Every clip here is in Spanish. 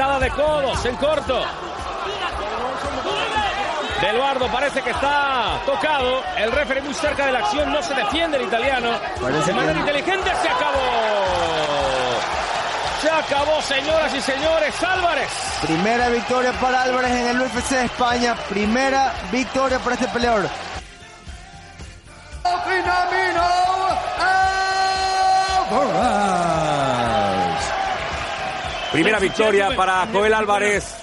De codos en corto. De Eduardo parece que está tocado. El referee muy cerca de la acción. No se defiende el italiano. de manera inteligente se acabó. Se acabó, señoras y señores. Álvarez. Primera victoria para Álvarez en el UFC de España. Primera victoria para este peleador. Primera victoria para Joel Álvarez.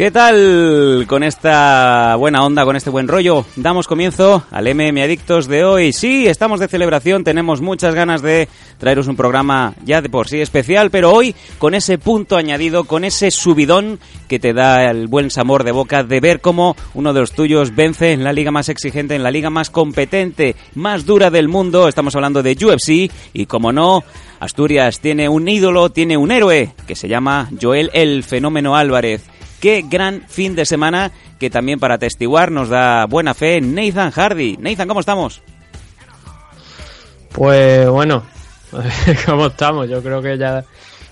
¿Qué tal con esta buena onda, con este buen rollo? Damos comienzo al MM Adictos de hoy. Sí, estamos de celebración, tenemos muchas ganas de traeros un programa ya de por sí especial, pero hoy con ese punto añadido, con ese subidón que te da el buen sabor de boca de ver cómo uno de los tuyos vence en la liga más exigente, en la liga más competente, más dura del mundo. Estamos hablando de UFC y como no, Asturias tiene un ídolo, tiene un héroe que se llama Joel el Fenómeno Álvarez. Qué gran fin de semana que también para testiguar nos da buena fe Nathan Hardy. Nathan, ¿cómo estamos? Pues bueno, ¿cómo estamos? Yo creo que ya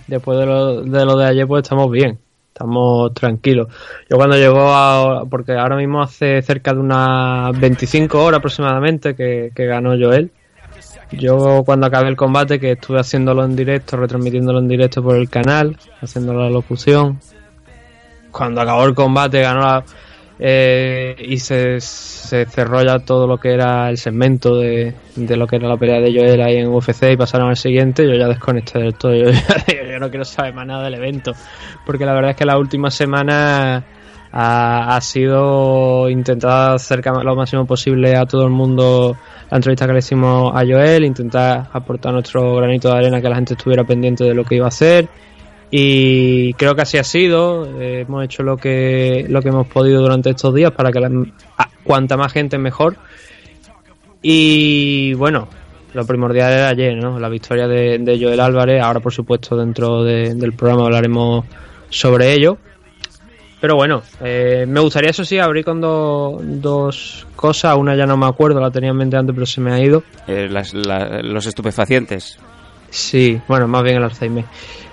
después de lo de, lo de ayer pues estamos bien, estamos tranquilos. Yo cuando llegó a... porque ahora mismo hace cerca de unas 25 horas aproximadamente que, que ganó Joel. Yo cuando acabé el combate, que estuve haciéndolo en directo, retransmitiéndolo en directo por el canal, haciendo la locución, cuando acabó el combate ganó eh, y se, se cerró ya todo lo que era el segmento de, de, lo que era la pelea de Joel ahí en UFC y pasaron al siguiente, yo ya desconecté del todo. Yo, yo no quiero saber más nada del evento, porque la verdad es que la última semana ha, ha sido intentar acercar lo máximo posible a todo el mundo la entrevista que le hicimos a Joel, intentar aportar nuestro granito de arena que la gente estuviera pendiente de lo que iba a hacer y creo que así ha sido. Eh, hemos hecho lo que lo que hemos podido durante estos días para que la, a, cuanta más gente mejor. Y bueno lo primordial era ayer no la victoria de, de Joel Álvarez. Ahora por supuesto dentro de, del programa hablaremos sobre ello. Pero bueno eh, me gustaría eso sí abrir con do, dos cosas. Una ya no me acuerdo la tenía en mente antes pero se me ha ido. Eh, las, la, los estupefacientes. Sí bueno más bien el Alzheimer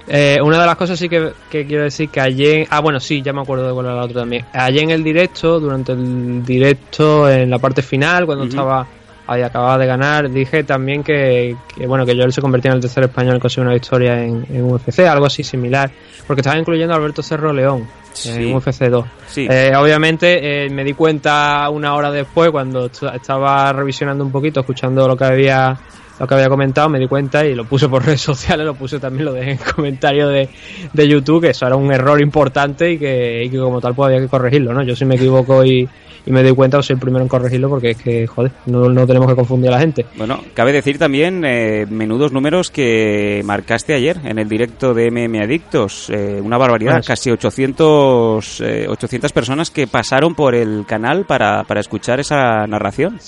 eh, una de las cosas sí que, que, quiero decir que ayer. Ah, bueno, sí, ya me acuerdo de cuál era la otra también. Ayer en el directo, durante el directo, en la parte final, cuando uh -huh. estaba. Ahí acababa de ganar, dije también que, que, bueno que Joel se convertía en el tercer español que consiguió una victoria en, en, UFC, algo así similar, porque estaba incluyendo a Alberto Cerro León sí. en UFC 2. Sí. Eh, obviamente eh, me di cuenta una hora después cuando estaba revisionando un poquito, escuchando lo que había lo que había comentado, me di cuenta y lo puse por redes sociales, lo puse también, lo dejé en comentarios de, de YouTube, que eso era un error importante y que, y que como tal pues había que corregirlo, ¿no? Yo si me equivoco y, y me doy cuenta, soy el primero en corregirlo porque es que, joder, no, no tenemos que confundir a la gente. Bueno, cabe decir también eh, menudos números que marcaste ayer en el directo de MM Adictos. Eh, una barbaridad, bueno, casi 800, eh, 800 personas que pasaron por el canal para, para escuchar esa narración.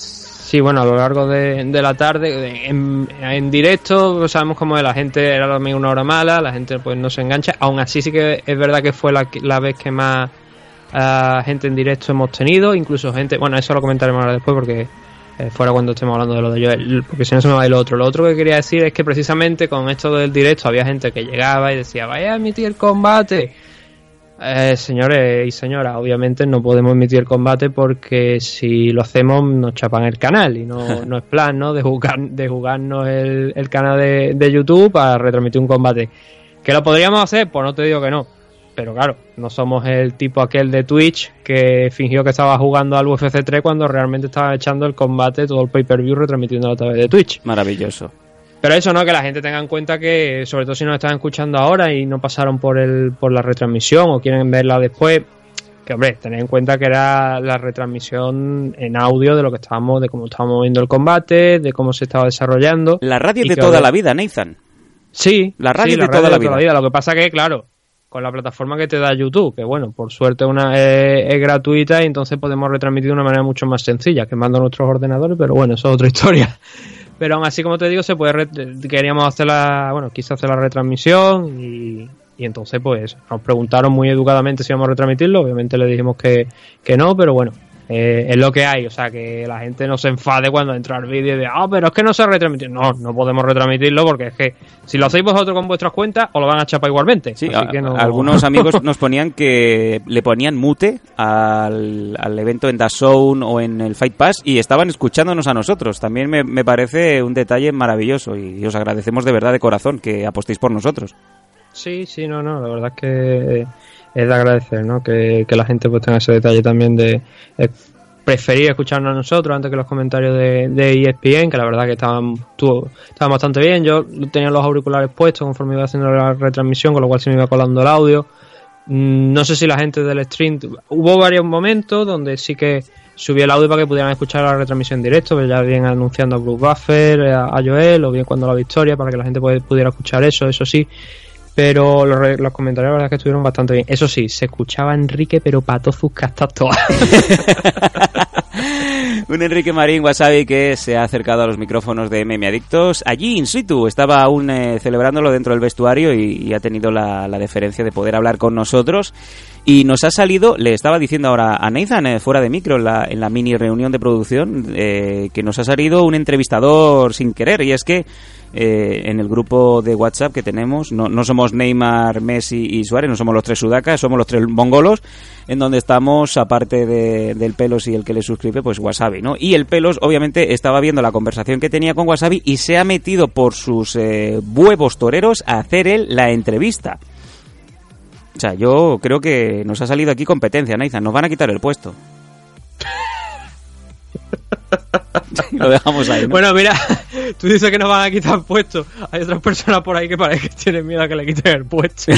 Sí, bueno, a lo largo de, de la tarde, en, en, directo, sabemos cómo la gente era también una hora mala, la gente pues no se engancha. Aún así sí que es verdad que fue la, la vez que más uh, gente en directo hemos tenido, incluso gente, bueno, eso lo comentaremos ahora después porque eh, fuera cuando estemos hablando de lo de Joel, porque si no se me va lo otro. Lo otro que quería decir es que precisamente con esto del directo había gente que llegaba y decía, vaya a emitir combate eh, señores y señoras, obviamente no podemos emitir combate porque si lo hacemos nos chapan el canal y no, no es plan ¿no? de, jugar, de jugarnos el, el canal de, de, YouTube para retransmitir un combate. ¿Que lo podríamos hacer? Pues no te digo que no. Pero claro, no somos el tipo aquel de Twitch que fingió que estaba jugando al UFC 3 cuando realmente estaba echando el combate, todo el pay-per-view retransmitiendo a través de Twitch. Maravilloso. Pero eso, ¿no? Que la gente tenga en cuenta que, sobre todo si nos están escuchando ahora y no pasaron por el, por la retransmisión o quieren verla después, que hombre, tened en cuenta que era la retransmisión en audio de lo que estábamos, de cómo estábamos viendo el combate, de cómo se estaba desarrollando. La radio de toda la vida, Nathan. Sí, la radio, de, toda la vida. Lo que pasa que, claro, con la plataforma que te da YouTube, que bueno, por suerte una es, gratuita y entonces podemos retransmitir de una manera mucho más sencilla, quemando nuestros ordenadores, pero bueno, eso es otra historia. Pero aún así, como te digo, se puede queríamos hacer la, bueno, quise hacer la retransmisión y, y entonces, pues, nos preguntaron muy educadamente si íbamos a retransmitirlo. Obviamente le dijimos que, que no, pero bueno, eh, es lo que hay. O sea, que la gente no se enfade cuando entra el vídeo de, ah, pero es que no se retransmite. No, no podemos retransmitirlo porque es que si lo hacéis vosotros con vuestras cuentas, os lo van a chapar igualmente. Sí, algunos amigos nos ponían que le ponían mute al, al evento en Zone o en el Fight Pass y estaban escuchándonos a nosotros. También me, me parece un detalle maravilloso y os agradecemos de verdad de corazón que apostéis por nosotros. Sí, sí, no, no, la verdad es que es de agradecer, ¿no? Que, la gente pues tenga ese detalle también de preferir escucharnos a nosotros antes que los comentarios de, de ESPN, que la verdad que estaban, estaban bastante bien. Yo tenía los auriculares puestos conforme iba haciendo la retransmisión, con lo cual se me iba colando el audio. Mm, no sé si la gente del stream. Hubo varios momentos donde sí que subí el audio para que pudieran escuchar la retransmisión en directo, pero ya bien anunciando a Blue Buffer, a, Joel, o bien cuando la victoria, para que la gente pudiera escuchar eso, eso sí pero los, los, comentarios la verdad que estuvieron bastante bien. Eso sí, se escuchaba Enrique, pero para sus castas todas. un Enrique Marín Wasabi que se ha acercado a los micrófonos de Meme Adictos. Allí, in situ, estaba aún eh, celebrándolo dentro del vestuario y, ha tenido la, deferencia de poder hablar con nosotros. Y nos ha salido, le estaba diciendo ahora a Nathan, eh, fuera de micro, en la, en la mini reunión de producción, eh, que nos ha salido un entrevistador sin querer. Y es que eh, en el grupo de WhatsApp que tenemos. No, no, somos Neymar, Messi y Suárez, no somos los tres sudacas, somos los tres mongolos, en donde estamos, aparte de, del Pelos y el que le suscribe, pues Wasabi, ¿no? Y el Pelos, obviamente, estaba viendo la conversación que tenía con Wasabi y se ha metido por sus eh, huevos toreros a hacer él la entrevista. O sea, yo creo que nos ha salido aquí competencia, Nathan. Nos van a quitar el puesto. Lo dejamos ahí. Bueno, mira, tú dices que nos van a quitar puestos. Hay otras personas por ahí que parece que tienen miedo a que le quiten el puesto.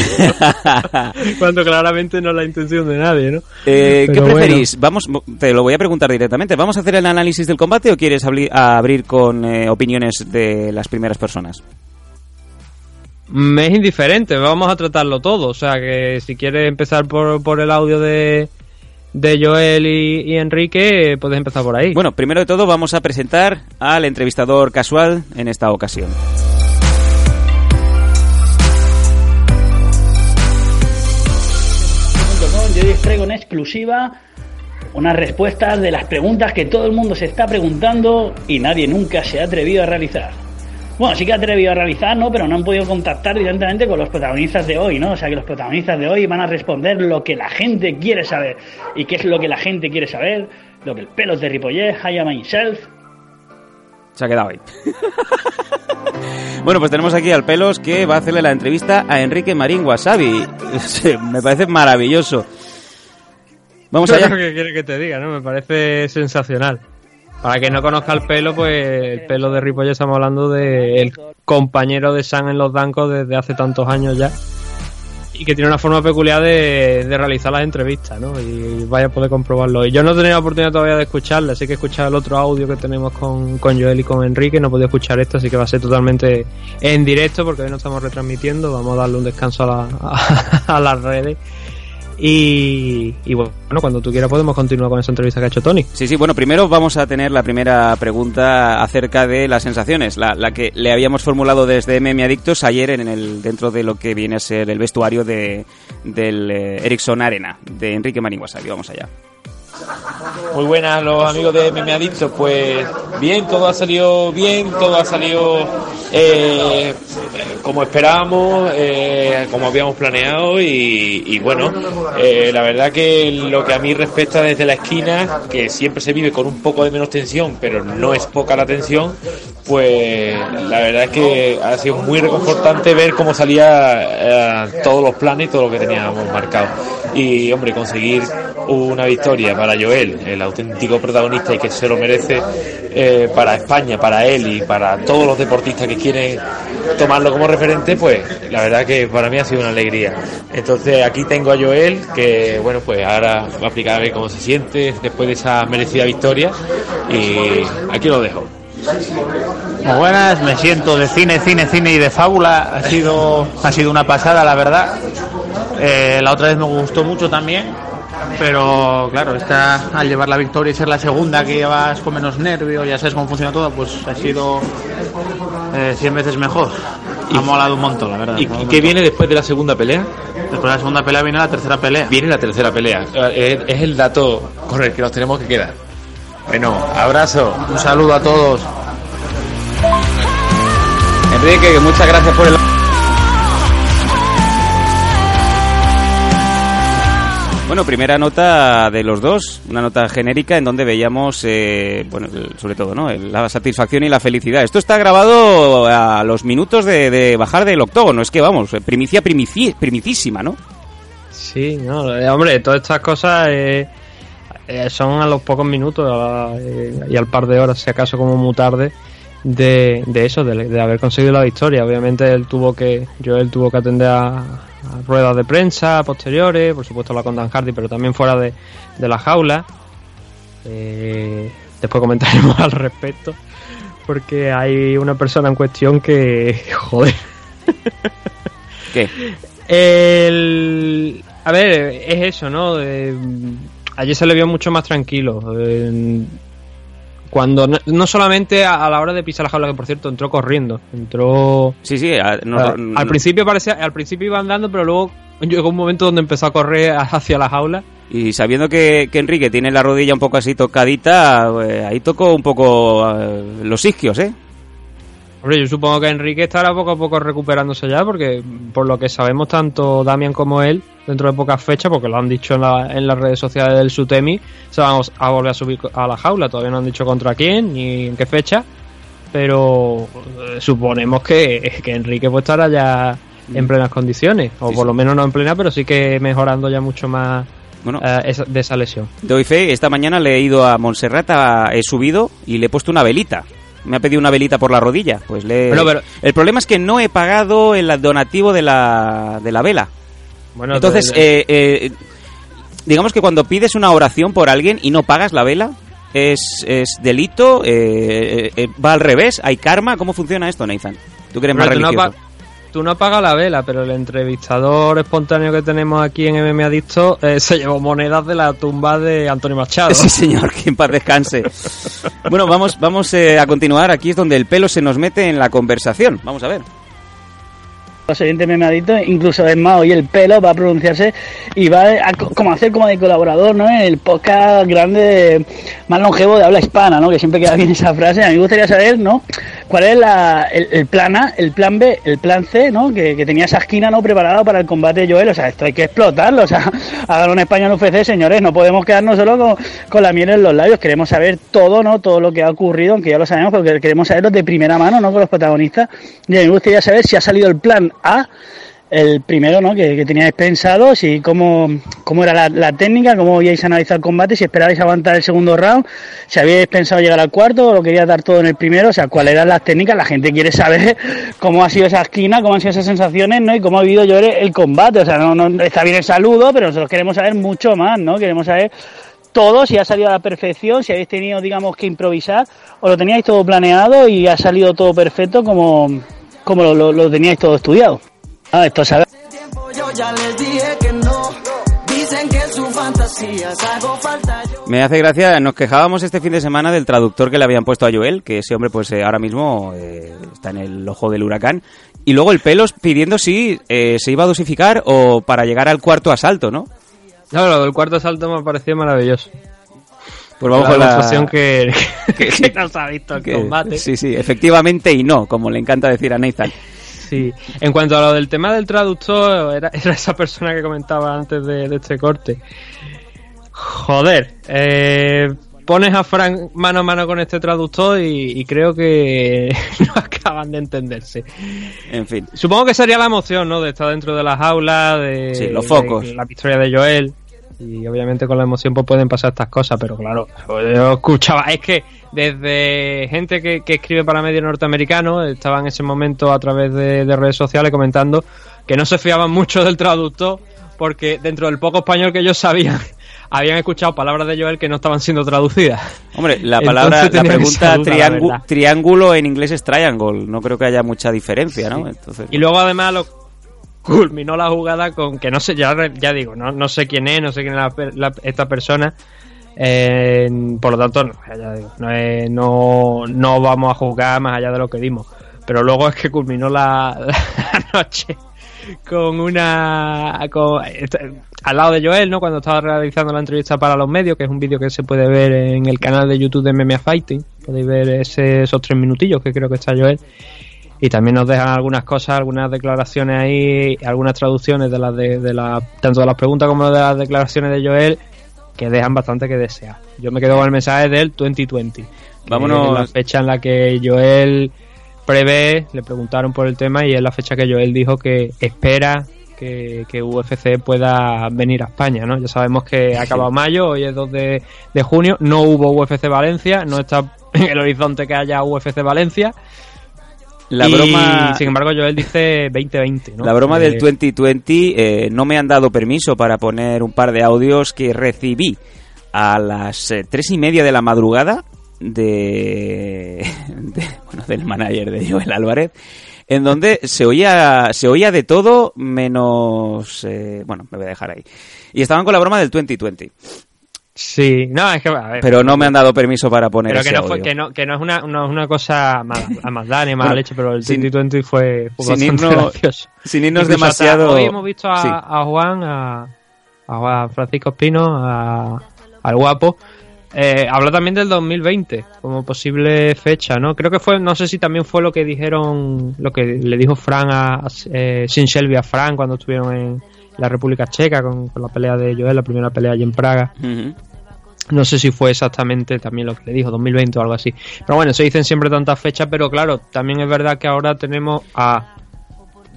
Cuando claramente no es la intención de nadie, ¿no? Eh, ¿Qué preferís? Vamos, te lo voy a preguntar directamente. ¿Vamos a hacer el análisis del combate o quieres abrir con eh, opiniones de las primeras personas? Me es indiferente, vamos a tratarlo todo. O sea que si quieres empezar por, por el audio de, de Joel y, Enrique, puedes empezar por ahí. Bueno, primero de todo vamos a presentar al entrevistador casual en esta ocasión. Yo hoy traigo en exclusiva unas respuestas de las preguntas que todo el mundo se está preguntando y nadie nunca se ha atrevido a realizar. Bueno, sí que ha atrevido a realizar, ¿no? Pero no han podido contactar directamente con los protagonistas de hoy, ¿no? O sea, que los protagonistas de hoy van a responder lo que la gente quiere saber. ¿Y qué es lo que la gente quiere saber? Lo que el pelos de Ripollet, I myself. Se ha quedado ahí. bueno, pues tenemos aquí al pelos que va a hacerle la entrevista a Enrique Marín Wasabi. Me parece maravilloso. Vamos allá. ¿Qué quiere que te diga, no? Me parece sensacional. Para que no conozca el pelo, pues el pelo de Ripollet estamos hablando del compañero de San en los Dancos desde hace tantos años ya. Y que tiene una forma peculiar de, realizar las entrevistas, ¿no? Y vaya a poder comprobarlo. Y yo no he tenido la oportunidad todavía de escucharle, así que he escuchado el otro audio que tenemos con, con Joel y con Enrique. No he podido escuchar esto, así que va a ser totalmente en directo porque hoy no estamos retransmitiendo. Vamos a darle un descanso a, a las redes y, bueno, cuando tú quieras podemos continuar con esa entrevista que ha hecho Tony. Sí, sí, bueno, primero vamos a tener la primera pregunta acerca de las sensaciones, la, que le habíamos formulado desde MM Adictos ayer en el dentro de lo que viene a ser el vestuario de, del eh, Ericsson Arena, de Enrique Marín Vamos allá. Muy buenas los amigos de Meme Adictos, pues bien, todo ha salido bien, todo ha salido eh, como esperábamos, eh, como habíamos planeado y, bueno, eh, la verdad que lo que a mí respecta desde la esquina, que siempre se vive con un poco de menos tensión, pero no es poca la tensión, pues la verdad es que ha sido muy reconfortante ver cómo salía todos los planes y todo lo que teníamos marcado. Y hombre, conseguir una victoria para Joel, el auténtico protagonista y que se lo merece eh, para España, para él y para todos los deportistas que quieren tomarlo como referente, pues la verdad que para mí ha sido una alegría. Entonces aquí tengo a Joel, que bueno, pues ahora va a explicar a ver cómo se siente después de esa merecida victoria y aquí lo dejo. Muy buenas, me siento de cine, cine, cine y de fábula. Ha sido, ha sido una pasada, la verdad. Eh, la otra vez me gustó mucho también. Pero claro, esta, al llevar la victoria y ser la segunda, que llevas con menos nervios, ya sabes cómo funciona todo, pues ha sido eh, 100 veces mejor. Ha molado un montón, la verdad. ¿Y, y qué viene después de la segunda pelea? Después de la segunda pelea viene la tercera pelea. Viene la tercera pelea. Eh, Es el dato con el que nos tenemos que quedar. Bueno, abrazo. Un saludo a todos. Enrique, que muchas gracias por el... Bueno, primera nota de los dos, una nota genérica en donde veíamos, eh, bueno, sobre todo, ¿no? La satisfacción y la felicidad. Esto está grabado a los minutos de, de bajar del octógono, es que vamos, primicia primici- primicísima, ¿no? Sí, no, eh, hombre, todas estas cosas eh, eh, son a los pocos minutos a- eh, y al par de horas, si acaso como muy tarde, de, de eso, de, de haber conseguido la victoria. Obviamente él tuvo que, Joel tuvo que atender a ruedas de prensa posteriores, por supuesto la con Dan Hardy, pero también fuera de, de la jaula. Eh, después comentaremos al respecto, porque hay una persona en cuestión que, joder. ¿Qué? El... A ver, es eso, ¿no? Eh, ayer se le vio mucho más tranquilo. Eh, cuando no, no solamente a, a la hora de pisar la jaula, que por cierto entró corriendo, entró. Sí, sí, a- no- a- al principio parecía, al principio iba andando, pero luego llegó un momento donde empezó a correr hacia la jaula. Y sabiendo que, que Enrique tiene la rodilla un poco así tocadita, eh, ahí tocó un poco eh, los isquios, ¿eh? Hombre, yo supongo que Enrique estará poco a poco recuperándose ya, porque por lo que sabemos tanto Damian como él, dentro de pocas fechas, porque lo han dicho en, la- en las redes sociales del Sutemi, se van a volver a subir a la jaula. Todavía no han dicho contra quién ni en qué fecha, pero eh, suponemos que, que Enrique pues estará ya en plenas condiciones, o Sí, por lo menos no en plena, pero sí que mejorando ya mucho más Bueno, eh, esa- de esa lesión. Doy fe, esta mañana le he ido a Montserrat, a- he subido y le he puesto una velita. Me ha pedido una velita por la rodilla. Pues le... Bueno, pero- El problema es que no he pagado el donativo de la, de la vela. Bueno, Entonces, eh, eh, digamos que cuando pides una oración por alguien y no pagas la vela, es, es delito, eh, eh, va al revés, hay karma. ¿Cómo funciona esto, Nathan? Tú que eres más tú, no religioso. tú no apagas la vela, pero el entrevistador espontáneo que tenemos aquí en MMA Adicto eh, se llevó monedas de la tumba de Antonio Machado. Sí, señor, que en paz descanse. bueno, vamos, vamos eh, a continuar. Aquí es donde el pelo se nos mete en la conversación. Vamos a ver. Los oyentes memaditos, incluso es más, hoy el pelo va a pronunciarse y va a co- como hacer como de colaborador, ¿no? En el podcast grande más longevo de habla hispana, ¿no? Que siempre queda bien esa frase. A mí me gustaría saber, ¿no? ¿Cuál es el, plan A, el plan B, el plan C, ¿no? Que, tenía esa esquina, ¿no? Preparada para el combate de Joel. O sea, esto hay que explotarlo. O sea, hagan un español UFC, señores. No podemos quedarnos solo con, con la miel en los labios. Queremos saber todo, ¿no? Todo lo que ha ocurrido, aunque ya lo sabemos, pero queremos saberlo de primera mano, ¿no? Con los protagonistas. Y a mí me gustaría saber si ha salido el plan A, el primero, ¿no? Que, teníais pensado, si cómo, cómo era la, técnica, cómo habíais analizado el combate, si esperabais aguantar el segundo round, si habíais pensado llegar al cuarto o lo queríais dar todo en el primero, o sea, cuáles eran las técnicas, la gente quiere saber cómo ha sido esa esquina, cómo han sido esas sensaciones, ¿no? Y cómo ha vivido yo el, el combate, o sea, no, no está bien el saludo, pero nosotros queremos saber mucho más, ¿no? Queremos saber todo, si ha salido a la perfección, si habéis tenido, digamos, que improvisar, o lo teníais todo planeado y ha salido todo perfecto como, como lo, lo- lo teníais todo estudiado. Ah, esto sabe. Me hace gracia, nos quejábamos este fin de semana del traductor que le habían puesto a Joel, que ese hombre pues eh, ahora mismo eh, está en el ojo del huracán. Y luego el pelos pidiendo si eh, se iba a dosificar o para llegar al cuarto asalto, ¿no? No, lo del cuarto salto me ha parecido maravilloso. Pues vamos la con la... demostración que, que- que no se ha visto el que- combate. Sí, sí, efectivamente y no, como le encanta decir a Nathan. Sí, en cuanto a lo del tema del traductor, era, era esa persona que comentaba antes de, de este corte. Joder, eh, pones a Frank mano a mano con este traductor y, y creo que no acaban de entenderse. En fin. Supongo que sería la emoción, ¿no? De estar dentro de las aulas, de, Sí, los focos. de la victoria de Joel. Y obviamente con la emoción pues pueden pasar estas cosas, pero claro, yo escuchaba, es que desde gente que, que escribe para medios norteamericanos estaba en ese momento a través de, de redes sociales comentando que no se fiaban mucho del traductor porque dentro del poco español que ellos sabían habían escuchado palabras de Joel que no estaban siendo traducidas. Hombre, la Entonces palabra, la pregunta duda, la triángu- verdad. triángulo en inglés es triangle. No creo que haya mucha diferencia, ¿no? Entonces, Y luego además lo culminó la jugada con que no sé, ya, ya digo, no, no sé quién es, no sé quién es la la- esta persona. eh, por lo tanto, no, ya digo, no, es- no, no vamos a jugar más allá de lo que dimos. Pero luego es que culminó la, noche con una. Este, al lado de Joel, ¿no? Cuando estaba realizando la entrevista para los medios, que es un vídeo que se puede ver en el canal de YouTube de MMA Fighting. Podéis ver ese- esos tres minutillos que creo que está Joel. Y también nos dejan algunas cosas, algunas declaraciones ahí, algunas traducciones de las de, de la, tanto de las preguntas como de las declaraciones de Joel, que dejan bastante que desear. Yo me quedo con el mensaje del 2020. que Vámonos. es la fecha en la que Joel prevé, le preguntaron por el tema y es la fecha que Joel dijo que espera que, que UFC pueda venir a España, ¿no? Ya sabemos que ha acabado mayo, hoy es 2 de, de junio, no hubo UFC Valencia, no está en el horizonte que haya UFC Valencia. La Y, broma- Sin embargo, Joel dice 2020, ¿no? La broma Eh, del 2020 eh, no me han dado permiso para poner un par de audios que recibí a las eh, tres y media de la madrugada de, de- bueno, del manager de Joel Álvarez en donde se oía se oía de todo menos eh, bueno me voy a dejar ahí y estaban con la broma del 2020 Sí, no, es que... a ver, pero no me han dado permiso para poner pero que ese no, fue, audio. que, no, que no es una, no es una cosa mala, a maldad ni mala Bueno, leche, pero el sin- 2020 fue, fue sin irnos- gracioso. sin irnos Incluso demasiado- Hoy hemos visto a, Sí. a Juan, a, a Juan Francisco Espino, a- al guapo. Eh, habló también del 2020 como posible fecha, ¿no? Creo que fue, no sé si también fue lo que dijeron, lo que le dijo Fran a, a eh, Sin Shelby a Fran cuando estuvieron en la República Checa con, con la pelea de Joel, la primera pelea allí en Praga. Ujú. No sé si fue exactamente también lo que le dijo, 2020 o algo así. Pero bueno, se dicen siempre tantas fechas, pero claro, también es verdad que ahora tenemos a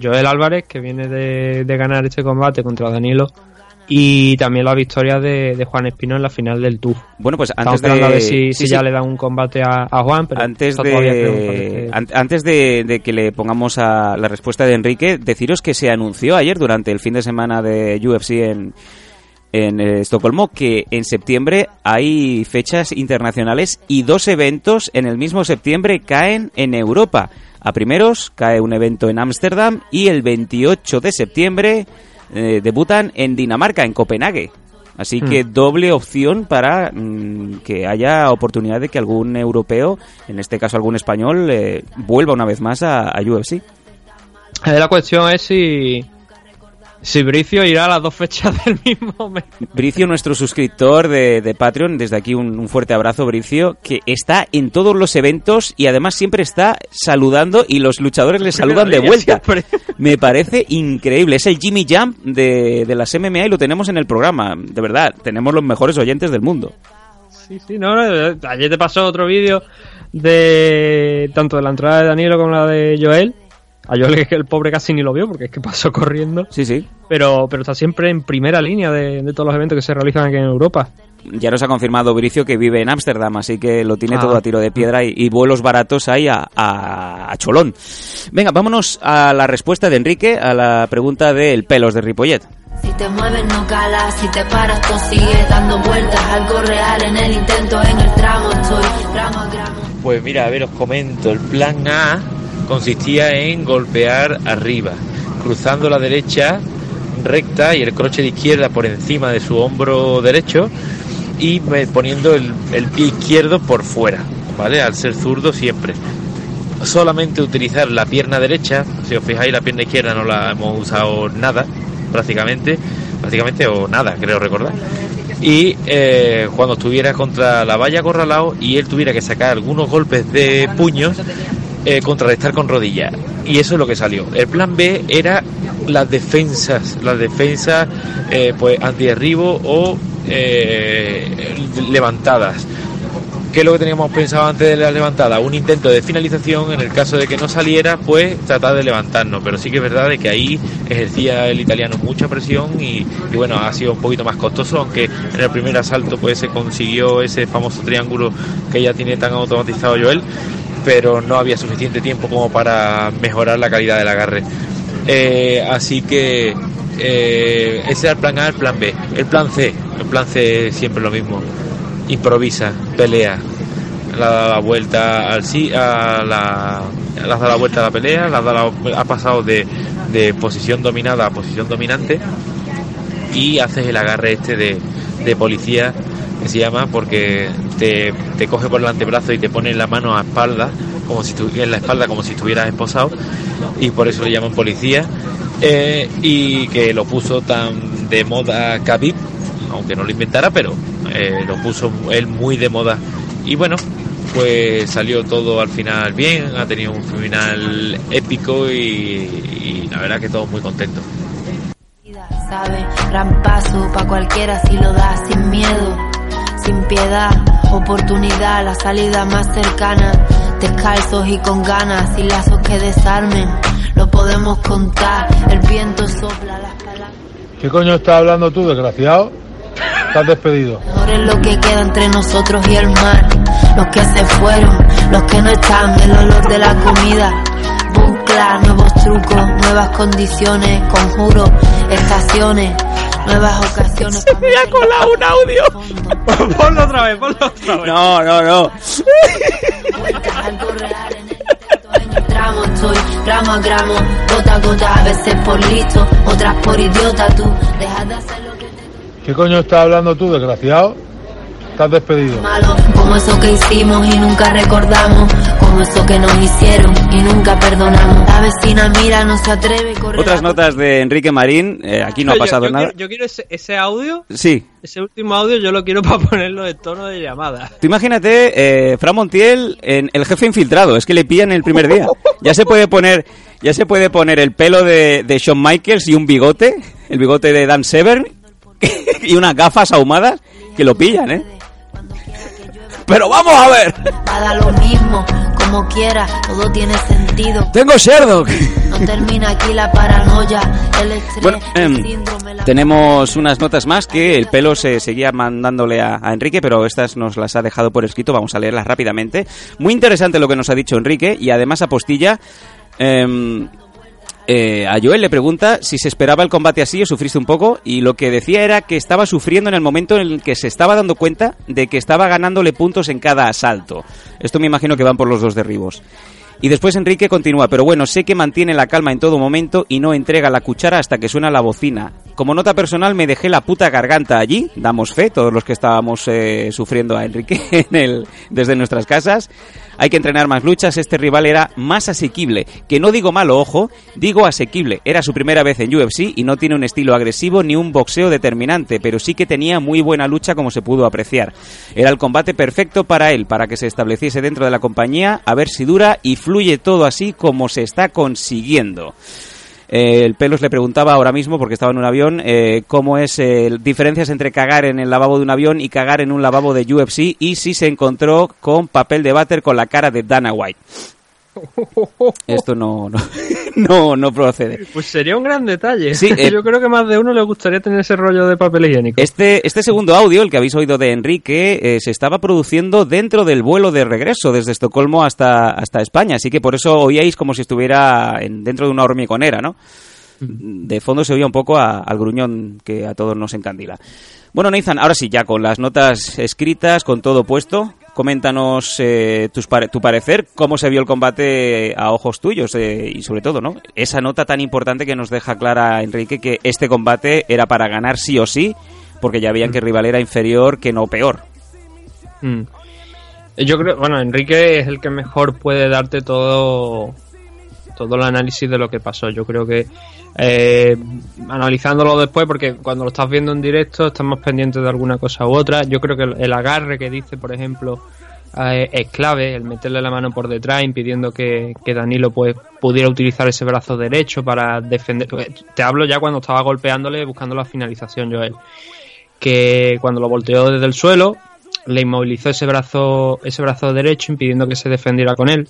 Joel Álvarez, que viene de, de ganar este combate contra Danilo, y también la victoria de, de Juan Espino en la final del Tour. bueno pues Estamos antes de esperando a ver si, sí, si ya sí. le dan un combate a, a Juan, pero antes de an- antes de, de que le pongamos a la respuesta de Enrique deciros que se anunció ayer durante el fin de semana de UFC en en eh, Estocolmo que en septiembre hay fechas internacionales y dos eventos en el mismo septiembre caen en Europa. A primeros cae un evento en Ámsterdam y el 28 de septiembre eh, debutan en Dinamarca, en Copenhague. Así Hmm. que doble opción para mm, que haya oportunidad de que algún europeo, en este caso algún español, eh, vuelva una vez más a, a UFC. La cuestión es si, si Bricio irá a las dos fechas del mismo mes. Bricio, nuestro suscriptor de, de Patreon, desde aquí un, un fuerte abrazo, Bricio, que está en todos los eventos y además siempre está saludando y los luchadores le saludan de vuelta. siempre. Me parece increíble. Es el Jimmy Jump de, de las MMA y lo tenemos en el programa. De verdad, tenemos los mejores oyentes del mundo. Sí, sí, no, no, ayer te pasó otro vídeo de tanto de la entrada de Danilo como la de Joel. A Joel es que el pobre casi ni lo vio porque es que pasó corriendo. Sí, sí. Pero, pero está siempre en primera línea de, de todos los eventos que se realizan aquí en Europa. Ya nos ha confirmado Bricio que vive en Ámsterdam, así que lo tiene Ah. todo a tiro de piedra y, y vuelos baratos ahí a, a- a cholón. Venga, vámonos a la respuesta de Enrique a la pregunta del pelos de Ripollet. Si te mueves no calas, si te paras tú sigues dando vueltas, algo real en el intento, en el trago estoy, gramo a gramo. Pues mira, a ver, os comento. El plan A consistía en golpear arriba, cruzando la derecha recta y el croche de izquierda por encima de su hombro derecho y poniendo el, el pie izquierdo por fuera, ¿vale? Al ser zurdo siempre. Solamente utilizar la pierna derecha, si os fijáis la pierna izquierda no la hemos usado nada, prácticamente, prácticamente o nada, creo recordar. Y eh, cuando estuviera contra la valla acorralado y él tuviera que sacar algunos golpes de puños, eh, contrarrestar con rodillas. Y eso es lo que salió. El plan B era las defensas, las defensas eh, pues antiderribo o eh, levantadas. ¿Qué es lo que teníamos pensado antes de la levantada? Un intento de finalización, en el caso de que no saliera, pues tratar de levantarnos. Pero sí que es verdad de que ahí ejercía el italiano mucha presión y, y bueno, ha sido un poquito más costoso, aunque en el primer asalto pues se consiguió ese famoso triángulo que ya tiene tan automatizado Joel, pero no había suficiente tiempo como para mejorar la calidad del agarre. Eh, así que eh, ese era el plan A, el plan B. El plan C, el plan C es siempre lo mismo. Improvisa, pelea. Dado la vuelta al sí, a la, has dado la vuelta a la pelea, le has dado la- ha pasado de, de posición dominada a posición dominante y haces el agarre este de policía que se llama porque te, te coge por el antebrazo y te pone la mano a espalda como si tu- en la espalda como si estuvieras esposado y por eso le llaman policía. Eh, y que lo puso tan de moda Khabib aunque no lo inventara pero eh, lo puso él muy de moda. Y bueno pues salió todo al final bien ha tenido un final épico y, la verdad que todos muy contentos sin piedad, oportunidad, la salida más cercana, descalzos y con ganas, y lazos que desarmen, lo podemos contar, el viento sopla las palabras, ¿Qué coño estás hablando tú, desgraciado? Estás despedido. mejor es lo que queda entre nosotros y el mar, los que se fueron, los que no están, el olor de la comida, nuevos trucos, nuevas condiciones, conjuros, estaciones, nuevas ocasiones. Me ha colado un audio. ponlo otra vez, ponlo otra vez. No, no, no. Tramo estoy, gramo a gramo, gota a gota, a veces por listo, otras por idiota tú. Deja de hacer lo que ¿Qué coño estás hablando tú, desgraciado? Estás despedido. malo, como eso que hicimos y nunca recordamos, como eso que nos hicieron y nunca perdonamos. La vecina mira, no se atreve, corre. Otras notas de Enrique Marín. eh, aquí no ha Yo- pasado yo nada. Quiero, yo quiero ese, ese audio, Sí. ese último audio, yo lo quiero para ponerlo de tono de llamada. Tú imagínate, eh, Fran Montiel en el jefe infiltrado, es que le pillan el primer día. Ya se puede poner, ya se puede poner el pelo de, de Shawn Michaels y un bigote, el bigote de Dan Severn y unas gafas ahumadas que lo pillan, ¿eh? Pero vamos a ver. Va a dar lo mismo, como quiera, todo tiene sentido. Tengo Sherlock. No termina aquí la paranoia, el estrés, Bueno, el em, síndrome, la... Tenemos unas notas más que el pelo se seguía mandándole a, a Enrique, pero estas nos las ha dejado por escrito, vamos a leerlas rápidamente. Muy interesante lo que nos ha dicho Enrique y además apostilla... em, eh, a Joel le pregunta si se esperaba el combate así o sufriste un poco y lo que decía era que estaba sufriendo en el momento en el que se estaba dando cuenta de que estaba ganándole puntos en cada asalto. Esto me imagino que van por los dos derribos. Y después Enrique continúa, pero bueno, sé que mantiene la calma en todo momento y no entrega la cuchara hasta que suena la bocina. Como nota personal me dejé la puta garganta allí, damos fe, todos los que estábamos eh, sufriendo a Enrique en el, desde nuestras casas. Hay que entrenar más luchas, este rival era más asequible, que no digo malo, ojo, digo asequible. Era su primera vez en UFC y no tiene un estilo agresivo ni un boxeo determinante, pero sí que tenía muy buena lucha como se pudo apreciar. Era el combate perfecto para él, para que se estableciese dentro de la compañía, a ver si dura y fluye todo así como se está consiguiendo. Eh, el Pelos le preguntaba ahora mismo, porque estaba en un avión, eh, cómo es eh, diferencias entre cagar en el lavabo de un avión y cagar en un lavabo de UFC y si se encontró con papel de váter con la cara de Dana White. Esto no, no, no, no procede. Pues sería un gran detalle. Sí, eh, Yo creo que más de uno le gustaría tener ese rollo de papel higiénico. Este, este segundo audio, el que habéis oído de Enrique, eh, se estaba produciendo dentro del vuelo de regreso desde Estocolmo hasta, hasta España, así que por eso oíais como si estuviera en- dentro de una hormigonera, ¿no? De fondo se oía un poco a- al gruñón que a todos nos encandila. Bueno, Nathan, ahora sí, ya con las notas escritas, con todo puesto, coméntanos eh, tus tu parecer, cómo se vio el combate a ojos tuyos eh, y sobre todo, ¿no? Esa nota tan importante que nos deja clara Enrique que este combate era para ganar sí o sí, porque ya veían que el rival era inferior que no peor. Mm. Yo creo, bueno, Enrique es el que mejor puede darte todo todo el análisis de lo que pasó. Yo creo que eh, analizándolo después, porque cuando lo estás viendo en directo estás más pendiente de alguna cosa u otra. Yo creo que el, agarre que dice, por ejemplo, eh, es clave, el meterle la mano por detrás, impidiendo que, que Danilo pues, pudiera utilizar ese brazo derecho para defender. Te hablo ya cuando estaba golpeándole, buscando la finalización, Joel. Que cuando lo volteó desde el suelo, le inmovilizó ese brazo, ese brazo derecho, impidiendo que se defendiera con él.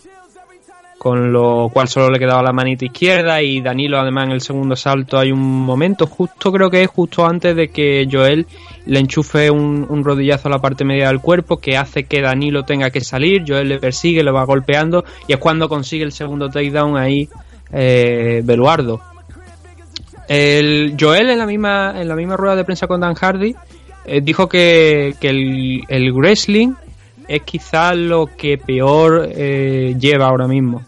Con lo cual solo le quedaba la manita izquierda y Danilo además en el segundo salto hay un momento, justo creo que es justo antes de que Joel le enchufe un, rodillazo a la parte media del cuerpo que hace que Danilo tenga que salir, Joel le persigue, le va golpeando y es cuando consigue el segundo takedown ahí eh, Beluardo. El Joel en la misma en la misma rueda de prensa con Dan Hardy eh, dijo que, que el, el wrestling es quizás lo que peor eh, lleva ahora mismo.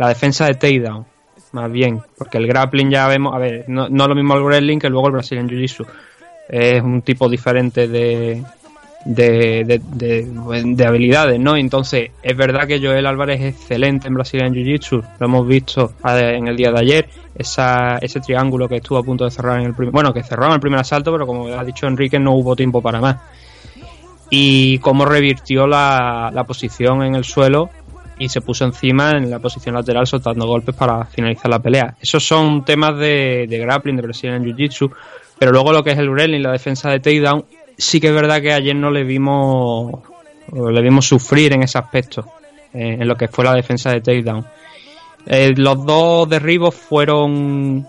La defensa de takedown, más bien. Porque el grappling ya vemos, a ver, no, no lo mismo el wrestling que luego el Brazilian Jiu-Jitsu. Es un tipo diferente de, de, de, de- de habilidades, ¿no? Entonces, es verdad que Joel Álvarez es excelente en Brazilian Jiu-Jitsu, lo hemos visto en el día de ayer, esa, ese triángulo que estuvo a punto de cerrar en el primer, bueno, que cerró en el primer asalto, pero como ha dicho Enrique, no hubo tiempo para más. Y cómo revirtió la, la posición en el suelo y se puso encima en la posición lateral soltando golpes para finalizar la pelea. Esos son temas de, de grappling, de Brazilian Jiu-Jitsu, pero luego lo que es el wrestling, la defensa de takedown, sí que es verdad que ayer no le vimos le vimos sufrir en ese aspecto, eh, en lo que fue la defensa de takedown. Eh, los dos derribos fueron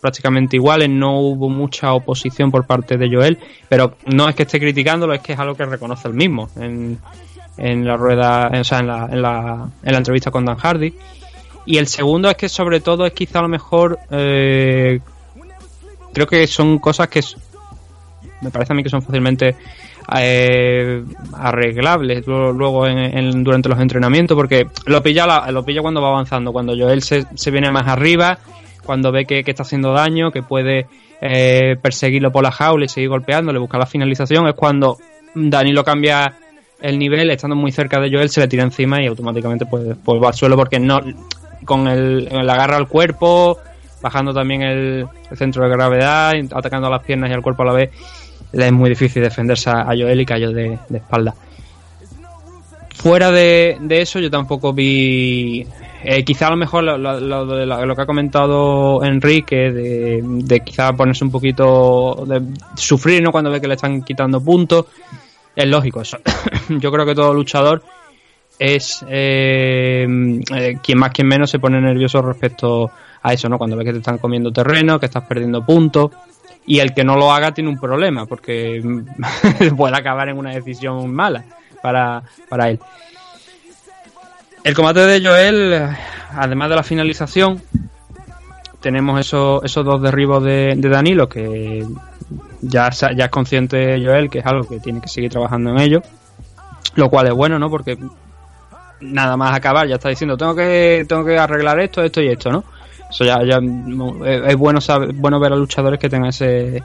prácticamente iguales, no hubo mucha oposición por parte de Joel, pero no es que esté criticándolo, es que es algo que reconoce él mismo en, en la rueda, o sea, en la, en la, en la entrevista con Dan Hardy. Y el segundo es que sobre todo es quizá a lo mejor eh, creo que son cosas que me parece a mí que son fácilmente eh, arreglables luego, luego en- en- durante los entrenamientos porque lo pilla la- lo pilla cuando va avanzando cuando Joel se, se viene más arriba cuando ve que, que está haciendo daño que puede eh, perseguirlo por la jaula y seguir golpeándole buscar la finalización es cuando Danilo cambia el nivel estando muy cerca de Joel se le tira encima y automáticamente pues, pues va al suelo porque no con el, agarra al cuerpo bajando también el, centro de gravedad, atacando a las piernas y al cuerpo a la vez, le es muy difícil defenderse a Joel y cayó de, espalda. Fuera de, de eso, yo tampoco vi. eh, quizá a lo mejor lo, lo que ha comentado Enrique, de, de quizá ponerse un poquito. de sufrir ¿no? cuando ve que le están quitando puntos, es lógico eso. yo creo que todo luchador es eh, eh, quien más quien menos se pone nervioso respecto a eso, ¿no? Cuando ve que te están comiendo terreno, que estás perdiendo puntos y el que no lo haga tiene un problema porque puede acabar en una decisión mala para, para él. El combate de Joel, además de la finalización, tenemos esos, esos dos derribos de, de Danilo que ya, ya es consciente Joel que es algo que tiene que seguir trabajando en ello, lo cual es bueno, ¿no? Porque nada más acabar ya está diciendo tengo que tengo que arreglar esto, esto y esto, ¿no? Eso ya, ya es, bueno saber, bueno ver a luchadores que tengan ese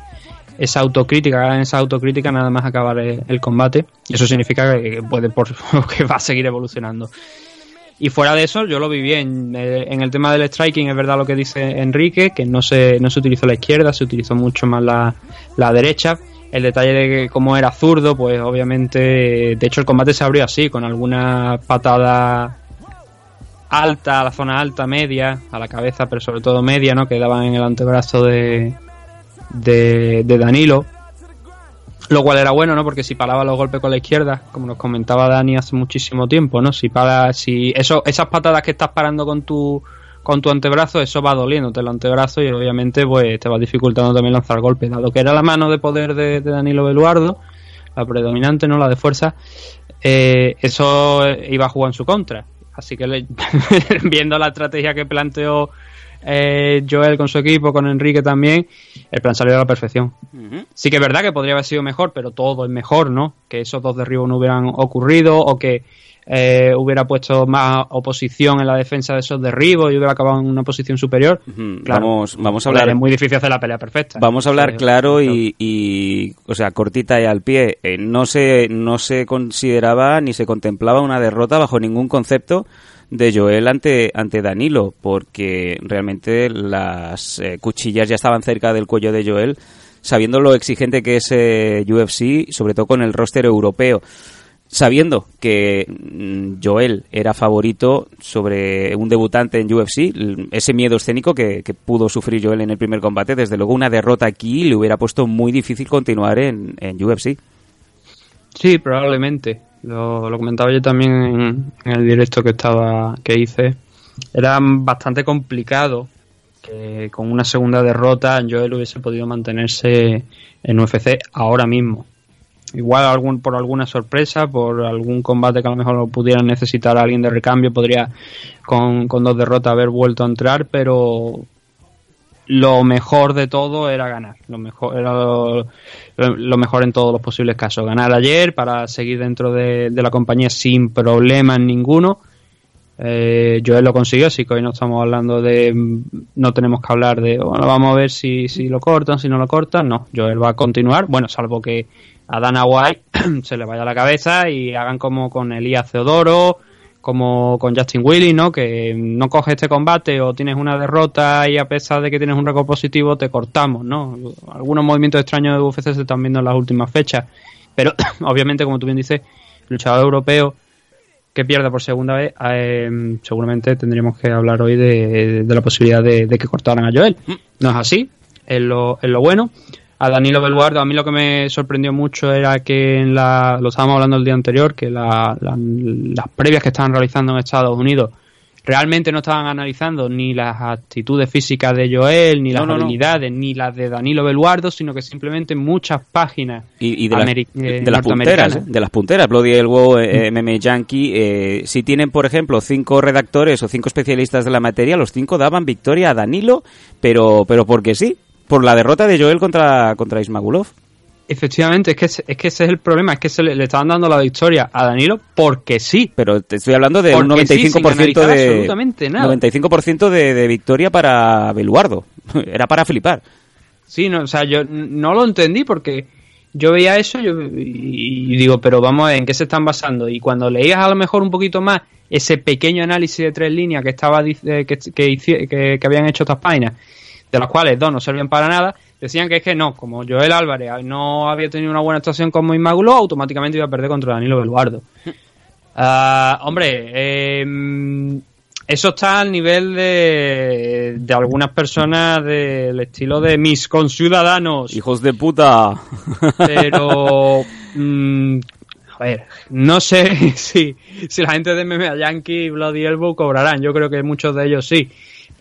esa autocrítica, hagan esa autocrítica nada más acabar el, el combate. Eso significa que puede por, que va a seguir evolucionando. Y fuera de eso, yo lo vi bien. Eh, en el tema del striking, es verdad lo que dice Enrique, que no se, no se utilizó la izquierda, se utilizó mucho más la, la derecha. El detalle de como era zurdo, pues obviamente, de hecho el combate se abrió así, con alguna patada alta, a la zona alta, media, a la cabeza, pero sobre todo media, ¿no? Que daban en el antebrazo de, de, de Danilo. Lo cual era bueno, ¿no? Porque si paraba los golpes con la izquierda, como nos comentaba Dani hace muchísimo tiempo, ¿no? Si para, si eso, esas patadas que estás parando con tu con tu antebrazo, eso va doliéndote el antebrazo y obviamente pues te va dificultando también lanzar golpes. Dado que era la mano de poder de, de Danilo Beluardo, la predominante, ¿no? La de fuerza, eh, eso iba a jugar en su contra. Así que viendo la estrategia que planteó eh, Joel con su equipo, con Enrique también, el plan salió a la perfección. Sí que es verdad que podría haber sido mejor, pero todo es mejor, ¿no? Que esos dos derribos no hubieran ocurrido o que eh, hubiera puesto más oposición en la defensa de esos derribos y hubiera acabado en una posición superior. Claro, Vamos, vamos a Hombre, hablar. Es muy difícil hacer la pelea perfecta. Vamos a hablar claro y, y, o sea, cortita y al pie. Eh, no se no se consideraba ni se contemplaba una derrota bajo ningún concepto de Joel ante ante Danilo, porque realmente las eh, cuchillas ya estaban cerca del cuello de Joel, sabiendo lo exigente que es eh, UFC, sobre todo con el roster europeo. Sabiendo que mm, Joel era favorito sobre un debutante en UFC, l- ese miedo escénico que, que pudo sufrir Joel en el primer combate, desde luego una derrota aquí le hubiera puesto muy difícil continuar en, en UFC. Sí, probablemente. Lo, lo comentaba yo también en, el directo que estaba que hice. Era bastante complicado que con una segunda derrota Joel hubiese podido mantenerse en UFC ahora mismo. Igual algún, por alguna sorpresa, por algún combate que a lo mejor lo pudieran necesitar alguien de recambio, podría con dos derrotas haber vuelto a entrar, pero lo mejor de todo era ganar. Lo mejor era lo, mejor en todos los posibles casos. Ganar ayer para seguir dentro de, de la compañía sin problemas ninguno. Eh, Joel lo consiguió, así que hoy no estamos hablando de. No tenemos que hablar de. Bueno, vamos a ver si, si lo cortan, si no lo cortan. No, Joel va a continuar. Bueno, salvo que a Dana White se le vaya la cabeza y hagan como con Elías Teodoro, como con Justin Willis, ¿no? Que no coges este combate o tienes una derrota y a pesar de que tienes un récord positivo te cortamos, ¿no? Algunos movimientos extraños de UFC se están viendo en las últimas fechas. Pero obviamente, como tú bien dices, luchador europeo que pierda por segunda vez, eh, seguramente tendríamos que hablar hoy de, de la posibilidad de, de, que cortaran a Joel. No es así, es lo, es lo bueno. A Danilo Belguardo, a mí lo que me sorprendió mucho era que en la, lo estábamos hablando el día anterior, que la, la, las previas que estaban realizando en Estados Unidos realmente no estaban analizando ni las actitudes físicas de Joel, ni las no, no, habilidades, no. ni las de Danilo Beluardo, sino que simplemente muchas páginas y, y de, la, de, de las punteras, ¿eh? de las punteras, Bloody Elbow, eh, mm. MMA Yankee, eh, si tienen, por ejemplo, cinco redactores o cinco especialistas de la materia, los cinco daban victoria a Danilo, pero, pero porque sí, por la derrota de Joel contra, contra Ismagulov. Efectivamente, es que, es que ese es el problema, es que se le, le estaban dando la victoria a Danilo porque sí. Pero te estoy hablando de porque un 95% sí, de absolutamente nada. 95% de, de, victoria para Beluardo. Era para flipar. Sí, no, o sea, yo no lo entendí porque yo veía eso yo, y, y digo, pero vamos a ver, ¿en qué se están basando? Y cuando leías a lo mejor un poquito más ese pequeño análisis de tres líneas que estaba que, que, que, que habían hecho estas páginas, de las cuales dos no servían para nada, decían que es que no, como Joel Álvarez no había tenido una buena actuación como Inmagulo, automáticamente iba a perder contra Danilo Beluardo. Uh, hombre, eh, eso está al nivel de, de algunas personas del estilo de mis conciudadanos. Hijos de puta. Pero... mmm, a ver, no sé si, si la gente de MMA Yankee y Bloody Elbow cobrarán. Yo creo que muchos de ellos sí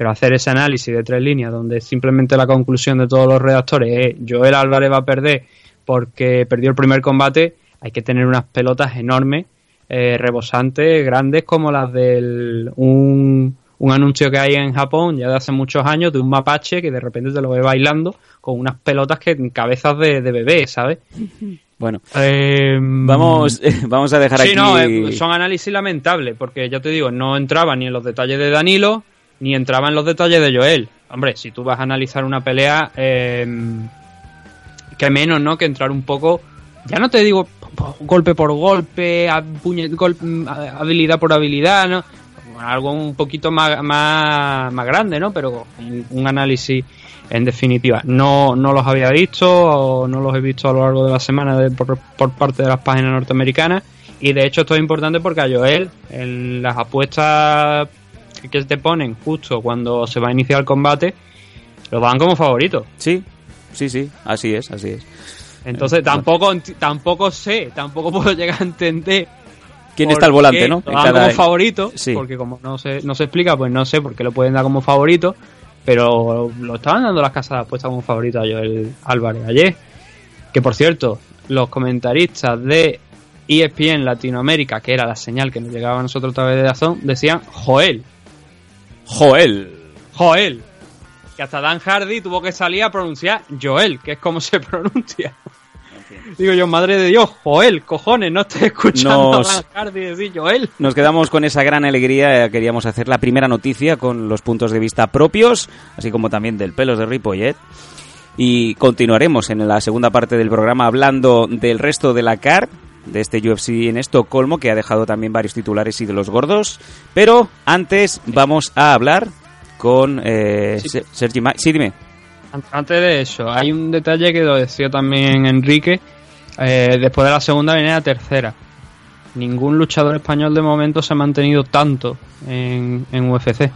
pero hacer ese análisis de tres líneas donde simplemente la conclusión de todos los redactores es Joel Álvarez va a perder porque perdió el primer combate, hay que tener unas pelotas enormes, eh, rebosantes, grandes como las de un, un anuncio que hay en Japón ya de hace muchos años de un mapache que de repente te lo ve bailando con unas pelotas que cabezas de, de bebé, ¿sabes? Bueno, eh, vamos, vamos a dejar sí, aquí. No, eh, son análisis lamentables, porque ya te digo, no entraba ni en los detalles de Danilo, ni entraba en los detalles de Joel. Hombre, si tú vas a analizar una pelea, eh, que menos, ¿no? Que entrar un poco, ya no te digo golpe por golpe, golpe habilidad por habilidad, ¿no? Algo un poquito más, más, más grande, ¿no? Pero un, un, análisis en definitiva. No, no los había visto, o no los he visto a lo largo de la semana de, por, por parte de las páginas norteamericanas. Y de hecho esto es importante porque a Joel, en las apuestas que te ponen justo cuando se va a iniciar el combate, lo van como favorito. Sí, sí, sí, así es, así es. Entonces tampoco tampoco sé, tampoco puedo llegar a entender quién está al volante, ¿no? Lo dan como favorito, sí. porque como no se, no se explica, pues no sé por qué lo pueden dar como favorito, pero lo estaban dando las casas de apuestas como favorito a Joel Álvarez ayer. Que por cierto, los comentaristas de ESPN Latinoamérica, que era la señal que nos llegaba a nosotros a través de Dazón, decían Joel. Joel. Joel. Que hasta Dan Hardy tuvo que salir a pronunciar Joel, que es como se pronuncia. Digo yo, madre de Dios, Joel, cojones, no estoy escuchando nos, a Dan Hardy decir Joel. Nos quedamos con esa gran alegría. Queríamos hacer la primera noticia con los puntos de vista propios, así como también del pelos de Ripollet. Y continuaremos en la segunda parte del programa hablando del resto de la CAR, de este UFC en Estocolmo, que ha dejado también varios titulares y de los gordos. Pero antes vamos a hablar con eh, sí. Sergi Ma Sí, dime. Antes de eso, hay un detalle que lo decía también Enrique. Eh, después de la segunda viene la tercera. Ningún luchador español de momento se ha mantenido tanto en, en UFC.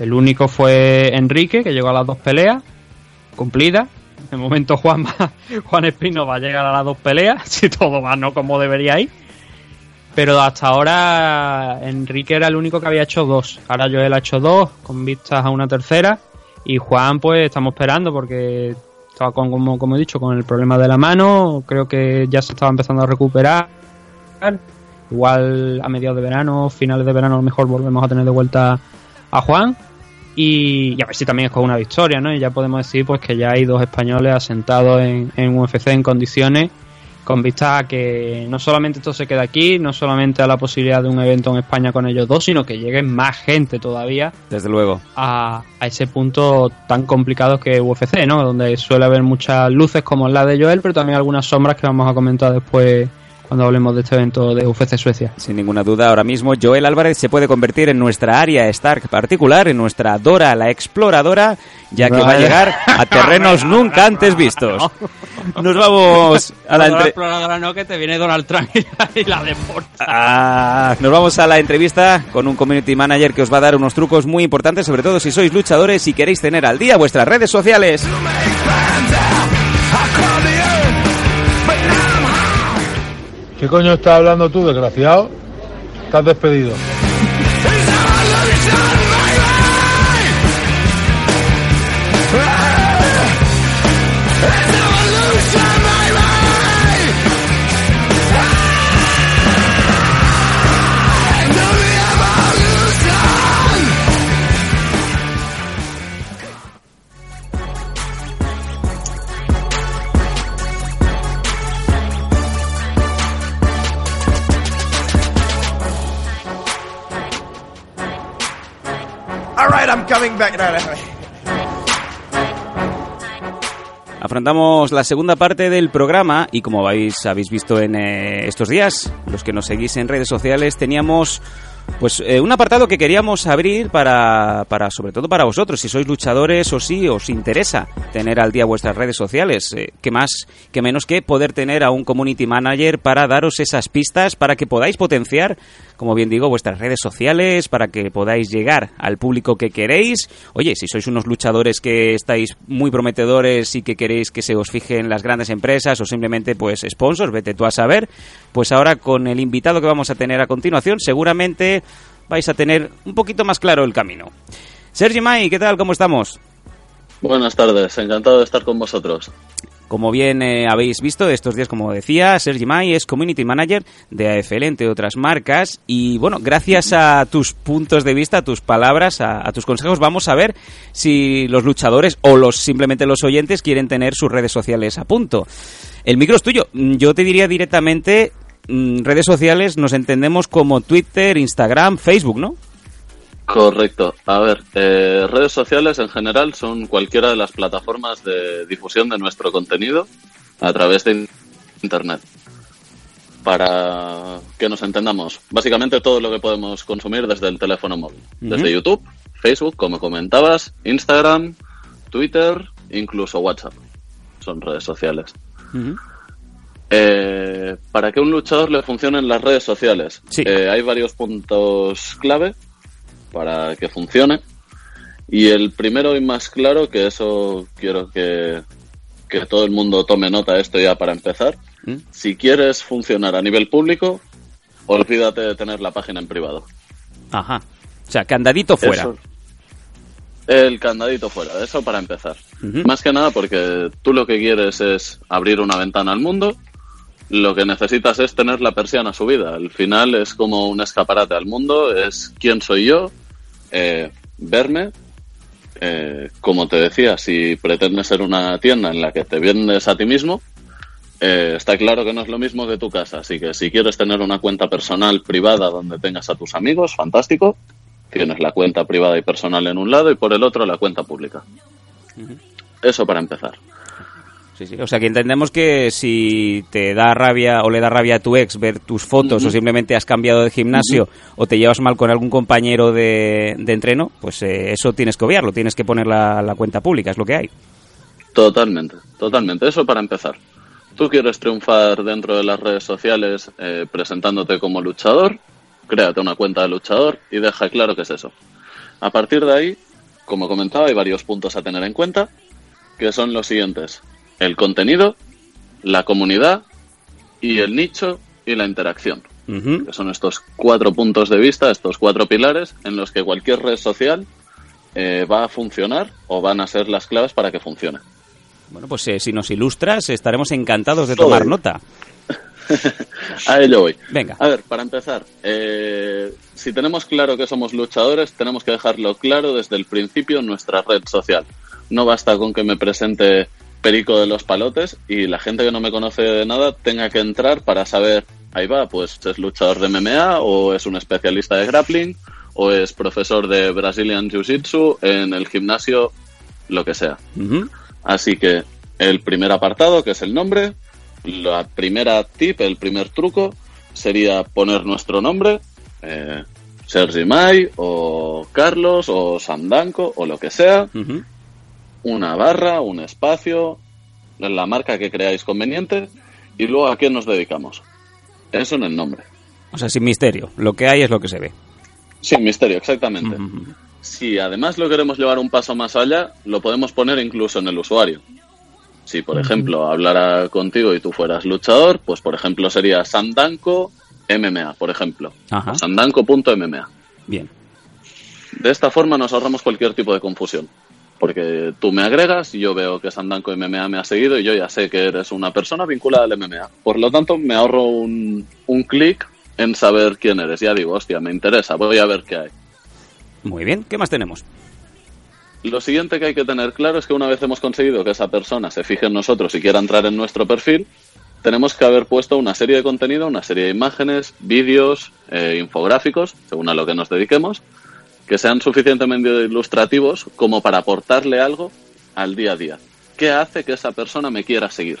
El único fue Enrique, que llegó a las dos peleas cumplidas. De momento Juan va- Juan Espino va a llegar a las dos peleas, si todo va no como debería ir. Pero hasta ahora Enrique era el único que había hecho dos. Ahora Joel ha hecho dos, con vistas a una tercera. Y Juan, pues estamos esperando porque estaba con, como, como he dicho, con el problema de la mano. Creo que ya se estaba empezando a recuperar. Igual a mediados de verano, finales de verano, a lo mejor volvemos a tener de vuelta a Juan. Y, y a ver si también es con una victoria, ¿no? Y ya podemos decir pues que ya hay dos españoles asentados en, en UFC en condiciones, con vista a que no solamente esto se queda aquí, no solamente a la posibilidad de un evento en España con ellos dos, sino que lleguen más gente todavía Desde luego. a, a ese punto tan complicado que UFC, ¿no? Donde suele haber muchas luces como la de Joel, pero también algunas sombras que vamos a comentar después cuando hablemos de este evento de UFC Suecia. Sin ninguna duda, ahora mismo Joel Álvarez se puede convertir en nuestra área Stark particular, en nuestra Dora la exploradora, ya que va a llegar a terrenos nunca antes vistos. Nos vamos a la entre- exploradora no, que te viene Donald Trump y la deporta. Ah, nos vamos a la entrevista con un community manager que os va a dar unos trucos muy importantes, sobre todo si sois luchadores y queréis tener al día vuestras redes sociales. ¿Qué coño estás hablando tú, desgraciado? Estás despedido. Coming back. No, no. Afrontamos la segunda parte del programa y como habéis, habéis visto en eh, estos días, los que nos seguís en redes sociales, teníamos pues eh, un apartado que queríamos abrir para, para, sobre todo para vosotros, si sois luchadores o si os interesa tener al día vuestras redes sociales. Eh, ¿Qué más, que menos que poder tener a un community manager para daros esas pistas para que podáis potenciar, como bien digo, vuestras redes sociales, para que podáis llegar al público que queréis. Oye, si sois unos luchadores que estáis muy prometedores y que queréis que se os fijen las grandes empresas o simplemente pues sponsors, vete tú a saber, pues ahora con el invitado que vamos a tener a continuación, seguramente vais a tener un poquito más claro el camino. Sergi May, ¿qué tal? ¿Cómo estamos? Buenas tardes, encantado de estar con vosotros. Como bien eh, habéis visto estos días, como decía, Sergi May es Community Manager de AFL, entre otras marcas. Y bueno, gracias a tus puntos de vista, a tus palabras, a, a tus consejos, vamos a ver si los luchadores o los simplemente los oyentes quieren tener sus redes sociales a punto. El micro es tuyo. Mm, Yo te diría directamente, mm, redes sociales nos entendemos como Twitter, Instagram, Facebook, ¿no? Correcto. A ver, eh, redes sociales en general son cualquiera de las plataformas de difusión de nuestro contenido a través de Internet. Para que nos entendamos, básicamente todo lo que podemos consumir desde el teléfono móvil. Desde. YouTube, Facebook, como comentabas, Instagram, Twitter, incluso WhatsApp. Son redes sociales. Eh, para que un luchador le funcionen las redes sociales, eh, hay varios puntos clave para que funcione. Y el primero y más claro, que eso quiero que, que todo el mundo tome nota de esto ya para empezar. ¿Mm? Si quieres funcionar a nivel público, olvídate de tener la página en privado. Ajá. O sea, candadito fuera. Eso. El candadito fuera, eso para empezar. Más que nada porque tú lo que quieres es abrir una ventana al mundo, lo que necesitas es tener la persiana subida. Al final es como un escaparate al mundo, es quién soy yo, eh, verme. eh, como te decía, si pretendes ser una tienda en la que te vendes a ti mismo, eh, está claro que no es lo mismo que tu casa. Así que si quieres tener una cuenta personal privada donde tengas a tus amigos, fantástico. Tienes la cuenta privada y personal en un lado y por el otro la cuenta pública. Eso para empezar. Sí, sí. O sea, que entendemos que si te da rabia o le da rabia a tu ex ver tus fotos o simplemente has cambiado de gimnasio o te llevas mal con algún compañero de, de entreno, pues eh, eso tienes que obviarlo, tienes que poner la, la cuenta pública, es lo que hay. Totalmente, totalmente. Eso para empezar. Tú quieres triunfar dentro de las redes sociales eh, presentándote como luchador, créate una cuenta de luchador y deja claro qué es eso. A partir de ahí, como comentaba, hay varios puntos a tener en cuenta, que son los siguientes. El contenido, la comunidad y el nicho y la interacción. Que son estos cuatro puntos de vista, estos cuatro pilares en los que cualquier red social eh, va a funcionar o van a ser las claves para que funcione. Bueno, pues eh, si nos ilustras, estaremos encantados de tomar nota. A ello voy. Venga. A ver, para empezar, eh, si tenemos claro que somos luchadores, tenemos que dejarlo claro desde el principio en nuestra red social. No basta con que me presente Perico de los Palotes y la gente que no me conoce de nada tenga que entrar para saber, ahí va, pues es luchador de MMA o es un especialista de grappling o es profesor de Brazilian Jiu-Jitsu en el gimnasio, lo que sea. Así que el primer apartado, que es el nombre, la primera tip, el primer truco, sería poner nuestro nombre, eh, Sergi May, o Carlos, o Sandanco, o lo que sea, una barra, un espacio, la marca que creáis conveniente, y luego a qué nos dedicamos. Eso en el nombre. O sea, sin misterio. Lo que hay es lo que se ve. Sin misterio, exactamente. Si además lo queremos llevar un paso más allá, lo podemos poner incluso en el usuario. Si, por ejemplo, hablara contigo y tú fueras luchador, pues, por ejemplo, sería Sandanco MMA, por ejemplo. Sandanco.mma. Bien. De esta forma nos ahorramos cualquier tipo de confusión. Porque tú me agregas, yo veo que Sandanco MMA me ha seguido y yo ya sé que eres una persona vinculada al MMA. Por lo tanto, me ahorro un, un clic en saber quién eres. Ya digo, hostia, me interesa, voy a ver qué hay. Muy bien. ¿Qué más tenemos? Lo siguiente que hay que tener claro es que una vez hemos conseguido que esa persona se fije en nosotros y quiera entrar en nuestro perfil, tenemos que haber puesto una serie de contenido, una serie de imágenes, vídeos, eh, infográficos, según a lo que nos dediquemos, que sean suficientemente ilustrativos como para aportarle algo al día a día. ¿Qué hace que esa persona me quiera seguir?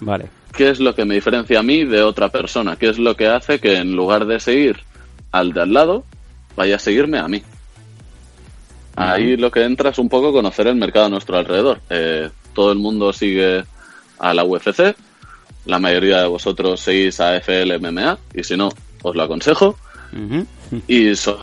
Vale. ¿Qué es lo que me diferencia a mí de otra persona? ¿Qué es lo que hace que en lugar de seguir al de al lado, vaya a seguirme a mí? Ahí lo que entra es un poco conocer el mercado a nuestro alrededor. Eh, todo el mundo sigue a la UFC, la mayoría de vosotros seguís a FLMMA, y si no, os lo aconsejo. Y son,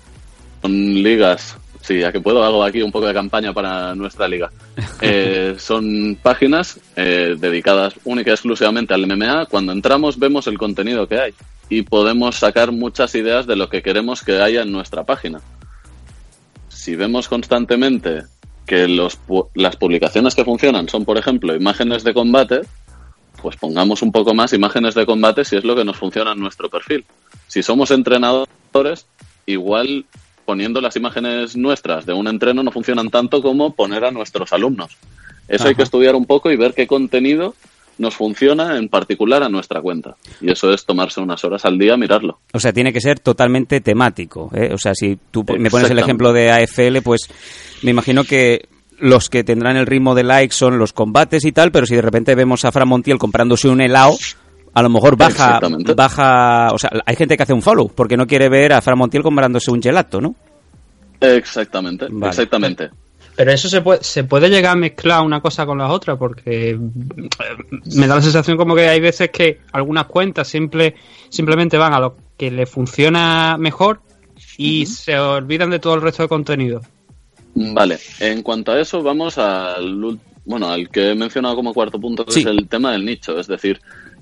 son ligas, sí, ya que puedo, hago aquí un poco de campaña para nuestra liga. Eh, son páginas eh, dedicadas única y exclusivamente al MMA. Cuando entramos vemos el contenido que hay y podemos sacar muchas ideas de lo que queremos que haya en nuestra página. Si vemos constantemente que los, las publicaciones que funcionan son, por ejemplo, imágenes de combate, pues pongamos un poco más imágenes de combate si es lo que nos funciona en nuestro perfil. Si somos entrenadores, igual poniendo las imágenes nuestras de un entreno no funcionan tanto como poner a nuestros alumnos. Eso hay que estudiar un poco y ver qué contenido nos funciona en particular a nuestra cuenta. Y eso es tomarse unas horas al día a mirarlo. O sea, tiene que ser totalmente temático. ¿eh? O sea, si tú me pones el ejemplo de AFL, pues me imagino que los que tendrán el ritmo de likes son los combates y tal, pero si de repente vemos a Fran Montiel comprándose un helado, a lo mejor baja, Exactamente. baja, o sea, hay gente que hace un follow porque no quiere ver a Fran Montiel comprándose un gelato, ¿no? Exactamente, Vale. exactamente. Pero eso se puede, se puede llegar a mezclar una cosa con la otra, porque eh, me da la sensación como que hay veces que algunas cuentas simple, simplemente van a lo que le funciona mejor y se olvidan de todo el resto de contenido. Vale, en cuanto a eso, vamos al, bueno, al que he mencionado como cuarto punto, que Sí. es el tema del nicho. Es decir,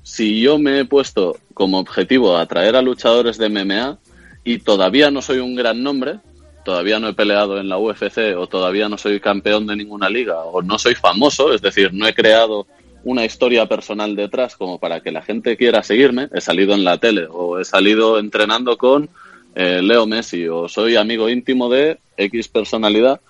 si yo me he puesto como objetivo atraer a luchadores de MMA y todavía no soy un gran nombre, todavía no he peleado en la UFC o todavía no soy campeón de ninguna liga o no soy famoso, es decir, no he creado una historia personal detrás como para que la gente quiera seguirme, he salido en la tele o he salido entrenando con eh, Leo Messi o soy amigo íntimo de X personalidad,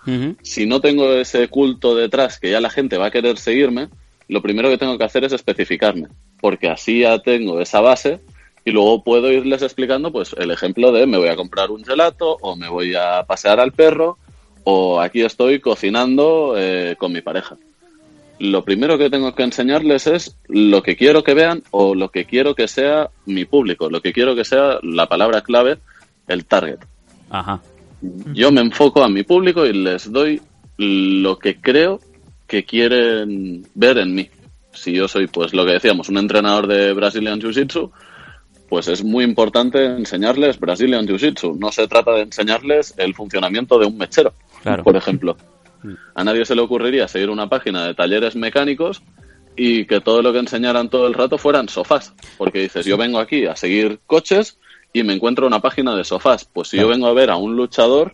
si no tengo ese culto detrás que ya la gente va a querer seguirme, lo primero que tengo que hacer es especificarme, porque así ya tengo esa base y luego puedo irles explicando pues el ejemplo de me voy a comprar un gelato o me voy a pasear al perro o aquí estoy cocinando eh, con mi pareja. Lo primero que tengo que enseñarles es lo que quiero que vean o lo que quiero que sea mi público, lo que quiero que sea la palabra clave, el target. Ajá. Yo me enfoco a mi público y les doy lo que creo que quieren ver en mí. Si yo soy, pues lo que decíamos, un entrenador de Brazilian Jiu-Jitsu, pues es muy importante enseñarles Brazilian Jiu-Jitsu. No se trata de enseñarles el funcionamiento de un mechero, Claro. por ejemplo. A nadie se le ocurriría seguir una página de talleres mecánicos y que todo lo que enseñaran todo el rato fueran sofás. Porque dices, yo vengo aquí a seguir coches y me encuentro una página de sofás. Pues si yo vengo a ver a un luchador,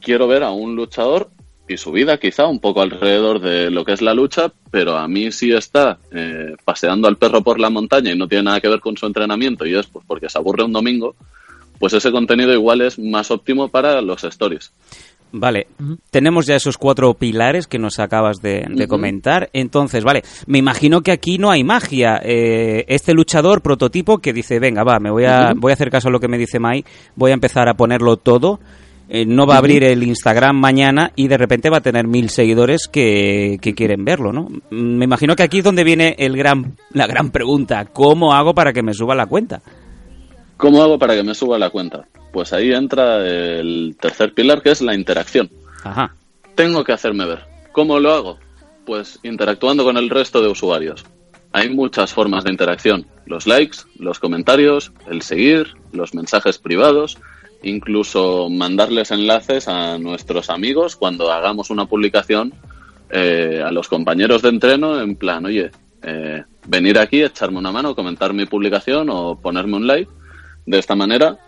quiero ver a un luchador y su vida quizá un poco alrededor de lo que es la lucha, pero a mí si está eh, paseando al perro por la montaña y no tiene nada que ver con su entrenamiento y es pues, porque se aburre un domingo, pues ese contenido igual es más óptimo para los stories. Vale, tenemos ya esos cuatro pilares que nos acabas de, de comentar. Entonces, vale, me imagino que aquí no hay magia. Eh, este luchador prototipo que dice, venga, va, me voy a, voy a hacer caso a lo que me dice Mai, voy a empezar a ponerlo todo. Eh, no va a abrir el Instagram mañana y de repente va a tener mil seguidores que, que quieren verlo, ¿no? Mm, Me imagino que aquí es donde viene el gran, la gran pregunta. ¿Cómo hago para que me suba la cuenta? ¿Cómo hago para que me suba la cuenta? Pues ahí entra el tercer pilar, que es la interacción. Ajá. Tengo que hacerme ver. ¿Cómo lo hago? Pues interactuando con el resto de usuarios. Hay muchas formas de interacción. Los likes, los comentarios, el seguir, los mensajes privados, incluso mandarles enlaces a nuestros amigos cuando hagamos una publicación eh, a los compañeros de entreno en plan, oye, eh, venir aquí, echarme una mano, comentar mi publicación o ponerme un like. De esta manera,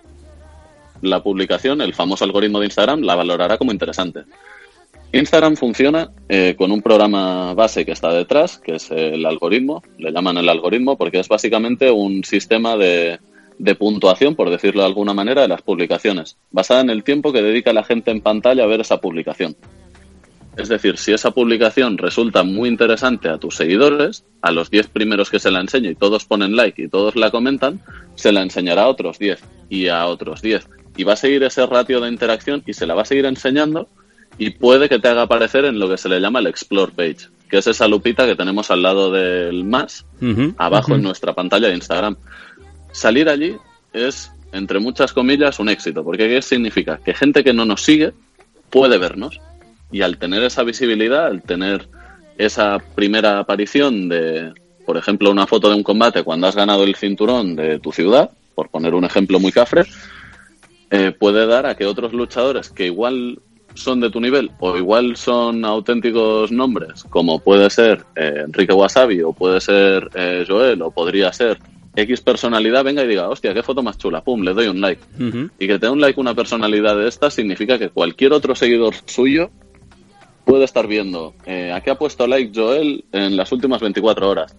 la publicación, el famoso algoritmo de Instagram, la valorará como interesante. Instagram funciona eh, con un programa base que está detrás, que es el algoritmo. Le llaman el algoritmo porque es básicamente un sistema de, de puntuación, por decirlo de alguna manera, de las publicaciones, basada en el tiempo que dedica la gente en pantalla a ver esa publicación. Es decir, si esa publicación resulta muy interesante a tus seguidores, a los 10 primeros que se la enseño y todos ponen like y todos la comentan, se la enseñará a otros 10 y a otros 10. Y va a seguir ese ratio de interacción y se la va a seguir enseñando y puede que te haga aparecer en lo que se le llama el Explore Page, que es esa lupita que tenemos al lado del más, abajo en nuestra pantalla de Instagram. Salir allí es, entre muchas comillas, un éxito, porque ¿qué significa? Que gente que no nos sigue puede vernos y al tener esa visibilidad, al tener esa primera aparición de, por ejemplo, una foto de un combate cuando has ganado el cinturón de tu ciudad, por poner un ejemplo muy cafre, eh, puede dar a que otros luchadores que igual son de tu nivel o igual son auténticos nombres, como puede ser eh, Enrique Wasabi o puede ser eh, Joel o podría ser X personalidad, venga y diga, hostia, qué foto más chula, pum, le doy un like. Y que te dé un like una personalidad de estas significa que cualquier otro seguidor suyo puede estar viendo eh, a qué ha puesto like Joel en las últimas 24 horas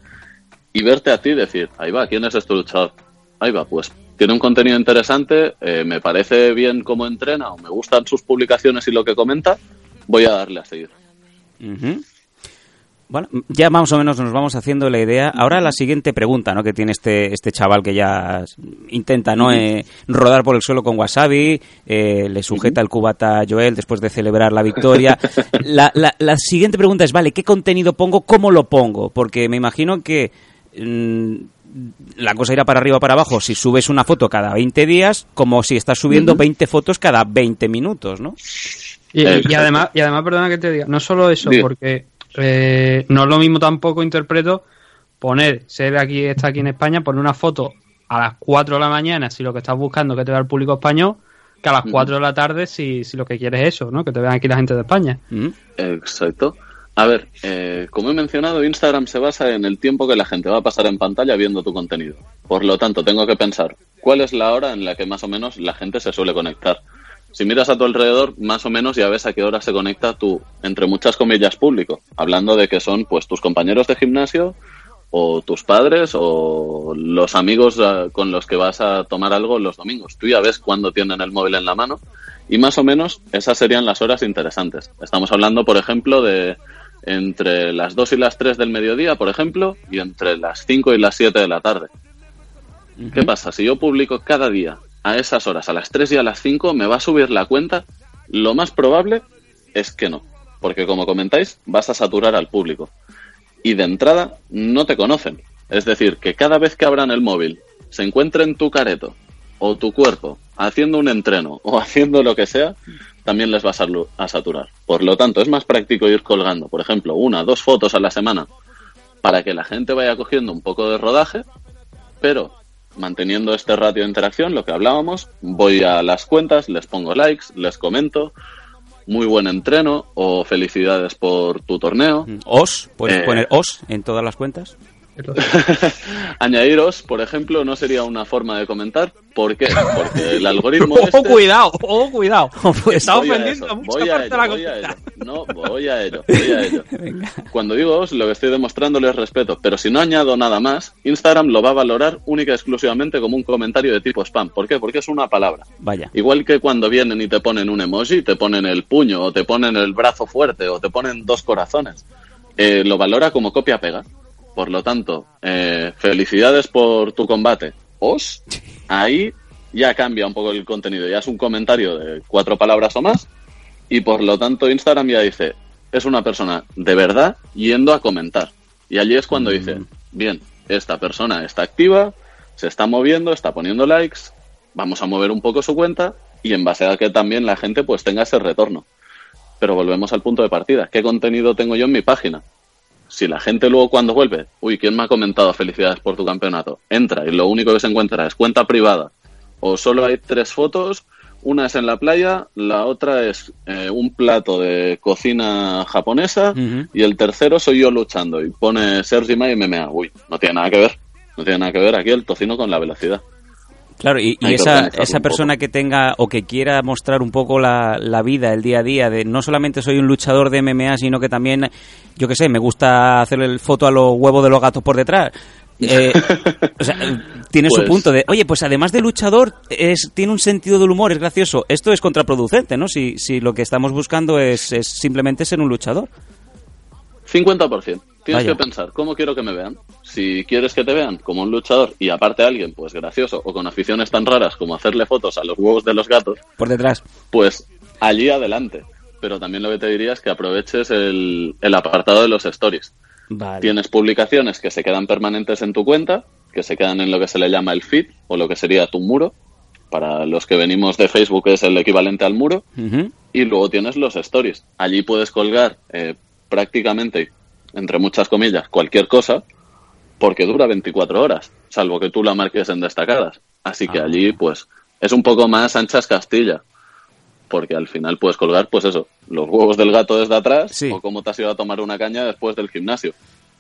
y verte a ti y decir, ahí va, ¿quién es este luchador? Ahí va, pues tiene un contenido interesante, eh, me parece bien cómo entrena o me gustan sus publicaciones y lo que comenta, voy a darle a seguir. Bueno, ya más o menos nos vamos haciendo la idea. Ahora la siguiente pregunta, ¿no? Que tiene este este chaval que ya intenta, ¿no? Eh, rodar por el suelo con wasabi, eh, le sujeta el cubata a Joel después de celebrar la victoria. La, la, la siguiente pregunta es, vale, ¿qué contenido pongo? ¿Cómo lo pongo? Porque me imagino que mm, la cosa irá para arriba o para abajo si subes una foto cada 20 días, como si estás subiendo Ujú. 20 fotos cada 20 minutos, ¿no? Y, además, y además, perdona que te diga, no solo eso, porque eh, no es lo mismo tampoco, interpreto, poner, se ve aquí, está aquí en España, poner una foto a las 4 de la mañana si lo que estás buscando es que te vea el público español, que a las Ujú. 4 de la tarde si, si lo que quieres es eso, ¿no? Que te vean aquí la gente de España. Exacto. A ver, eh, como he mencionado, Instagram se basa en el tiempo que la gente va a pasar en pantalla viendo tu contenido. Por lo tanto, tengo que pensar cuál es la hora en la que más o menos la gente se suele conectar. Si miras a tu alrededor, más o menos ya ves a qué hora se conecta tu, entre muchas comillas, público. Hablando de que son pues tus compañeros de gimnasio o tus padres o los amigos eh, con los que vas a tomar algo los domingos. Tú ya ves cuándo tienen el móvil en la mano y más o menos esas serían las horas interesantes. Estamos hablando, por ejemplo, de entre las 2 y las 3 del mediodía, por ejemplo, y entre las 5 y las 7 de la tarde. ¿Qué pasa? Si yo publico cada día a esas horas, a las 3 y a las 5, ¿me va a subir la cuenta? Lo más probable es que no, porque como comentáis, vas a saturar al público. Y de entrada, no te conocen. Es decir, que cada vez que abran el móvil, se encuentren tu careto o tu cuerpo haciendo un entreno o haciendo lo que sea, también les vas a, saturar. Por lo tanto, es más práctico ir colgando, por ejemplo, una, dos fotos a la semana para que la gente vaya cogiendo un poco de rodaje, pero manteniendo este ratio de interacción, lo que hablábamos, voy a las cuentas, les pongo likes, les comento, muy buen entreno o felicidades por tu torneo. Os, puedes Eh, poner os en todas las cuentas. Añadiros, por ejemplo, no sería una forma de comentar. ¿Por qué? Porque el algoritmo Ojo, este... cuidado, ojo, cuidado. Está Voy a ofendiendo a mucha voy a parte de ello, la voy a comunidad. ello. No, voy a ello, voy a ello. Cuando digo os, lo que estoy demostrándole es respeto, pero si no añado nada más, Instagram lo va a valorar única y exclusivamente como un comentario de tipo spam. ¿Por qué? Porque es una palabra. Vaya. Igual que cuando vienen y te ponen un emoji, te ponen el puño, o te ponen el brazo fuerte, o te ponen dos corazones. Eh, lo valora como copia-pega. Por lo tanto, eh, felicidades por tu combate. Os, ahí ya cambia un poco el contenido. Ya es un comentario de cuatro palabras o más. Y por lo tanto, Instagram ya dice, es una persona de verdad yendo a comentar. Y allí es cuando dice, bien, esta persona está activa, se está moviendo, está poniendo likes, vamos a mover un poco su cuenta y en base a que también la gente pues tenga ese retorno. Pero volvemos al punto de partida. ¿Qué contenido tengo yo en mi página? Si la gente luego cuando vuelve, uy, ¿quién me ha comentado felicidades por tu campeonato? Entra y lo único que se encuentra es cuenta privada o solo hay tres fotos, una es en la playa, la otra es eh, un plato de cocina japonesa y el tercero soy yo luchando y pone Sergi May MMA. Uy, no tiene nada que ver. No tiene nada que ver aquí el tocino con la velocidad. Claro, y, esa, esa persona que tenga o que quiera mostrar un poco la, la vida, el día a día, de no solamente soy un luchador de MMA, sino que también, yo qué sé, me gusta hacer el foto a los huevos de los gatos por detrás. Eh, o sea, tiene su Pues- punto de, oye, pues además de luchador, es, tiene un sentido del humor, es gracioso. Esto es contraproducente, ¿no? Si, si lo que estamos buscando es, es simplemente ser un luchador. 50%. Tienes Vaya. que pensar, ¿cómo quiero que me vean? Si quieres que te vean como un luchador y aparte alguien, pues gracioso o con aficiones tan raras como hacerle fotos a los huevos de los gatos, Por detrás. pues allí adelante. Pero también lo que te diría es que aproveches el, el apartado de los stories. Vale. Tienes publicaciones que se quedan permanentes en tu cuenta, que se quedan en lo que se le llama el feed o lo que sería tu muro. Para los que venimos de Facebook es el equivalente al muro. Y luego tienes los stories. Allí puedes colgar eh, prácticamente, entre muchas comillas, cualquier cosa, porque dura 24 horas, salvo que tú la marques en destacadas. Así que allí, pues, es un poco más anchas Castilla. Porque al final puedes colgar, pues eso, los huevos del gato desde atrás o cómo te has ido a tomar una caña después del gimnasio.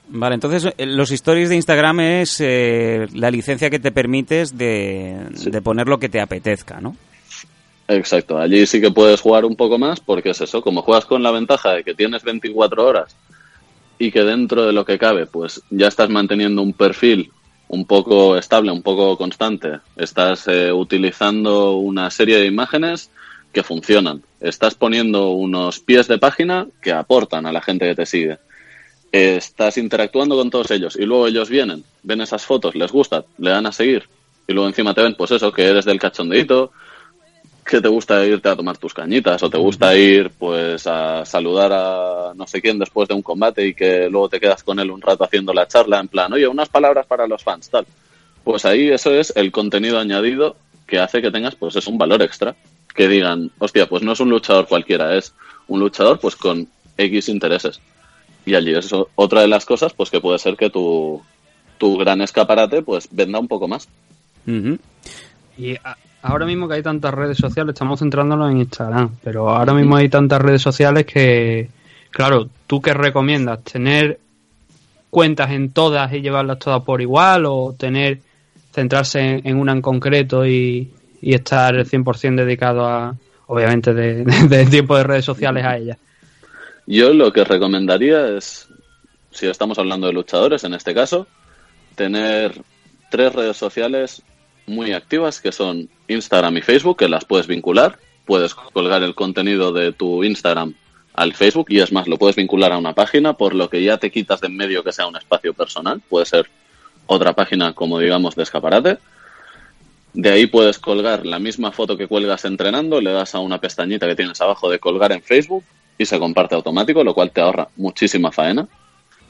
Vale, entonces eh, los stories de Instagram es eh, la licencia que te permites de, de poner lo que te apetezca, ¿no? Exacto, allí sí que puedes jugar un poco más porque es eso, como juegas con la ventaja de que tienes 24 horas y que dentro de lo que cabe, pues ya estás manteniendo un perfil un poco estable, un poco constante, estás eh, utilizando una serie de imágenes que funcionan, estás poniendo unos pies de página que aportan a la gente que te sigue, estás interactuando con todos ellos y luego ellos vienen, ven esas fotos, les gusta, le dan a seguir y luego encima te ven, pues eso, que eres del cachondeito, que te gusta irte a tomar tus cañitas o te gusta ir pues a saludar a no sé quién después de un combate y que luego te quedas con él un rato haciendo la charla en plan, oye, unas palabras para los fans, tal. Pues ahí eso es el contenido añadido que hace que tengas pues es un valor extra. Que digan, hostia, pues no es un luchador cualquiera, es un luchador pues con X intereses. Y allí es otra de las cosas pues que puede ser que tu, tu gran escaparate pues venda un poco más. Y a- ahora mismo que hay tantas redes sociales, estamos centrándonos en Instagram, pero ahora mismo hay tantas redes sociales que, claro, ¿tú qué recomiendas? ¿Tener cuentas en todas y llevarlas todas por igual o tener, centrarse en, una en concreto y, y estar el 100% dedicado a, obviamente, de, de- de tiempo de redes sociales a ella? Yo lo que recomendaría es, si estamos hablando de luchadores en este caso, tener tres redes sociales muy activas que son Instagram y Facebook, que las puedes vincular. Puedes colgar el contenido de tu Instagram al Facebook y es más, lo puedes vincular a una página, por lo que ya te quitas de en medio que sea un espacio personal. Puede ser otra página como digamos de escaparate. De ahí puedes colgar la misma foto que cuelgas entrenando, le das a una pestañita que tienes abajo de colgar en Facebook y se comparte automático, lo cual te ahorra muchísima faena.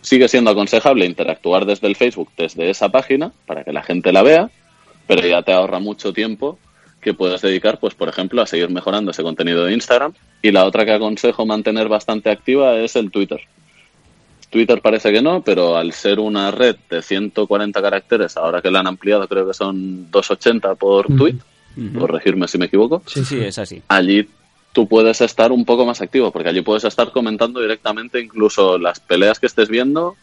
Sigue siendo aconsejable interactuar desde el Facebook, desde esa página, para que la gente la vea, pero ya te ahorra mucho tiempo que puedes dedicar, pues por ejemplo, a seguir mejorando ese contenido de Instagram. Y la otra que aconsejo mantener bastante activa es el Twitter. Twitter parece que no, pero al ser una red de 140 caracteres, ahora que la han ampliado creo que son 280 por tweet, corregirme si me equivoco. Sí, sí, es así. Allí tú puedes estar un poco más activo, porque allí puedes estar comentando directamente incluso las peleas que estés viendo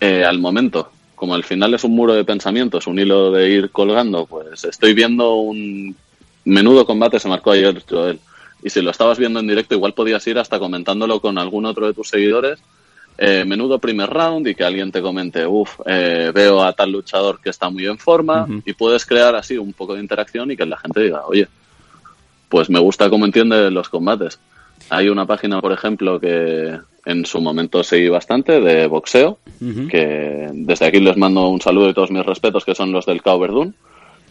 eh, al momento. Como al final es un muro de pensamientos, un hilo de ir colgando, pues estoy viendo un menudo combate, se marcó ayer Joel. Y si lo estabas viendo en directo, igual podías ir hasta comentándolo con algún otro de tus seguidores. eh, menudo primer round y que alguien te comente, uff, veo a tal luchador que está muy en forma y puedes crear así un poco de interacción y que la gente diga, oye, pues me gusta cómo entiende los combates. Hay una página, por ejemplo, que en su momento seguí bastante de boxeo, que desde aquí les mando un saludo y todos mis respetos, que son los del Cao Verdún.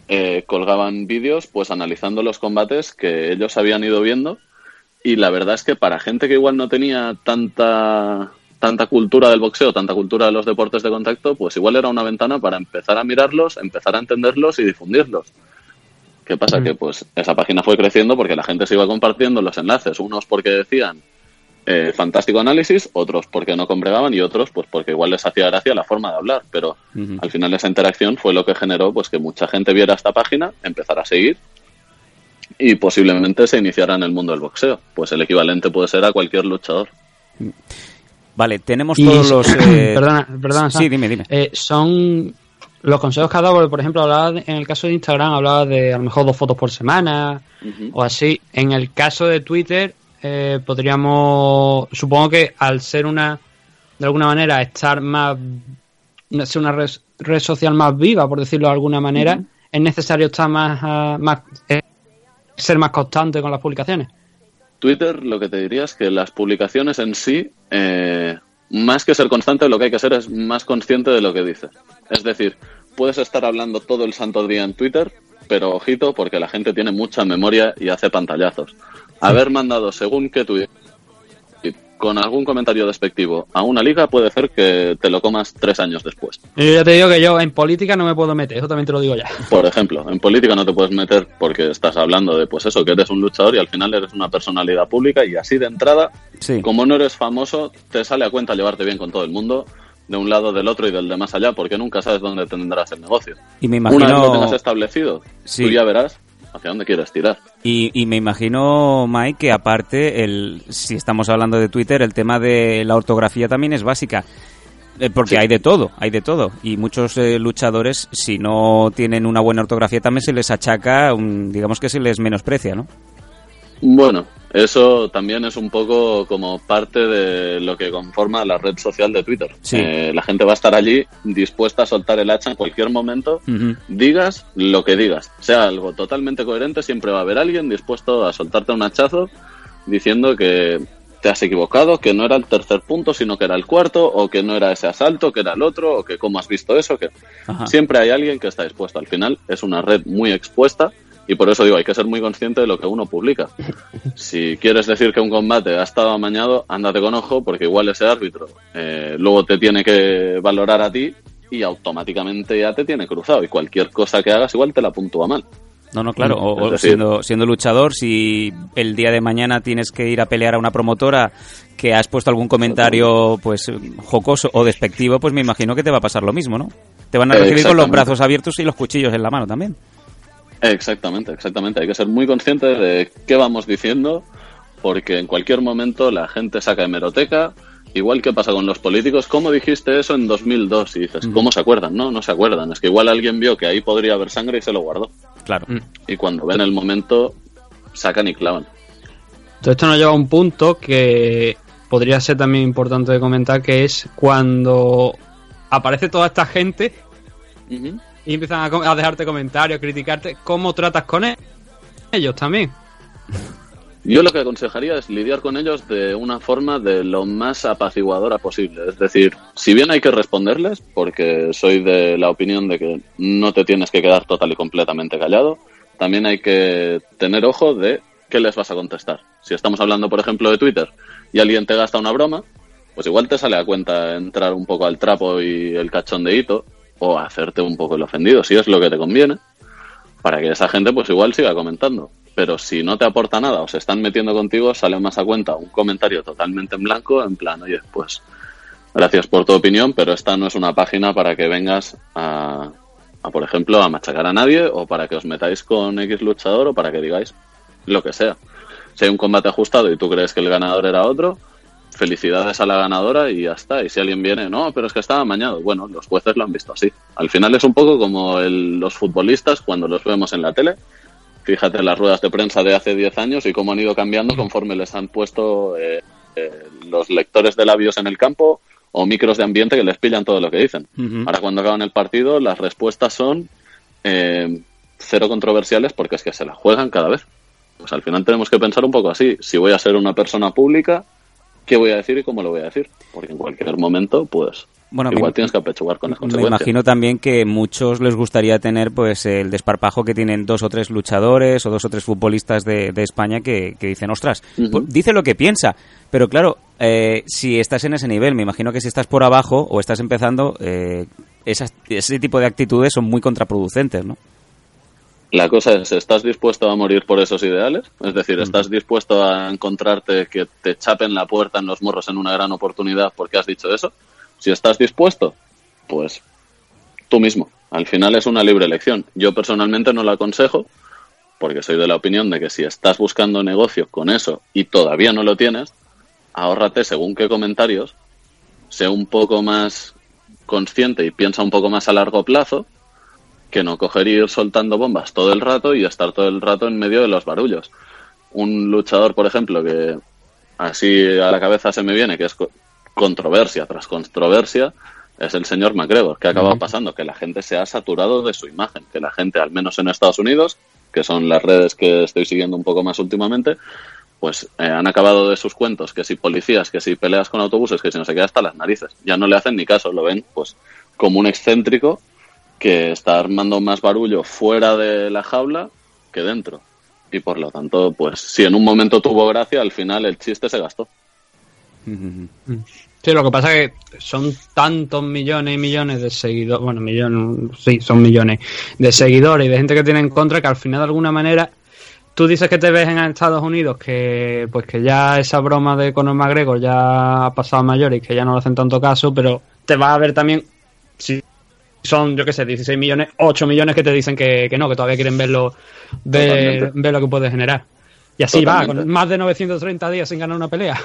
Eh, colgaban vídeos pues analizando los combates que ellos habían ido viendo y la verdad es que para gente que igual no tenía tanta tanta cultura del boxeo, tanta cultura de los deportes de contacto, pues igual era una ventana para empezar a mirarlos, empezar a entenderlos y difundirlos. ¿Qué pasa? Que pues esa página fue creciendo porque la gente se iba compartiendo los enlaces, unos porque decían eh, fantástico análisis, otros porque no congregaban y otros pues porque igual les hacía gracia la forma de hablar, pero al final esa interacción fue lo que generó pues que mucha gente viera esta página, empezara a seguir y posiblemente se iniciara en el mundo del boxeo. Pues el equivalente puede ser a cualquier luchador. Vale, tenemos Y- todos los... eh, perdona, perdona, Sí, Sam. dime, dime. Eh, son los consejos que ha dado, porque, por ejemplo, hablaba de- en el caso de Instagram, hablaba de a lo mejor dos fotos por semana o así. En el caso de Twitter, eh, podríamos, supongo que al ser una, de alguna manera, estar más, ser una red, red social más viva, por decirlo de alguna manera, es necesario estar más, ah, más eh, ser más constante con las publicaciones. Twitter, lo que te diría es que las publicaciones en sí, eh, más que ser constante, lo que hay que ser es más consciente de lo que dices. Es decir, puedes estar hablando todo el santo día en Twitter, pero ojito, porque la gente tiene mucha memoria y hace pantallazos. Haber mandado según que tweet con algún comentario despectivo a una liga puede hacer que te lo comas tres años después. Yo ya te digo que yo en política no me puedo meter, eso también te lo digo ya. Por ejemplo, en política no te puedes meter porque estás hablando de, pues eso, que eres un luchador y al final eres una personalidad pública y así de entrada, como no eres famoso, te sale a cuenta llevarte bien con todo el mundo, de un lado, del otro y del de más allá, porque nunca sabes dónde tendrás el negocio. Y me Una vez lo imagino... tengas establecido, Sí. tú ya verás hacia dónde quieres tirar. Y, y me imagino, Mike, que aparte, el, si estamos hablando de Twitter, el tema de la ortografía también es básica. Eh, Porque hay de todo, hay de todo. Y muchos eh, luchadores, si no tienen una buena ortografía, también se les achaca, un- digamos que se les menosprecia, ¿no? Bueno, eso también es un poco como parte de lo que conforma la red social de Twitter. Sí. Eh, la gente va a estar allí dispuesta a soltar el hacha en cualquier momento, digas lo que digas. Sea algo totalmente coherente, siempre va a haber alguien dispuesto a soltarte un hachazo diciendo que te has equivocado, que no era el tercer punto, sino que era el cuarto, o que no era ese asalto, que era el otro, o que cómo has visto eso, que Ajá. siempre hay alguien que está dispuesto. Al final es una red muy expuesta y por eso digo, hay que ser muy consciente de lo que uno publica. Si quieres decir que un combate ha estado amañado, ándate con ojo porque igual ese árbitro eh, luego te tiene que valorar a ti y automáticamente ya te tiene cruzado y cualquier cosa que hagas igual te la puntúa mal. No, no, claro. O, decir- siendo, siendo luchador, si el día de mañana tienes que ir a pelear a una promotora que has puesto algún comentario pues jocoso o despectivo, pues me imagino que te va a pasar lo mismo, ¿no? Te van a recibir con los brazos abiertos y los cuchillos en la mano también. Exactamente, exactamente. Hay que ser muy consciente de qué vamos diciendo, porque en cualquier momento la gente saca hemeroteca, igual que pasa con los políticos. ¿Cómo dijiste eso en 2002? Y dices, ¿cómo se acuerdan? No, no se acuerdan. Es que igual alguien vio que ahí podría haber sangre y se lo guardó. Claro. Y cuando ven el momento, sacan y clavan. Todo esto nos lleva a un punto que podría ser también importante de comentar, que es cuando aparece toda esta gente y empiezan a, a dejarte comentarios, criticarte, ¿cómo tratas con e- ellos también? Yo lo que aconsejaría es lidiar con ellos de una forma de lo más apaciguadora posible. Es decir, si bien hay que responderles, porque soy de la opinión de que no te tienes que quedar total y completamente callado, también hay que tener ojo de qué les vas a contestar. Si estamos hablando, por ejemplo, de Twitter y alguien te gasta una broma, pues igual te sale a cuenta entrar un poco al trapo y el cachondeíto o hacerte un poco el ofendido, si es lo que te conviene para que esa gente pues igual siga comentando. Pero si no te aporta nada o se están metiendo contigo, sale más a cuenta un comentario totalmente en blanco, en plan, oye, pues gracias por tu opinión, pero esta no es una página para que vengas a, a, por ejemplo, a machacar a nadie o para que os metáis con X luchador o para que digáis lo que sea. Si hay un combate ajustado y tú crees que el ganador era otro, felicidades a la ganadora y ya está. Y si alguien viene, no, pero es que estaba amañado. Bueno, los jueces lo han visto así. Al final es un poco como el- los futbolistas cuando los vemos en la tele. Fíjate las ruedas de prensa de hace 10 años y cómo han ido cambiando conforme les han puesto eh, eh, los lectores de labios en el campo o micros de ambiente que les pillan todo lo que dicen. Ahora cuando acaban el partido las respuestas son eh, cero controversiales porque es que se la juegan cada vez. Pues al final tenemos que pensar un poco así. Si voy a ser una persona pública, ¿qué voy a decir y cómo lo voy a decir? Porque en cualquier momento, pues, Bueno, igual me- tienes que apechugar con las Me consecuencias. imagino también que muchos les gustaría tener pues el desparpajo que tienen dos o tres luchadores o dos o tres futbolistas de, de España que, que dicen, ostras, pues, dice lo que piensa. Pero claro, eh, si estás en ese nivel, me imagino que si estás por abajo o estás empezando, eh, esas- ese tipo de actitudes son muy contraproducentes, ¿no? La cosa es, ¿estás dispuesto a morir por esos ideales? Es decir, ¿estás dispuesto a encontrarte que te chapen la puerta en los morros en una gran oportunidad porque has dicho eso? Si estás dispuesto, pues tú mismo. Al final es una libre elección. Yo personalmente no lo aconsejo porque soy de la opinión de que si estás buscando negocio con eso y todavía no lo tienes, ahórrate según qué comentarios, sé un poco más consciente y piensa un poco más a largo plazo que no coger y ir soltando bombas todo el rato y estar todo el rato en medio de los barullos. Un luchador, por ejemplo, que así a la cabeza se me viene, que es co- controversia tras controversia, es el señor McGregor. ¿Qué acaba pasando? Que la gente se ha saturado de su imagen, que la gente, al menos en Estados Unidos, que son las redes que estoy siguiendo un poco más últimamente, pues eh, han acabado de sus cuentos, que si policías, que si peleas con autobuses, que si no se queda hasta las narices. Ya no le hacen ni caso, lo ven pues como un excéntrico que está armando más barullo fuera de la jaula que dentro. Y por lo tanto, pues si en un momento tuvo gracia, al final el chiste se gastó. Sí, lo que pasa es que son tantos millones y millones de seguidores, bueno, millones, sí, son millones de seguidores y de gente que tiene en contra que al final de alguna manera tú dices que te ves en Estados Unidos que pues que ya esa broma de Conor McGregor ya ha pasado a y que ya no le hacen tanto caso, pero te vas a ver también si son, yo qué sé, 16 millones, 8 millones que te dicen que, que no, que todavía quieren verlo, ver, ver lo que puede generar. Y así va, con más de 930 días sin ganar una pelea.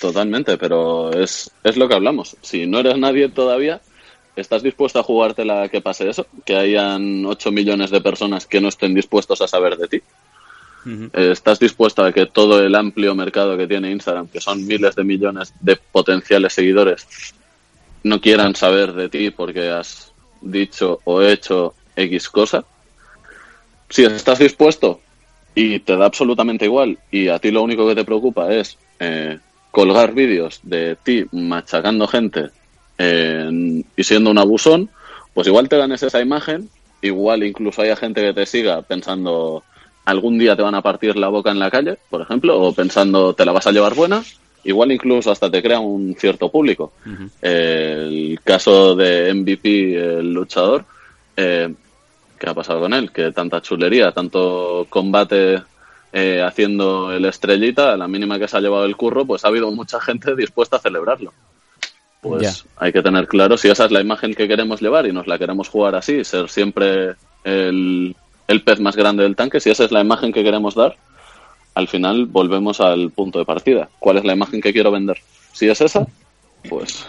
Totalmente, pero es, es lo que hablamos. Si no eres nadie todavía, ¿estás dispuesto a jugártela que pase eso? Que hayan 8 millones de personas que no estén dispuestos a saber de ti. Eh, ¿Estás dispuesto a que todo el amplio mercado que tiene Instagram, que son miles de millones de potenciales seguidores, no quieran saber de ti porque has dicho o hecho X cosa? Si estás dispuesto y te da absolutamente igual y a ti lo único que te preocupa es eh, colgar vídeos de ti machacando gente y siendo un abusón, pues igual te ganes esa imagen, igual incluso haya gente que te siga pensando algún día te van a partir la boca en la calle, por ejemplo, o pensando te la vas a llevar buena, igual incluso hasta te crea un cierto público. El caso de MVP, el luchador, eh, ¿qué ha pasado con él? Que tanta chulería, tanto combate eh, haciendo el estrellita, a la mínima que se ha llevado el curro, pues ha habido mucha gente dispuesta a celebrarlo. Pues hay que tener claro si esa es la imagen que queremos llevar y nos la queremos jugar así, ser siempre el, el pez más grande del tanque, si esa es la imagen que queremos dar, al final volvemos al punto de partida. ¿Cuál es la imagen que quiero vender? Si es esa, pues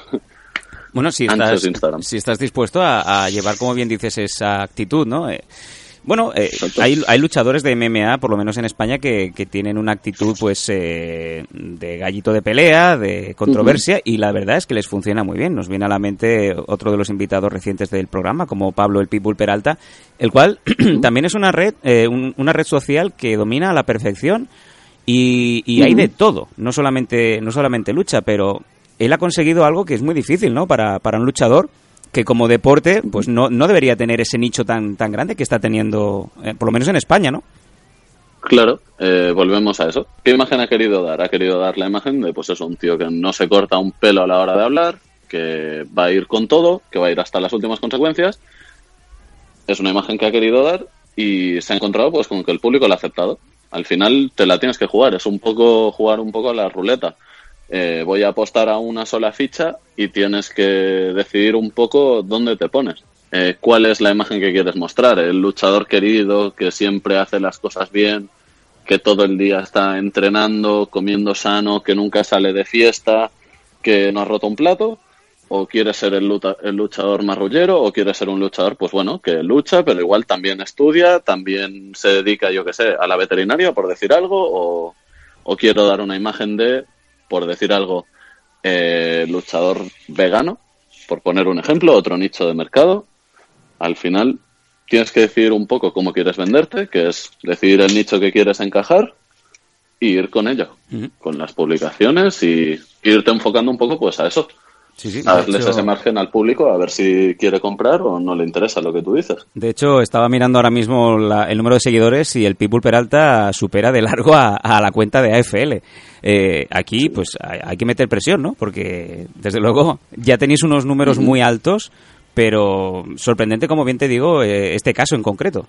Bueno, si estás, si estás dispuesto a, a llevar, como bien dices, esa actitud, ¿no? Eh, bueno, eh, hay, hay luchadores de MMA, por lo menos en España, que, que tienen una actitud, pues, eh, de gallito de pelea, de controversia, y la verdad es que les funciona muy bien. Nos viene a la mente otro de los invitados recientes del programa, como Pablo el Pitbull Peralta, el cual también es una red, eh, un- una red social que domina a la perfección y, y hay de todo, no solamente, no solamente lucha, pero él ha conseguido algo que es muy difícil, ¿no? Para, para un luchador que como deporte, pues no, no debería tener ese nicho tan, tan grande que está teniendo, eh, por lo menos en España, ¿no? Claro, eh, volvemos a eso. ¿Qué imagen ha querido dar? Ha querido dar la imagen de, pues eso, un tío que no se corta un pelo a la hora de hablar, que va a ir con todo, que va a ir hasta las últimas consecuencias. Es una imagen que ha querido dar y se ha encontrado pues con que el público la ha aceptado. Al final te la tienes que jugar, es un poco jugar un poco a la ruleta. Eh, voy a apostar a una sola ficha y tienes que decidir un poco dónde te pones. Eh, ¿Cuál es la imagen que quieres mostrar? ¿El luchador querido que siempre hace las cosas bien, que todo el día está entrenando, comiendo sano, que nunca sale de fiesta, que no ha roto un plato, o quieres ser el, el luchador marrullero, o quieres ser un luchador, pues bueno, que lucha, pero igual también estudia, también se dedica, yo que sé, a la veterinaria, por decir algo, o, o quiero dar una imagen de, por decir algo, eh, luchador vegano, por poner un ejemplo, otro nicho de mercado. Al final tienes que decidir un poco cómo quieres venderte, que es decidir el nicho que quieres encajar y ir con ello, con las publicaciones y irte enfocando un poco pues a eso. Sí, hecho- ese margen al público a ver si quiere comprar o no le interesa lo que tú dices. De hecho, estaba mirando ahora mismo la- el número de seguidores y el People Peralta supera de largo a, a la cuenta de AFL. Eh, aquí, pues, hay, hay que meter presión, ¿no? Porque, desde luego, ya tenéis unos números muy altos, pero sorprendente, como bien te digo, eh, este caso en concreto.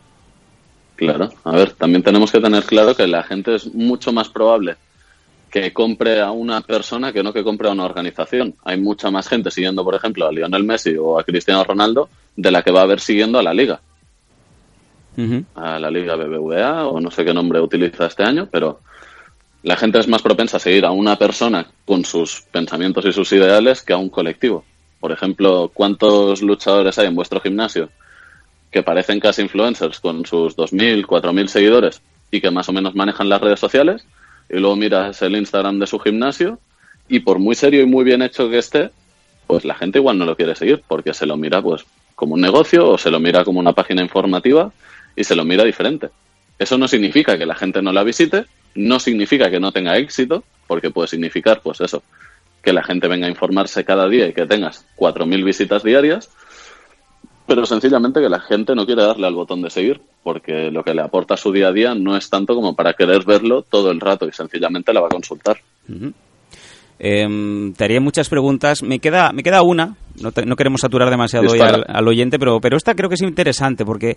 Claro, a ver, también tenemos que tener claro que la gente es mucho más probable que compre a una persona que no que compre a una organización. Hay mucha más gente siguiendo, por ejemplo, a Lionel Messi o a Cristiano Ronaldo de la que va a haber siguiendo a la liga, a la liga BBVA o no sé qué nombre utiliza este año, pero la gente es más propensa a seguir a una persona con sus pensamientos y sus ideales que a un colectivo. Por ejemplo, ¿cuántos luchadores hay en vuestro gimnasio que parecen casi influencers con sus 2.000, 4.000 seguidores y que más o menos manejan las redes sociales? Y luego miras el Instagram de su gimnasio y por muy serio y muy bien hecho que esté, pues la gente igual no lo quiere seguir porque se lo mira pues como un negocio o se lo mira como una página informativa y se lo mira diferente. Eso no significa que la gente no la visite, no significa que no tenga éxito, porque puede significar, pues eso, que la gente venga a informarse cada día y que tengas 4.000 visitas diarias, pero sencillamente que la gente no quiere darle al botón de seguir, porque lo que le aporta a su día a día no es tanto como para querer verlo todo el rato y sencillamente la va a consultar. Em, te haría muchas preguntas. Me queda, me queda una. No, te- no queremos saturar demasiado hoy al, al oyente, pero, pero esta creo que es interesante porque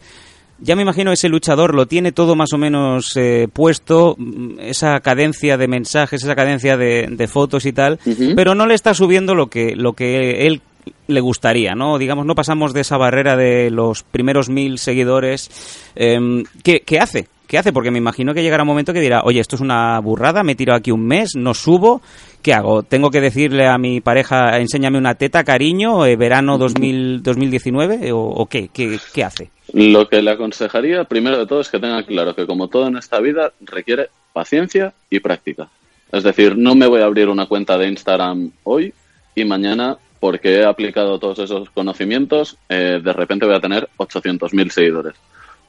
ya me imagino ese luchador lo tiene todo más o menos eh, puesto, mm, esa cadencia de mensajes, esa cadencia de, de fotos y tal, pero no le está subiendo lo que, lo que él le gustaría, ¿no? Digamos, no pasamos de esa barrera de los primeros mil seguidores. Em, ¿qué, ¿Qué hace? ¿Qué hace? Porque me imagino que llegará un momento que dirá, oye, esto es una burrada, me tiro aquí un mes, no subo, ¿qué hago? ¿Tengo que decirle a mi pareja, enséñame una teta, cariño, eh, verano 2000, 2019? ¿O, o qué? qué? ¿Qué hace? Lo que le aconsejaría, primero de todo, es que tenga claro que como todo en esta vida requiere paciencia y práctica. Es decir, no me voy a abrir una cuenta de Instagram hoy y mañana, porque he aplicado todos esos conocimientos, eh, de repente voy a tener 800.000 seguidores.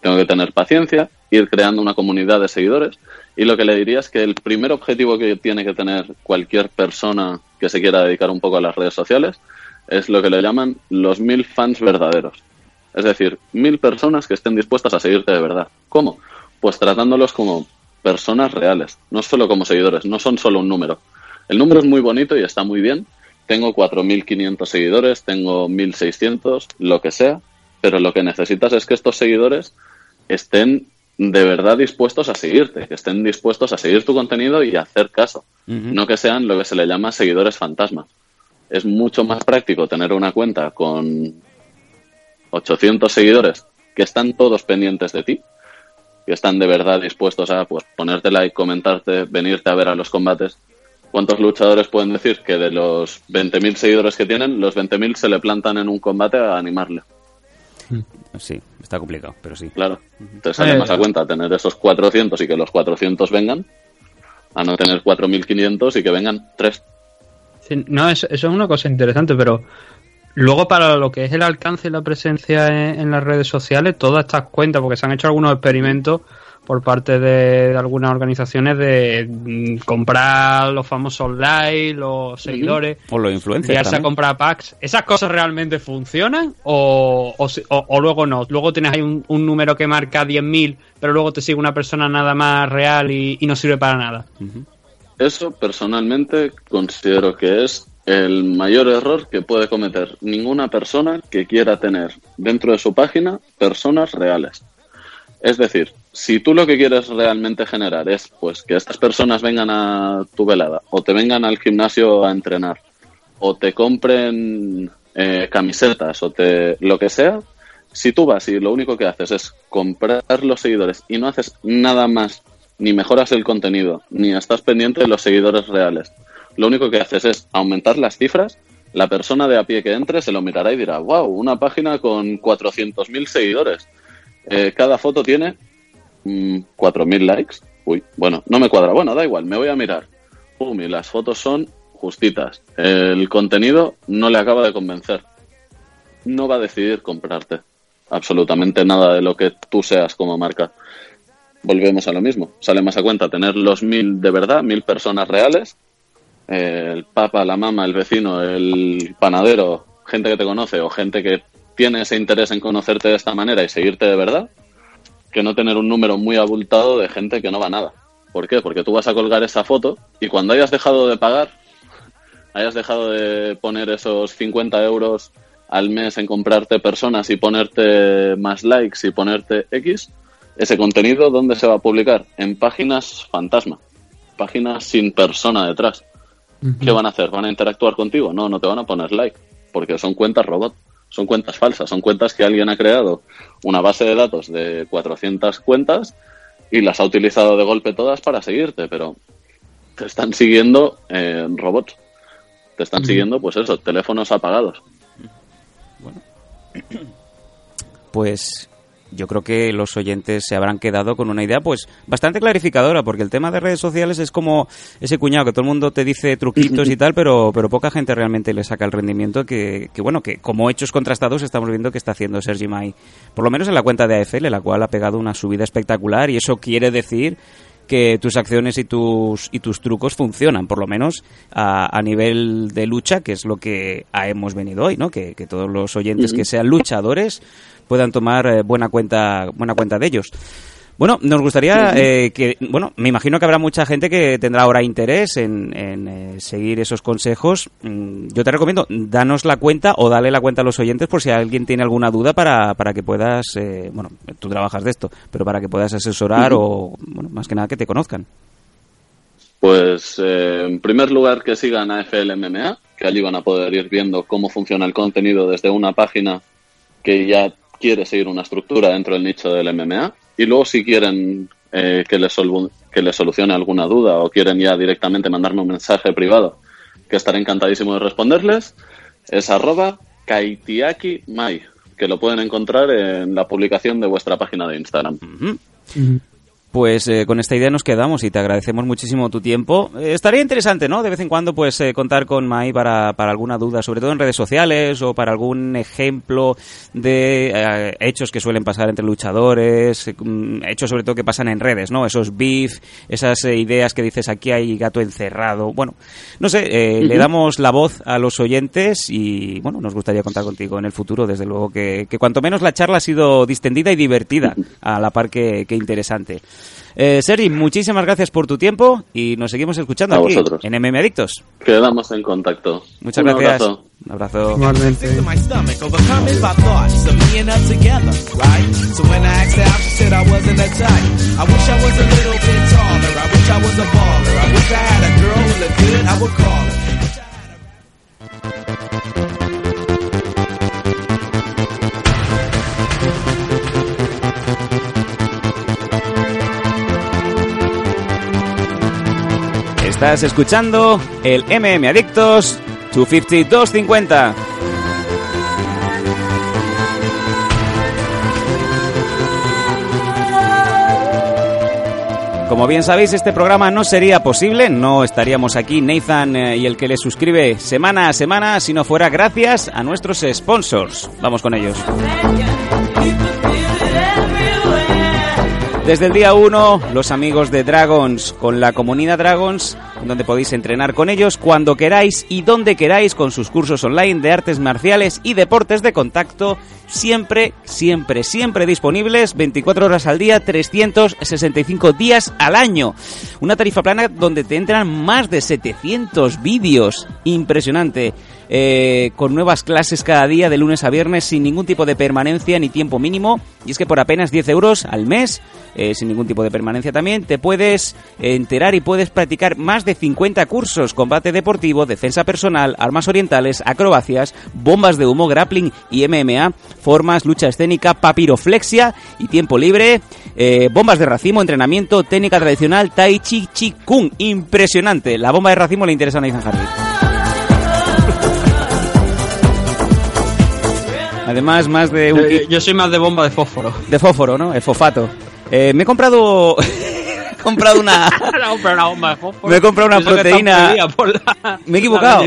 Tengo que tener paciencia, ir creando una comunidad de seguidores y lo que le diría es que el primer objetivo que tiene que tener cualquier persona que se quiera dedicar un poco a las redes sociales es lo que le llaman los mil fans verdaderos. Es decir, mil personas que estén dispuestas a seguirte de verdad. ¿Cómo? Pues tratándolos como personas reales, no solo como seguidores, no son solo un número. El número es muy bonito y está muy bien. Tengo 4.500 seguidores, tengo 1.600, lo que sea, pero lo que necesitas es que estos seguidores estén de verdad dispuestos a seguirte, que estén dispuestos a seguir tu contenido y a hacer caso. No que sean lo que se le llama seguidores fantasma. Es mucho más práctico tener una cuenta con 800 seguidores que están todos pendientes de ti, que están de verdad dispuestos a pues ponerte like, comentarte, venirte a ver a los combates. ¿Cuántos luchadores pueden decir que de los 20.000 seguidores que tienen, los 20.000 se le plantan en un combate a animarle? Sí, está complicado, pero sí. Claro, te sale Eh. más a cuenta tener esos 400 y que los 400 vengan, a no tener 4.500 y que vengan 3. Sí, no, eso, eso es una cosa interesante, pero luego para lo que es el alcance y la presencia en, en las redes sociales, todas estas cuentas, porque se han hecho algunos experimentos por parte de, de algunas organizaciones de mm, comprar los famosos likes, los seguidores, O los influencers ya se también. comprar packs. ¿Esas cosas realmente funcionan o, o, si- o- o luego no? Luego tienes ahí un, un número que marca 10.000, pero luego te sigue una persona nada más real y, y no sirve para nada. Eso personalmente considero que es el mayor error que puede cometer ninguna persona que quiera tener dentro de su página personas reales. Es decir, si tú lo que quieres realmente generar es pues que estas personas vengan a tu velada o te vengan al gimnasio a entrenar o te compren eh, camisetas o te lo que sea, si tú vas y lo único que haces es comprar los seguidores y no haces nada más ni mejoras el contenido, ni estás pendiente de los seguidores reales. Lo único que haces es aumentar las cifras. La persona de a pie que entre se lo mirará y dirá, wow, una página con 400.000 seguidores. Eh, cada foto tiene mm, 4.000 likes. Uy, bueno, no me cuadra. Bueno, da igual, me voy a mirar. Pum, y las fotos son justitas. El contenido no le acaba de convencer. No va a decidir comprarte absolutamente nada de lo que tú seas como marca. Volvemos a lo mismo. Sale más a cuenta tener los mil de verdad, mil personas reales. el papa, la mama, el vecino, el panadero, gente que te conoce o gente que tiene ese interés en conocerte de esta manera y seguirte de verdad, que no tener un número muy abultado de gente que no va a nada. ¿Por qué? Porque tú vas a colgar esa foto y cuando hayas dejado de pagar, hayas dejado de poner esos 50 euros al mes en comprarte personas y ponerte más likes y ponerte X, ese contenido, ¿dónde se va a publicar? En páginas fantasma, páginas sin persona detrás. ¿Qué van a hacer? ¿Van a interactuar contigo? No, no te van a poner like, porque son cuentas robot, son cuentas falsas, son cuentas que alguien ha creado una base de datos de 400 cuentas y las ha utilizado de golpe todas para seguirte, pero te están siguiendo eh, robots. Te están siguiendo, pues eso, teléfonos apagados. pues yo creo que los oyentes se habrán quedado con una idea pues bastante clarificadora, porque el tema de redes sociales es como ese cuñado que todo el mundo te dice truquitos y tal, pero, pero poca gente realmente le saca el rendimiento que, que, bueno, que como hechos contrastados estamos viendo que está haciendo Sergi Mai, por lo menos en la cuenta de AFL, la cual ha pegado una subida espectacular y eso quiere decir que tus acciones y tus y tus trucos funcionan, por lo menos a, a nivel de lucha, que es lo que hemos venido hoy, ¿no? Que, que todos los oyentes que sean luchadores puedan tomar eh, buena cuenta buena cuenta de ellos. Bueno, nos gustaría eh, que, bueno, me imagino que habrá mucha gente que tendrá ahora interés en, en, eh, seguir esos consejos. Mm, Yo te recomiendo, danos la cuenta o dale la cuenta a los oyentes por si alguien tiene alguna duda para, para que puedas, eh, bueno, tú trabajas de esto, pero para que puedas asesorar o, bueno, más que nada que te conozcan. Pues eh, en primer lugar que sigan a FLMMA, que allí van a poder ir viendo cómo funciona el contenido desde una página que ya quiere seguir una estructura dentro del nicho del MMA. Y luego si quieren eh, que, les que les solucione alguna duda o quieren ya directamente mandarme un mensaje privado, que estaré encantadísimo de responderles, es arroba kaitiaki mai, que lo pueden encontrar en la publicación de vuestra página de Instagram. Pues eh, con esta idea nos quedamos y te agradecemos muchísimo tu tiempo. Eh, estaría interesante, ¿no? De vez en cuando, pues, eh, contar con Mai para, para alguna duda, sobre todo en redes sociales o para algún ejemplo de hechos que suelen pasar entre luchadores, mm, hechos sobre todo que pasan en redes, ¿no? Esos beef, esas ideas que dices aquí hay gato encerrado. Bueno, no sé, eh, le damos la voz a los oyentes y, bueno, nos gustaría contar contigo en el futuro, desde luego, que, que cuanto menos la charla ha sido distendida y divertida, a la par que, que interesante. Eh, Sergi, muchísimas gracias por tu tiempo y nos seguimos escuchando A aquí vosotros. en MM Adictos. Quedamos en contacto. Muchas Un gracias. abrazo. Un abrazo. Sick Estás escuchando el MM Adictos 250-250. Como bien sabéis, este programa no sería posible, no estaríamos aquí Nathan eh, y el que le suscribe semana a semana si no fuera gracias a nuestros sponsors. Vamos con ellos. Desde el día 1, los amigos de Dragons, con la comunidad Dragons, donde podéis entrenar con ellos cuando queráis y donde queráis con sus cursos online de artes marciales y deportes de contacto, siempre, siempre, siempre disponibles, 24 horas al día, 365 días al año. Una tarifa plana donde te entran más de 700 vídeos. Impresionante. Eh, con nuevas clases cada día de lunes a viernes sin ningún tipo de permanencia ni tiempo mínimo. Y es que por apenas 10 euros al mes, eh, sin ningún tipo de permanencia también, te puedes enterar y puedes practicar más de 50 cursos, combate deportivo, defensa personal, armas orientales, acrobacias, bombas de humo, grappling y MMA, formas, lucha escénica, papiroflexia y tiempo libre, eh, bombas de racimo, entrenamiento, técnica tradicional, tai chi chi kung. Impresionante. La bomba de racimo le interesa a Nathan. Además, más de un Yo, kit yo soy más de bomba de fósforo. de fósforo, ¿no? El fosfato. Eh, me he comprado... he comprado una... No, pero una bomba de fósforo. Me he comprado una proteína- la- Me he equivocado.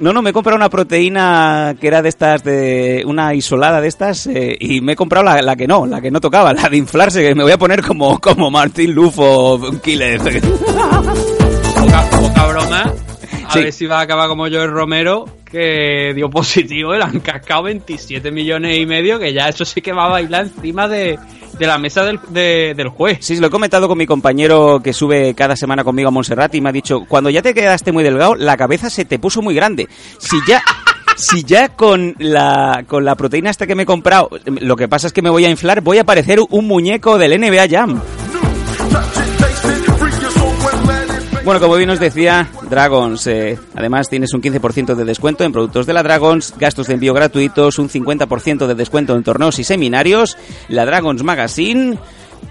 No, no, me he comprado una proteína que era de estas, de una isolada de estas, eh, y me he comprado la, la que no, la que no tocaba, la de inflarse, que me voy a poner como, como Martín Lufo, Killer. Poca, poca broma. A Sí. ver si va a acabar como yo el Romero, que dio positivo y le han cascado 27 millones y medio, que ya eso sí que va a bailar encima de, de la mesa del, de- del juez. Sí, lo he comentado con mi compañero que sube cada semana conmigo a Montserrat y me ha dicho, cuando ya te quedaste muy delgado, la cabeza se te puso muy grande. Si ya... Si ya con la, con la proteína esta que me he comprado, lo que pasa es que me voy a inflar, voy a parecer un muñeco del NBA Jam. Bueno, como bien os decía, Dragons, eh, además tienes un 15% de descuento en productos de la Dragons, gastos de envío gratuitos, un 50% de descuento en torneos y seminarios, la Dragons Magazine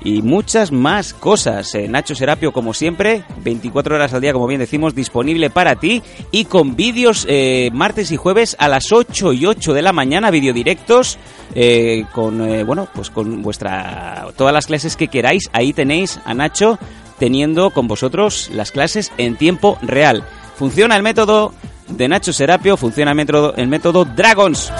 y muchas más cosas. Eh, Nacho Serapio, como siempre, 24 horas al día, como bien decimos, disponible para ti y con vídeos eh, martes y jueves a las 8 y 8 de la mañana, videodirectos, eh, con, eh, bueno, pues con vuestra, todas las clases que queráis. Ahí tenéis a Nacho teniendo con vosotros las clases en tiempo real. Funciona el método de Nacho Serapio, funciona el método, el método Dragons.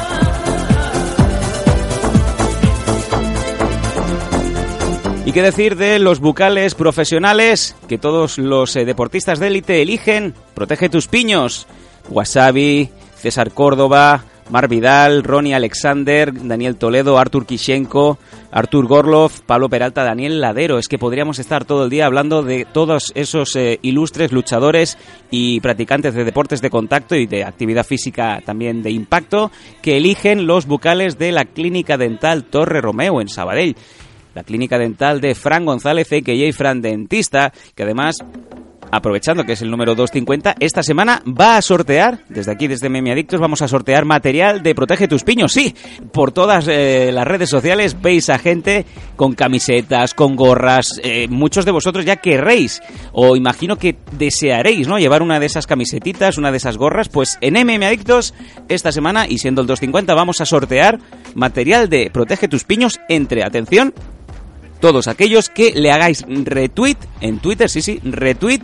¿Y qué decir de los bucales profesionales que todos los eh, deportistas de élite eligen? Protege tus piños. Wasabi, César Córdoba, Mar Vidal, Ronnie Alexander, Daniel Toledo, Artur Kishenko, Artur Gorlov, Pablo Peralta, Daniel Ladero. Es que podríamos estar todo el día hablando de todos esos eh, ilustres luchadores y practicantes de deportes de contacto y de actividad física también de impacto que eligen los bucales de la Clínica Dental Torre Romeo en Sabadell la clínica dental de Fran González, a.k.a. Fran Dentista, que además, aprovechando que es el número 250, esta semana va a sortear, desde aquí, desde Memi Adictos, vamos a sortear material de Protege tus piños. Sí, por todas eh, las redes sociales veis a gente con camisetas, con gorras. eh, muchos de vosotros ya querréis, o imagino que desearéis, ¿no? Llevar una de esas camisetitas, una de esas gorras. Pues en MM Adictos, esta semana, y siendo el 250, vamos a sortear material de Protege tus piños entre, atención, todos aquellos que le hagáis retweet en Twitter, sí, sí, retweet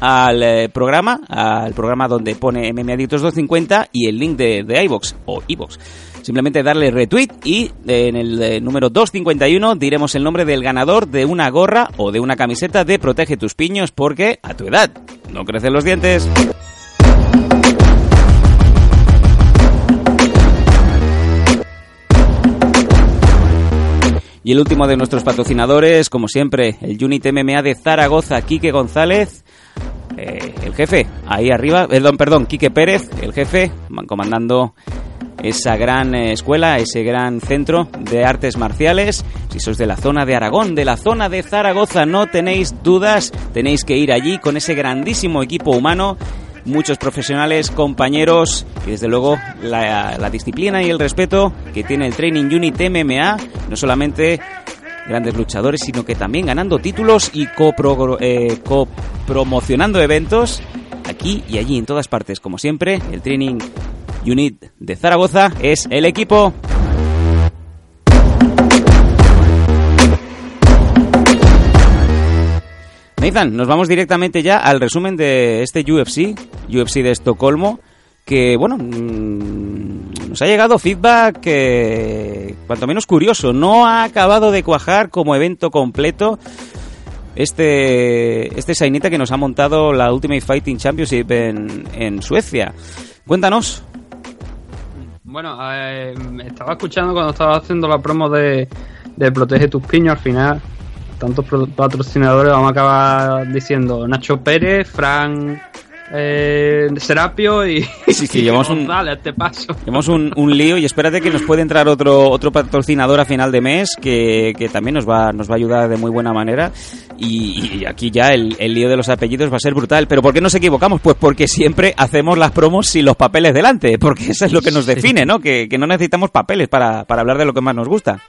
al eh, programa, al programa donde pone MM Adictos 250 y el link de, de iVox o iVox. Simplemente darle retweet y eh, en el eh, número 251 diremos el nombre del ganador de una gorra o de una camiseta de Protege tus piños porque a tu edad no crecen los dientes. Y el último de nuestros patrocinadores, como siempre, el Unit MMA de Zaragoza, Quique González, eh, el jefe, ahí arriba, perdón, perdón, Quique Pérez, el jefe, man- comandando esa gran eh, escuela, ese gran centro de artes marciales. Si sois de la zona de Aragón, de la zona de Zaragoza, no tenéis dudas, tenéis que ir allí con ese grandísimo equipo humano muchos profesionales, compañeros y desde luego la, disciplina y el respeto que tiene el Training Unit MMA, no solamente grandes luchadores, sino que también ganando títulos y copro- eh, copromocionando eventos aquí y allí en todas partes. Como siempre, el Training Unit de Zaragoza es el equipo. Nathan, nos vamos directamente ya al resumen de este UFC, UFC de Estocolmo, que bueno, mm, nos ha llegado feedback que cuanto menos curioso, no ha acabado de cuajar como evento completo este este sainita que nos ha montado la Ultimate Fighting Championship en, en Suecia. Cuéntanos. Bueno, eh, estaba escuchando cuando estaba haciendo la promo de, de Protege tus piños, al final, tantos patrocinadores, vamos a acabar diciendo Nacho Pérez, Fran eh, Serapio y, Sí, sí, llevamos un- este paso. Tenemos un, un lío y espérate que nos puede entrar otro otro patrocinador a final de mes que, que también nos va nos va a ayudar de muy buena manera y, y aquí ya el, el lío de los apellidos va a ser brutal. ¿Pero por qué nos equivocamos? Pues porque siempre hacemos las promos sin los papeles delante, porque eso es lo que nos define, ¿no? Que, que no necesitamos papeles para, para hablar de lo que más nos gusta.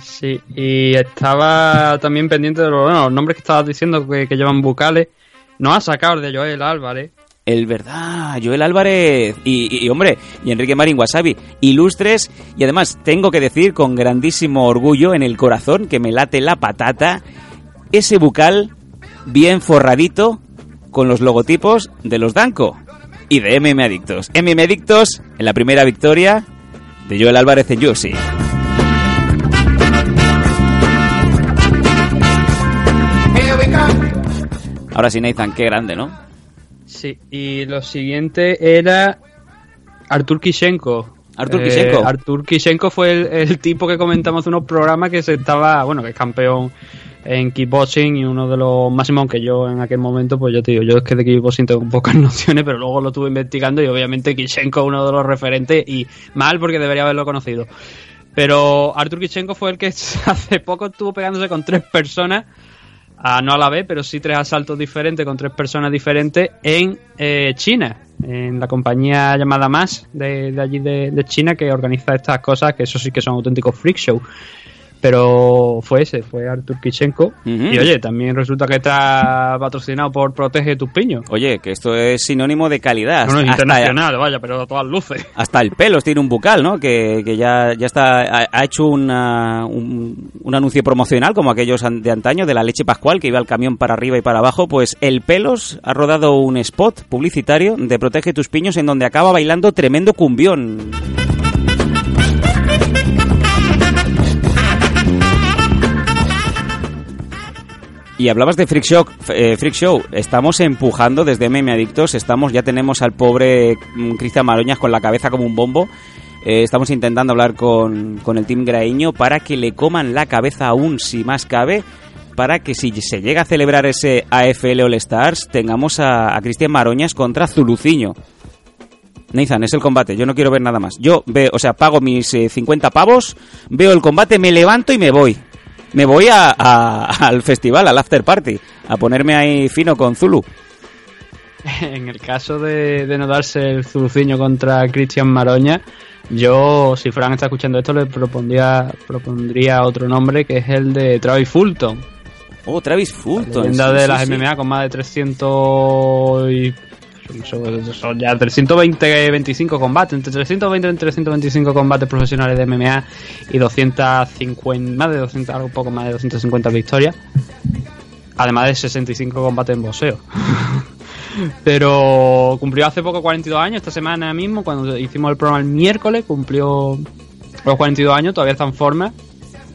Sí, y estaba también pendiente de los, nombres que estabas diciendo que, llevan bucales. No ha sacado de Joel Álvarez. El verdad, Joel Álvarez y, y- y, hombre, y Enrique Marín Wasabi, ilustres y además tengo que decir con grandísimo orgullo en el corazón que me late la patata ese bucal bien forradito con los logotipos de los Danco y de MM Adictos. MM Adictos en la primera victoria de Joel Álvarez en UFC. Ahora sí, Nathan, qué grande, ¿no? Sí, y lo siguiente era Artur Kishenko. Artur Eh, Kishenko. Artur Kishenko fue el, el tipo que comentamos en unos programas que se estaba, bueno, que es campeón en kickboxing y uno de los máximos, aunque yo en aquel momento, pues yo te digo, yo es que de kickboxing tengo pocas nociones, pero luego lo estuve investigando y obviamente Kishenko es uno de los referentes y mal porque debería haberlo conocido. Pero Artur Kishenko fue el que hace poco estuvo pegándose con tres personas a- no a la vez, pero sí tres asaltos diferentes con tres personas diferentes en eh, China, en la compañía llamada de, de allí de, de China que organiza estas cosas, que eso sí que son auténticos freak show. Pero fue ese, fue Artur Kishenko. Y oye, también resulta que está patrocinado por Protege tus piños. Oye, que esto es sinónimo de calidad. No, no, Hasta- internacional, vaya, pero a todas luces. Hasta el pelos tiene un bucal, ¿no? Que, que ya, ya está, ha, ha hecho una- un, un anuncio promocional como aquellos de antaño de la leche pascual que iba el camión para arriba y para abajo. Pues el pelos ha rodado un spot publicitario de Protege tus piños en donde acaba bailando tremendo cumbión. Y hablabas de Freak Show, eh, Freak Show. Estamos empujando desde MM Adictos. Estamos, ya tenemos al pobre mm, Cristian Maroñas con la cabeza como un bombo. Eh, estamos intentando hablar con, con el Team Graeño para que le coman la cabeza aún si más cabe. Para que si se llega a celebrar ese AFL All Stars, tengamos a, Cristian Maroñas contra Zuluciño. Nathan, es el combate. Yo no quiero ver nada más. Yo veo, o sea, pago mis eh, 50 pavos, veo el combate, me levanto y me voy. Me voy a- a- al festival, al after party, a ponerme ahí fino con Zulu. En el caso de, de no darse el zuluciño contra Cristian Maroña, yo, si Fran está escuchando esto, le propondría, propondría otro nombre que es el de Travis Fulton. Oh, Travis Fulton. Leyenda sí, de sí, las sí. MMA con más de 300 y... Son ya 320, 25 combates, entre 320 y 325 combates profesionales de MMA y 250, más de 200, algo poco más de 250 victorias. Además de 65 combates en boxeo. Pero cumplió hace poco 42 años, esta semana mismo, cuando hicimos el programa el miércoles, cumplió los 42 años, todavía está en forma.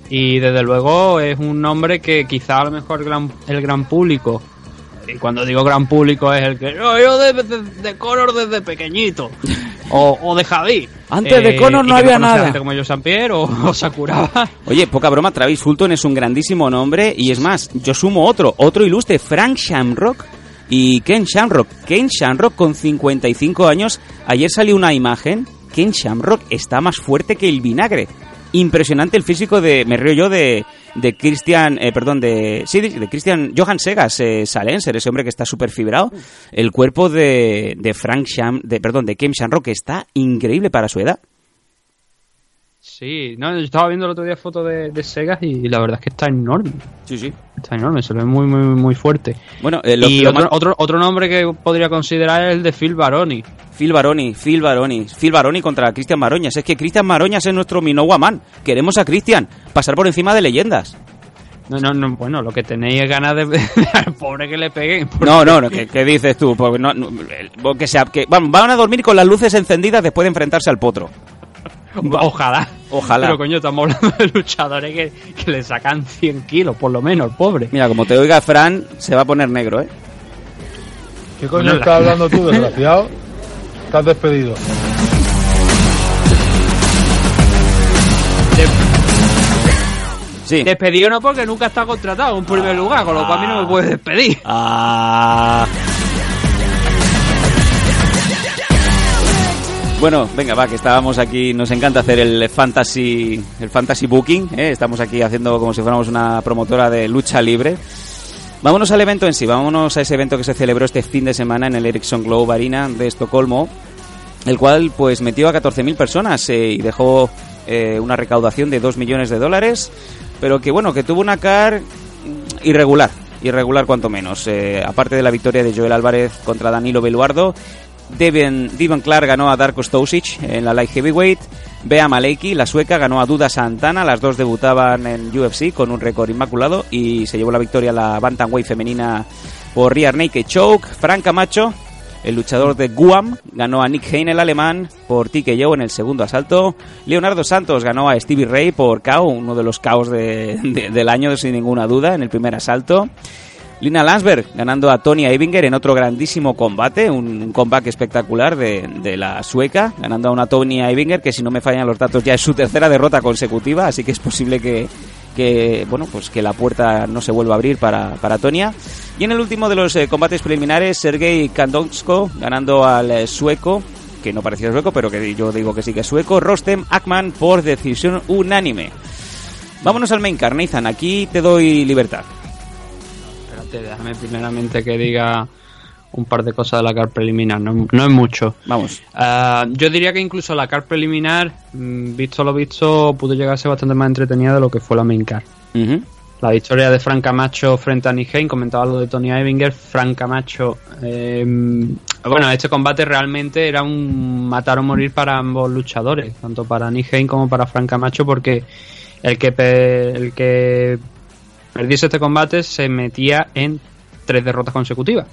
Y desde luego es un nombre que quizá a lo mejor el gran, el gran público, y cuando digo gran público es el que "No, yo de, de, de Conor desde pequeñito, o, o de Javi. Antes de Conor y no había nada. gente como yo Pierre o, o Sakuraba. Oye, poca broma, Travis Fulton es un grandísimo nombre y es más, yo sumo otro, otro ilustre, Frank Shamrock y Ken Shamrock. Ken Shamrock con 55 años, ayer salió una imagen, Ken Shamrock está más fuerte que el vinagre. Impresionante el físico de, me río yo, de, de Christian, eh, perdón, de, sí, de, Christian Johan Segas, eh, Salenser, ese hombre que está súper fibrado. El cuerpo de, de Frank Sham, de, perdón, de Ken Shamrock está increíble para su edad. Sí, no, yo estaba viendo el otro día fotos de, de Segas y la verdad es que está enorme. Sí, sí. Está enorme, se ve muy, muy, muy fuerte. Bueno, eh, lo- y lo otro, más- otro, otro nombre que podría considerar es el de Phil Baroni. Phil Baroni, Phil Baroni, Phil Baroni contra Cristian Maroñas. Es que Cristian Maroñas es nuestro Minowa Man. Queremos a Cristian pasar por encima de leyendas. No, no, no, bueno, lo que tenéis es ganas de, al pobre que le peguen. porque- No, no, no, ¿qué, qué dices tú? Porque no, que sea, que van, van a dormir con las luces encendidas después de enfrentarse al potro. Ojalá. Ojalá. Pero coño, estamos hablando de luchadores que, que le sacan 100 kilos, por lo menos, pobre. Mira, como te oiga Fran, se va a poner negro, ¿eh? ¿Qué coño estás hablando tú, desgraciado? Estás despedido. Sí. Despedido no porque nunca está contratado en primer lugar, con lo cual a mí no me puede despedir. Ah. Bueno, venga, va, que estábamos aquí, nos encanta hacer el fantasy, el fantasy booking, ¿eh? estamos aquí haciendo como si fuéramos una promotora de lucha libre. Vámonos al evento en sí, vámonos a ese evento que se celebró este fin de semana en el Ericsson Globe Arena de Estocolmo, el cual pues metió a 14.000 personas eh, y dejó eh, una recaudación de 2 millones de dólares, pero que bueno, que tuvo una car irregular, irregular cuanto menos. Eh, aparte de la victoria de Joel Álvarez contra Danilo Beluardo, Devin, Devin Clark ganó a Darko Stosic en la Light Heavyweight. Bea Maleki, la sueca, ganó a Duda Santana. Las dos debutaban en UFC con un récord inmaculado y se llevó la victoria la Bantamweight femenina por Rear Naked Choke. Frank Camacho, el luchador de Guam, ganó a Nick Hain, el alemán, por TKO en el segundo asalto. Leonardo Santos ganó a Stevie Ray por KO, uno de los de- del año, sin ninguna duda, en el primer asalto. Lina Landsberg ganando a Tony Eibinger en otro grandísimo combate, un, comeback espectacular de, la sueca, ganando a una Tony Eibinger que si no me fallan los datos ya es su tercera derrota consecutiva, así que es posible que, bueno pues que la puerta no se vuelva a abrir para, para Tonia. Y en el último de los eh, combates preliminares, Sergei Kandonsko ganando al eh, sueco, que no parecía sueco, pero que yo digo que sí que es sueco, Rostem Akman por decisión unánime. Vámonos al main Nathan, aquí te doy libertad. Déjame primeramente que diga un par de cosas de la car preliminar, no, no es mucho. Vamos. Ah, yo diría que incluso la car preliminar, mm, visto lo visto, pudo llegar a ser bastante más entretenida de lo que fue la main car. La victoria de Frank Camacho frente a Nick Hain, comentaba lo de Tony Eibinger, Frank Camacho. eh, bueno, este combate realmente era un matar o morir para ambos luchadores, tanto para Nick Hain como para Frank Camacho, porque el que, el que perdiese este combate se metía en tres derrotas consecutivas.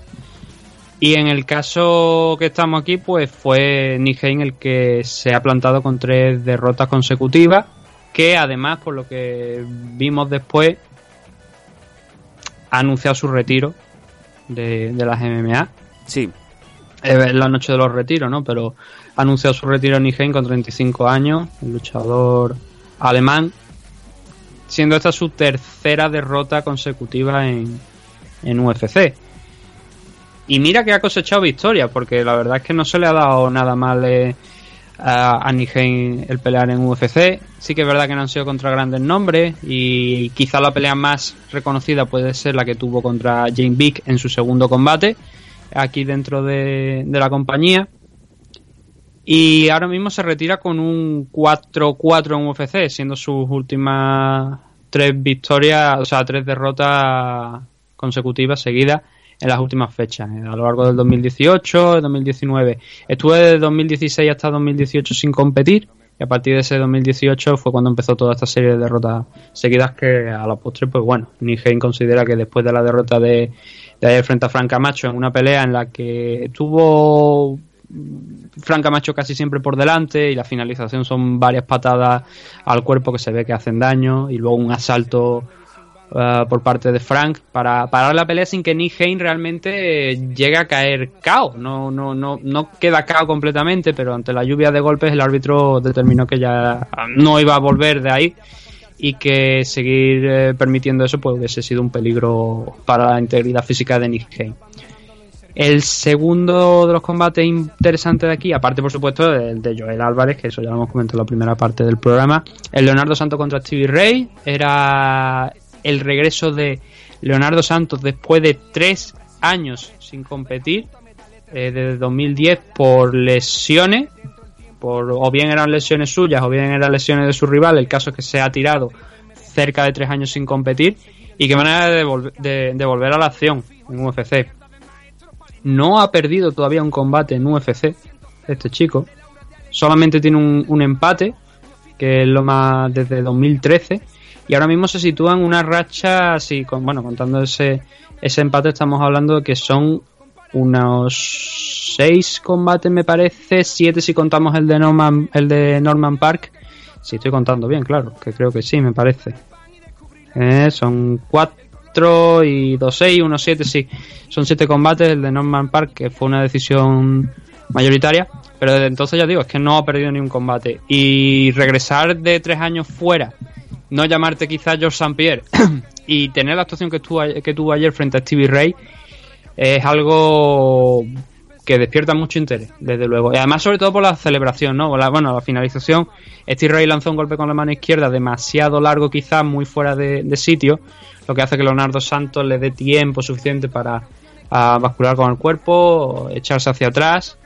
Y en el caso que estamos aquí, pues fue Nick Hain el que se ha plantado con tres derrotas consecutivas, que además, por lo que vimos después, ha anunciado su retiro de, de las MMA. Sí. Es la noche de los retiros, ¿no? Pero ha anunciado su retiro Nick Hain con 35 años, el luchador alemán, siendo esta su tercera derrota consecutiva en, en UFC. Y mira que ha cosechado victorias, porque la verdad es que no se le ha dado nada mal eh, a, a el pelear en UFC. Sí que es verdad que no han sido contra grandes nombres y quizá la pelea más reconocida puede ser la que tuvo contra Jane Vick en su segundo combate aquí dentro de, de la compañía. Y ahora mismo se retira con un 4-4 en UFC, siendo sus últimas tres victorias, o sea, tres derrotas consecutivas seguidas en las últimas fechas, eh, a lo largo del 2018, el 2019. Estuve de 2016 hasta 2018 sin competir y a partir de ese 2018 fue cuando empezó toda esta serie de derrotas seguidas que a la postre, pues bueno, Hain considera que después de la derrota de, frente a Frank Camacho en una pelea en la que estuvo Frank Camacho casi siempre por delante y la finalización son varias patadas al cuerpo que se ve que hacen daño y luego un asalto uh, por parte de Frank para parar la pelea sin que Nick Hain realmente eh, llegue a caer KO. No, no, no, no queda KO completamente, pero ante la lluvia de golpes el árbitro determinó que ya no iba a volver de ahí y que seguir eh, permitiendo eso pues hubiese sido un peligro para la integridad física de Nick Hain. El segundo de los combates interesantes de aquí, aparte por supuesto del de Joel Álvarez, que eso ya lo hemos comentado en la primera parte del programa, el Leonardo Santos contra Stevie Ray, era el regreso de Leonardo Santos después de tres años sin competir, eh, desde 2010 por lesiones, por, o bien eran lesiones suyas o bien eran lesiones de su rival, el caso es que se ha tirado cerca de tres años sin competir y qué manera de, de, de volver a la acción en UFC no ha perdido todavía un combate en UFC, este chico. Solamente tiene un, un, empate, que es lo más desde 2013. Y ahora mismo se sitúa en una racha, así, con, bueno, contando ese, ese empate, estamos hablando de que son unos seis combates, me parece, siete si contamos el de Norman, el de Norman Park. Si estoy contando bien, claro, que creo que sí, me parece. Eh, son cuatro 4 y 2 6, 1 7, sí. Son 7 combates, el de Norman Park, que fue una decisión mayoritaria, pero desde entonces ya digo, es que no ha perdido ni un combate. Y regresar de 3 años fuera, no llamarte quizás George St. Pierre y tener la actuación que tuvo, que tuvo ayer frente a Stevie Ray, es algo que despierta mucho interés, desde luego. Y además, sobre todo por la celebración, ¿no? La- bueno, la finalización. Steve Ray lanzó un golpe con la mano izquierda demasiado largo, quizás muy fuera de, sitio, lo que hace que Leonardo Santos le dé tiempo suficiente para a bascular con el cuerpo, echarse hacia atrás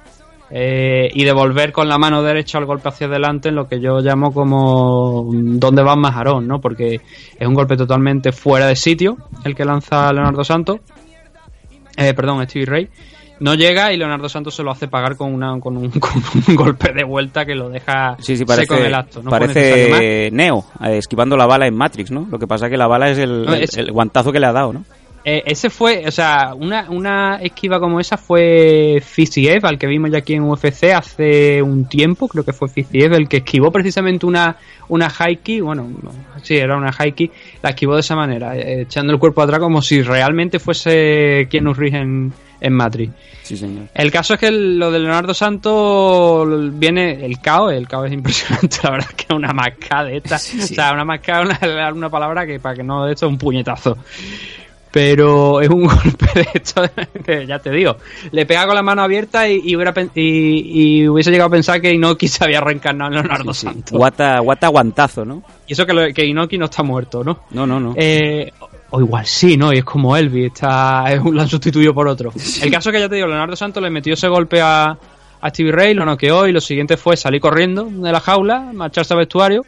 eh, y devolver con la mano derecha el golpe hacia adelante en lo que yo llamo como ¿dónde va Majarón? ¿no? Porque es un golpe totalmente fuera de sitio el que lanza Leonardo Santos. Eh, perdón, Stevie Ray. No llega y Leonardo Santos se lo hace pagar con, una, con, un, con un golpe de vuelta que lo deja Sí, sí, seco en el acto. No parece Neo, eh, esquivando la bala en Matrix, ¿no? Lo que pasa es que la bala es el, No, el- es- el guantazo que le ha dado, ¿no? Eh, ese fue, o sea, una, una esquiva como esa fue Fiziev, al que vimos ya aquí en UFC hace un tiempo, creo que fue Fiziev el que esquivó precisamente una, una haiki, bueno, no, sí, era una haiki, la esquivó de esa manera, eh, echando el cuerpo atrás como si realmente fuese Keanu Reeves en, en Matrix. Sí, señor. El caso es que lo de Leonardo Santos viene el caos, el caos es impresionante, la verdad que es una mascada de esta, o sea, una mascada es una, una palabra que para que no de esto es un puñetazo. Pero es un golpe de esto, que ya te digo, le pega con la mano abierta y, y hubiera y, y hubiese llegado a pensar que Inoki se había reencarnado en Leonardo Santos. Guata, guata guantazo, ¿no? Y eso que, lo- que Inoki no está muerto, ¿no? No, no, no. Eh, o igual sí, ¿no? Y es como Elvis, está, es un, lo han sustituido por otro. El caso que ya te digo, Leonardo Santos le metió ese golpe a, a Stevie Ray, lo noqueó y lo siguiente fue salir corriendo de la jaula, marcharse al vestuario,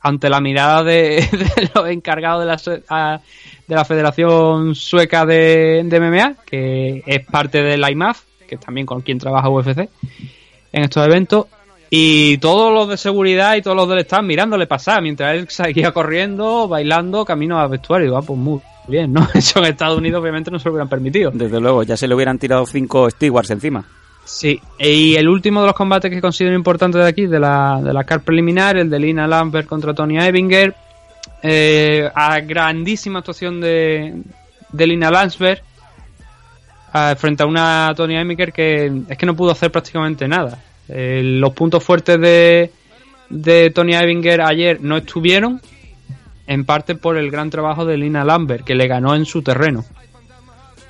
ante la mirada de, de los encargados de la, a- de la Federación Sueca de, de MMA, que es parte de la IMAF, que es también con quien trabaja UFC en estos eventos. Y todos los de seguridad y todos los del staff mirándole pasar mientras él seguía corriendo, bailando, camino al vestuario. Digo, ah, pues muy bien, ¿no? Eso en Estados Unidos obviamente no se lo hubieran permitido. Desde luego, ya se le hubieran tirado cinco Stewards encima. Sí, y el último de los combates que considero importante de aquí, de la, de la card preliminar, el de Lina Lambert contra Tony Evinger, eh, a grandísima actuación de, de Lina Lambert eh, frente a una Tony Evinger que es que no pudo hacer prácticamente nada. Eh, los puntos fuertes de, de Tony Evinger ayer no estuvieron, en parte por el gran trabajo de Lina Lambert, que le ganó en su terreno.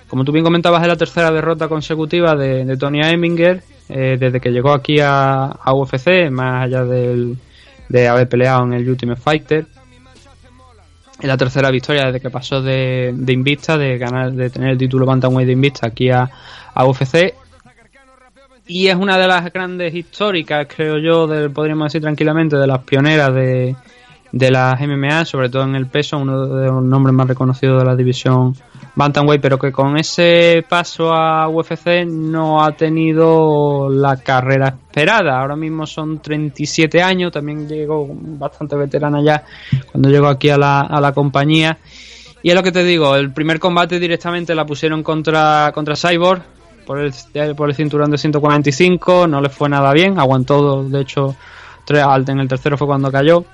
Como tú bien comentabas, es la tercera derrota consecutiva de, Tony Eminger eh, desde que llegó aquí a, UFC, más allá de haber peleado en el Ultimate Fighter. Es la tercera victoria desde que pasó de, Invicta, de ganar, de tener el título Bantamweight de Invicta aquí a, a UFC. Y es una de las grandes históricas, creo yo, de, podríamos decir tranquilamente, de las pioneras de, de las MMA, sobre todo en el peso, uno de los nombres más reconocidos de la división Bantamweight, pero que con ese paso a UFC no ha tenido la carrera esperada. Ahora mismo son 37 años, también llegó bastante veterana ya cuando llegó aquí a la, a la compañía. Y es lo que te digo, el primer combate directamente la pusieron contra, contra Cyborg por el, por el cinturón de 145, no le fue nada bien, aguantó de hecho tres en el tercero fue cuando cayó.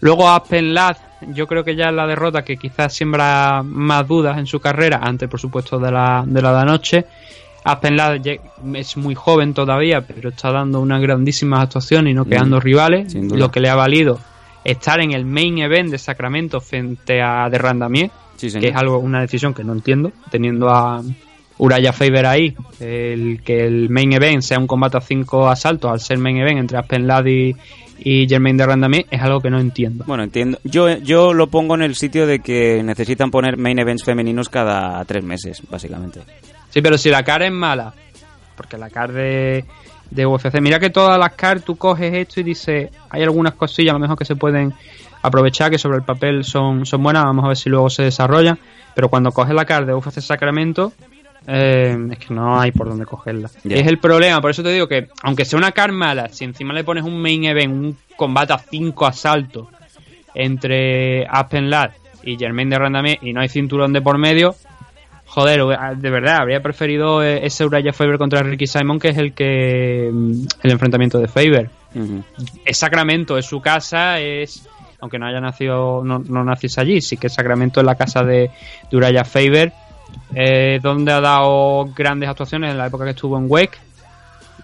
Luego Aspen Ladd, yo creo que ya es la derrota que quizás siembra más dudas en su carrera, antes por supuesto de la de la de anoche. Aspen Ladd es muy joven todavía, pero está dando una grandísima actuación y no quedando Mm, rivales, sin duda. lo que le ha valido estar en el main event de Sacramento frente a The Randamier, Sí, que es algo una decisión que no entiendo, teniendo a Uraya Faber ahí, el que el main event sea un combate a cinco asaltos al ser main event entre Aspen Ladd y, Jermaine de Randamier es algo que no entiendo. Bueno, entiendo. Yo, yo lo pongo en el sitio de que necesitan poner main events femeninos cada tres meses, básicamente. Sí, pero si la cara es mala, porque la cara de, de UFC, mira que todas las caras tú coges esto y dices, hay algunas cosillas a lo mejor que se pueden aprovechar, que sobre el papel son, son buenas, vamos a ver si luego se desarrollan, pero cuando coges la cara de UFC Sacramento, eh, es que no hay por dónde cogerla. Es el problema, por eso te digo que, aunque sea una car mala, si encima le pones un main event, un combate a cinco asaltos entre Aspen Ladd y Jermaine de Randamier y no hay cinturón de por medio, joder, de verdad, habría preferido eh, ese Uriah Faber contra Ricky Simon, que es el que mm, el enfrentamiento de Faber. Es Sacramento, es su casa, es aunque no haya nacido, no, no naciese allí, sí que Sacramento es la casa de, de Uriah Faber, eh, donde ha dado grandes actuaciones en la época que estuvo en Wake.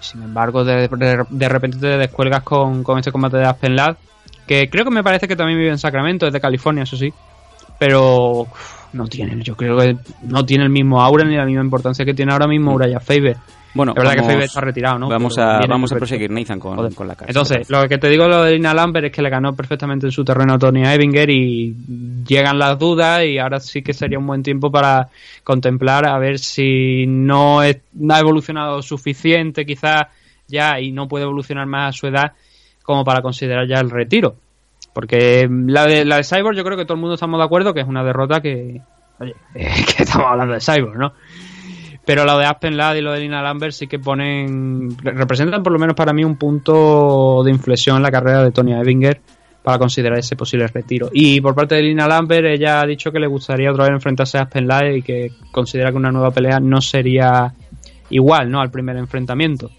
Sin embargo, de, de- de repente te descuelgas con, con este combate de Aspen Ladd, que creo que me parece que también vive en Sacramento, es de California, eso sí, pero no tiene, yo creo que no tiene el mismo aura ni la misma importancia que tiene ahora mismo Uriah Faber. Bueno, es verdad que vamos- Faber está retirado, ¿no? Vamos Pero a, vamos a proseguir, Nathan, con, con la cara. Entonces, lo que te digo lo de Lina Lambert es que le ganó perfectamente en su terreno a Tony Evinger y llegan las dudas y ahora sí que sería un buen tiempo para contemplar a ver si no, es- no ha evolucionado suficiente quizás ya y no puede evolucionar más a su edad como para considerar ya el retiro. Porque la de, la de Cyborg yo creo que todo el mundo estamos de acuerdo que es una derrota que... Oye, que estamos hablando de Cyborg, ¿no? Pero lo de Aspen Ladd y lo de Lina Lambert sí que ponen. representan por lo menos para mí un punto de inflexión en la carrera de Tonya Evinger para considerar ese posible retiro. Y por parte de Lina Lambert, ella ha dicho que le gustaría otra vez enfrentarse a Aspen Ladd y que considera que una nueva pelea no sería igual, ¿no? Al primer enfrentamiento.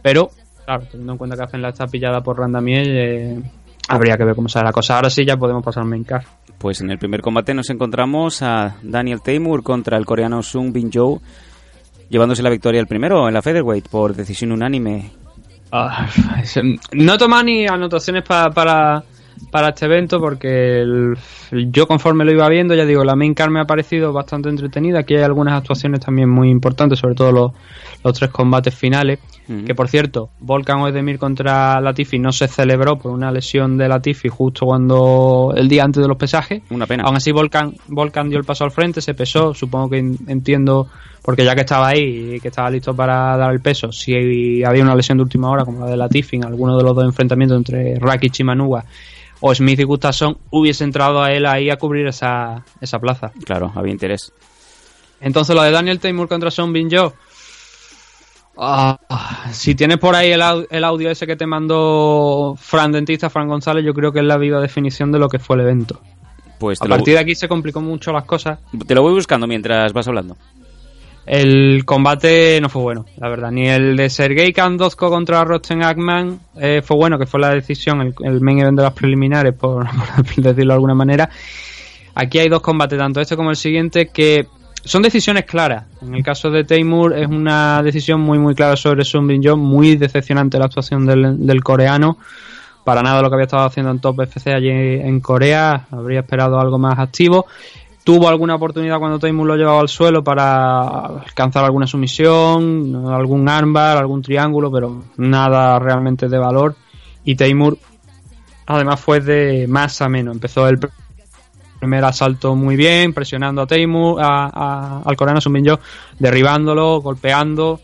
Pero, claro, teniendo en cuenta que Aspen Ladd está pillada por Randamiel, eh, habría que ver cómo sale la cosa. Ahora sí ya podemos pasar al main card. Pues en el primer combate nos encontramos a Daniel Taymur contra el coreano Sung Bin Jo, llevándose la victoria el primero en la featherweight por decisión unánime. Ah, es- no toma ni anotaciones pa- para, para este evento porque yo conforme lo iba viendo, ya digo, la main card me ha parecido bastante entretenida. Aquí hay algunas actuaciones también muy importantes, sobre todo los, los tres combates finales. Que por cierto, Volkan Oedemir contra Latifi no se celebró por una lesión de Latifi justo cuando el día antes de los pesajes. Una pena. Aún así, Volkan, Volkan dio el paso al frente, se pesó. Supongo que en- entiendo, porque ya que estaba ahí y que estaba listo para dar el peso, si había una lesión de última hora, como la de Latifi, en alguno de los dos enfrentamientos entre Rakic y Manuga, o Smith y Gustafsson, hubiese entrado a él ahí a cubrir esa, esa plaza. Claro, había interés. Entonces, lo de Daniel Taymur contra Son Bin Jo. Ah, si tienes por ahí el, au- el audio ese que te mandó Fran Dentista, Fran González, yo creo que es la viva definición de lo que fue el evento. Pues A lo, partir de aquí se complicó mucho las cosas. te lo voy buscando mientras vas hablando. El combate no fue bueno, la verdad. Ni el de Sergei Kandozko contra Rosten Ackman eh, fue bueno, que fue la decisión, el, el main event de las preliminares, por, por decirlo de alguna manera. Aquí hay dos combates, tanto este como el siguiente, que son decisiones claras. En el caso de Taymur es una decisión muy muy clara sobre Sun Bin muy decepcionante la actuación del, del coreano. Para nada lo que había estado haciendo en Top FC allí en Corea, habría esperado algo más activo. Tuvo alguna oportunidad cuando Taymur lo llevaba al suelo para alcanzar alguna sumisión, algún armbar, algún triángulo, pero nada realmente de valor. Y Taymur además fue de más a menos. Empezó el primer asalto muy bien, presionando a Taymur, a- a- al coreano Sun Bin Jo, derribándolo, golpeando.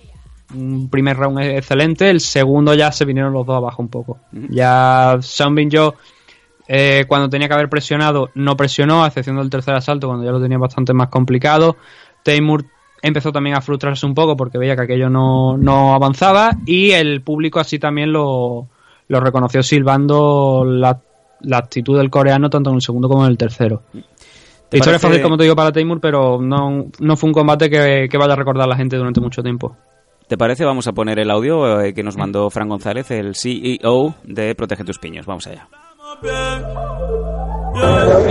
Un primer round excelente, el segundo ya se vinieron los dos abajo un poco. Ya Sun Bin Jo eh, cuando tenía que haber presionado, no presionó, a excepción del tercer asalto, cuando ya lo tenía bastante más complicado. Taymur empezó también a frustrarse un poco porque veía que aquello no, no avanzaba y el público así también lo, lo reconoció silbando la, la actitud del coreano tanto en el segundo como en el tercero. La historia parece- fácil, como te digo, para Taymur, pero no, no fue un combate que, que vaya a recordar la gente durante mucho tiempo. ¿Te parece? Vamos a poner el audio eh, que nos mandó Fran González, el CEO de Protege tus Piños. Vamos allá.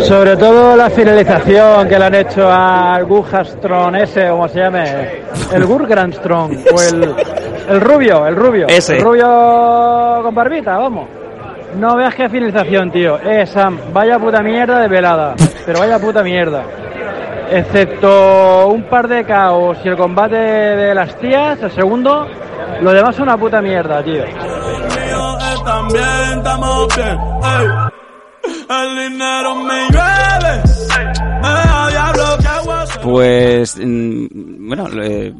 Sobre todo la finalización que le han hecho al Gujastron ese, como se llame, el Gurgrandstron, o el, el rubio, el rubio. Ese. El rubio con barbita, vamos. No veas qué finalización, tío. Eh, Sam, vaya puta mierda de velada. Pero vaya puta mierda. Excepto un par de caos y el combate de las tías, el segundo, lo demás es una puta mierda, tío. Pues, mm, bueno, eh,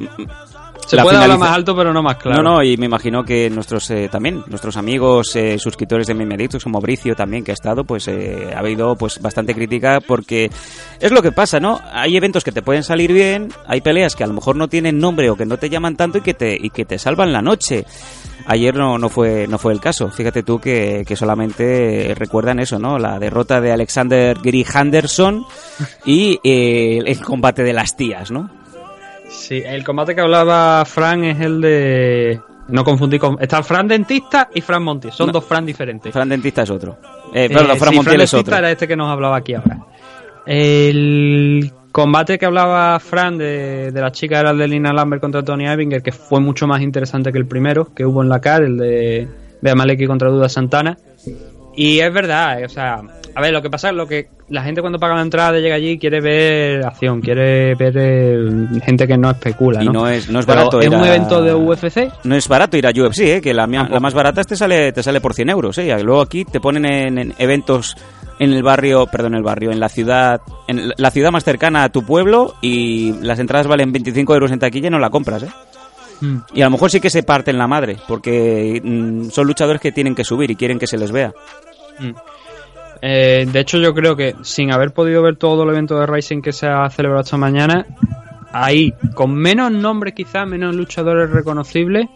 Se la puede hablar finaliza- más alto, pero no más claro. No, no, y me imagino que nuestros eh, también, nuestros amigos eh, suscriptores de Memeditos, como Bricio también, que ha estado, pues eh, ha habido pues bastante crítica porque es lo que pasa, ¿no? Hay eventos que te pueden salir bien, hay peleas que a lo mejor no tienen nombre o que no te llaman tanto y que te, y que te salvan la noche. Ayer no, no fue no fue el caso. Fíjate tú que, que solamente recuerdan eso, ¿no? La derrota de Alexander Gary Henderson y eh, el combate de las tías, ¿no? Sí, el combate que hablaba Fran es el de. No confundí con. Está Fran Dentista y Fran Monti. Son No. dos Fran diferentes. Fran Dentista es otro. Eh, perdón, Eh, Fran sí, Montiel es Dentista otro. era este que nos hablaba aquí ahora. El combate que hablaba Fran de, de la chica era el de Lina Lambert contra Tony Evinger, que fue mucho más interesante que el primero que hubo en la CAR, el de, de Amaleki contra Duda Santana. Y es verdad, eh, o sea, A ver, lo que pasa es lo que la gente cuando paga la entrada llega allí quiere ver acción, quiere ver eh, gente que no especula, Y ¿no? no es, no es barato ¿Es un a- evento de UFC? No es barato ir a UFC, ¿eh? que la, mia- la más barata te sale, te sale por 100 euros. ¿eh? Y luego aquí te ponen en, en eventos en el barrio, perdón, en el barrio, en la ciudad, en la ciudad más cercana a tu pueblo y las entradas valen 25 euros en taquilla y no la compras, ¿eh? Mm. Y a lo mejor sí que se parten la madre, porque mm, son luchadores que tienen que subir y quieren que se les vea. Mm. Eh, de hecho, yo creo que sin haber podido ver todo el evento de Rising que se ha celebrado esta mañana, ahí, con menos nombres quizás, menos luchadores reconocibles,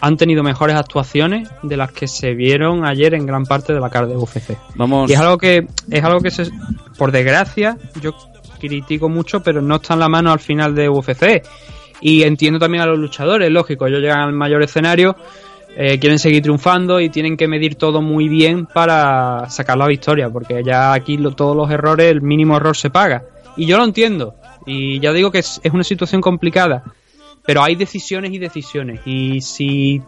han tenido mejores actuaciones de las que se vieron ayer en gran parte de la cara de UFC. Vamos. Y es algo que, es algo que se, por desgracia, yo critico mucho, pero no está en la mano al final de UFC. Y entiendo también a los luchadores, lógico, ellos llegan al mayor escenario, eh, quieren seguir triunfando y tienen que medir todo muy bien para sacar la victoria, porque ya aquí todos los errores, el mínimo error se paga. Y yo lo entiendo, y ya digo que es, es una situación complicada, pero hay decisiones y decisiones, y si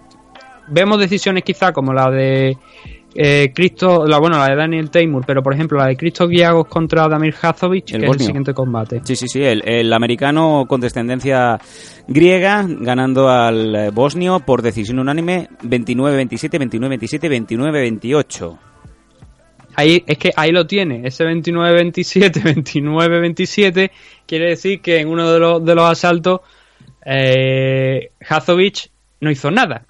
vemos decisiones quizá como la de eh, Cristo, la bueno, la de Daniel Taymur, pero por ejemplo la de Cristo Giagos contra Damir Hazovic, El que es bosnio. el siguiente combate. Sí, sí, sí, el, el americano con descendencia griega ganando al eh, bosnio por decisión unánime 29-27, 29-27, 29-28. Ahí, es que ahí lo tiene, ese 29-27, 29-27, quiere decir que en uno de los, de los asaltos eh, Hazovic no hizo nada.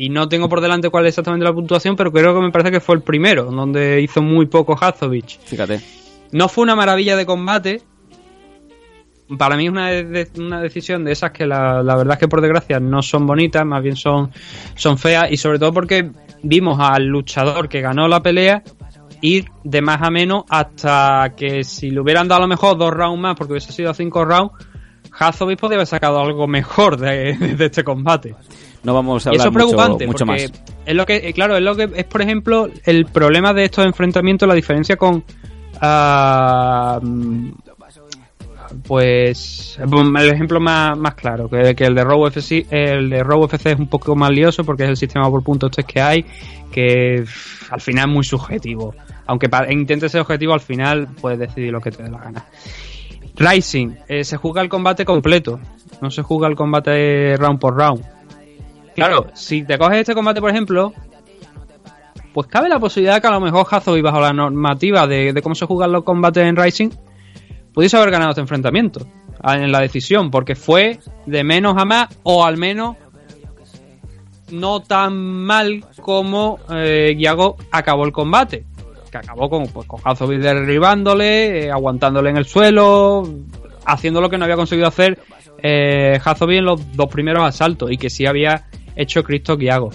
Y no tengo por delante cuál es exactamente la puntuación, pero creo que me parece que fue el primero, donde hizo muy poco Hazovic. Fíjate. No fue una maravilla de combate. Para mí es una, de- una decisión de esas que la, la verdad es que por desgracia no son bonitas, más bien son, son feas y sobre todo porque vimos al luchador que ganó la pelea ir de más a menos hasta que si le hubieran dado a lo mejor dos rounds más porque hubiese sido cinco rounds, Hazovic podría haber sacado algo mejor de, de este combate. No vamos a Y eso hablar es preocupante, mucho, mucho más. es lo que, eh, claro, es lo que es, por ejemplo, el problema de estos enfrentamientos, la diferencia con, ah, mm, pues, el ejemplo más, más claro, que, que el de Raw UFC, el de Raw UFC es un poco más lioso porque es el sistema por puntos este que hay, que al final es muy subjetivo. Aunque pa- intente ser objetivo, al final puedes decidir lo que te dé la gana. Rising, eh, se juega el combate completo, no se juega el combate round por round. Claro, si te coges este combate, por ejemplo, pues cabe la posibilidad que a lo mejor Hathaway, bajo la normativa de, cómo se juegan los combates en Rising, pudiese haber ganado este enfrentamiento en la decisión, porque fue de menos a más, o al menos no tan mal como eh, Giago acabó el combate. Que acabó con, pues, con derribándole, eh, aguantándole en el suelo, haciendo lo que no había conseguido hacer eh, Hathaway en los dos primeros asaltos y que sí había hecho Cristo Giago.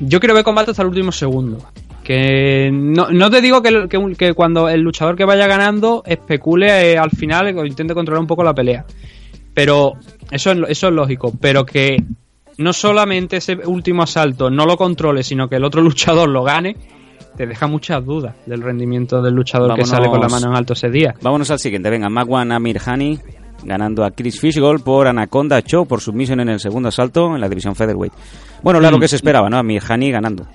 Yo quiero ver combate hasta el último segundo. Que no, no te digo que, que cuando el luchador que vaya ganando especule eh, al final o intente controlar un poco la pelea. Pero eso es, eso es lógico. Pero que no solamente ese último asalto no lo controle, sino que el otro luchador lo gane, te deja muchas dudas del rendimiento del luchador que sale con la mano en alto ese día. Vámonos al siguiente. Venga, Magwan Amirhani ganando a Chris Fishgold por Anaconda Show por submisión en el segundo asalto en la división featherweight. Bueno, era lo Mm. que se esperaba, ¿no? Amirhani ganando.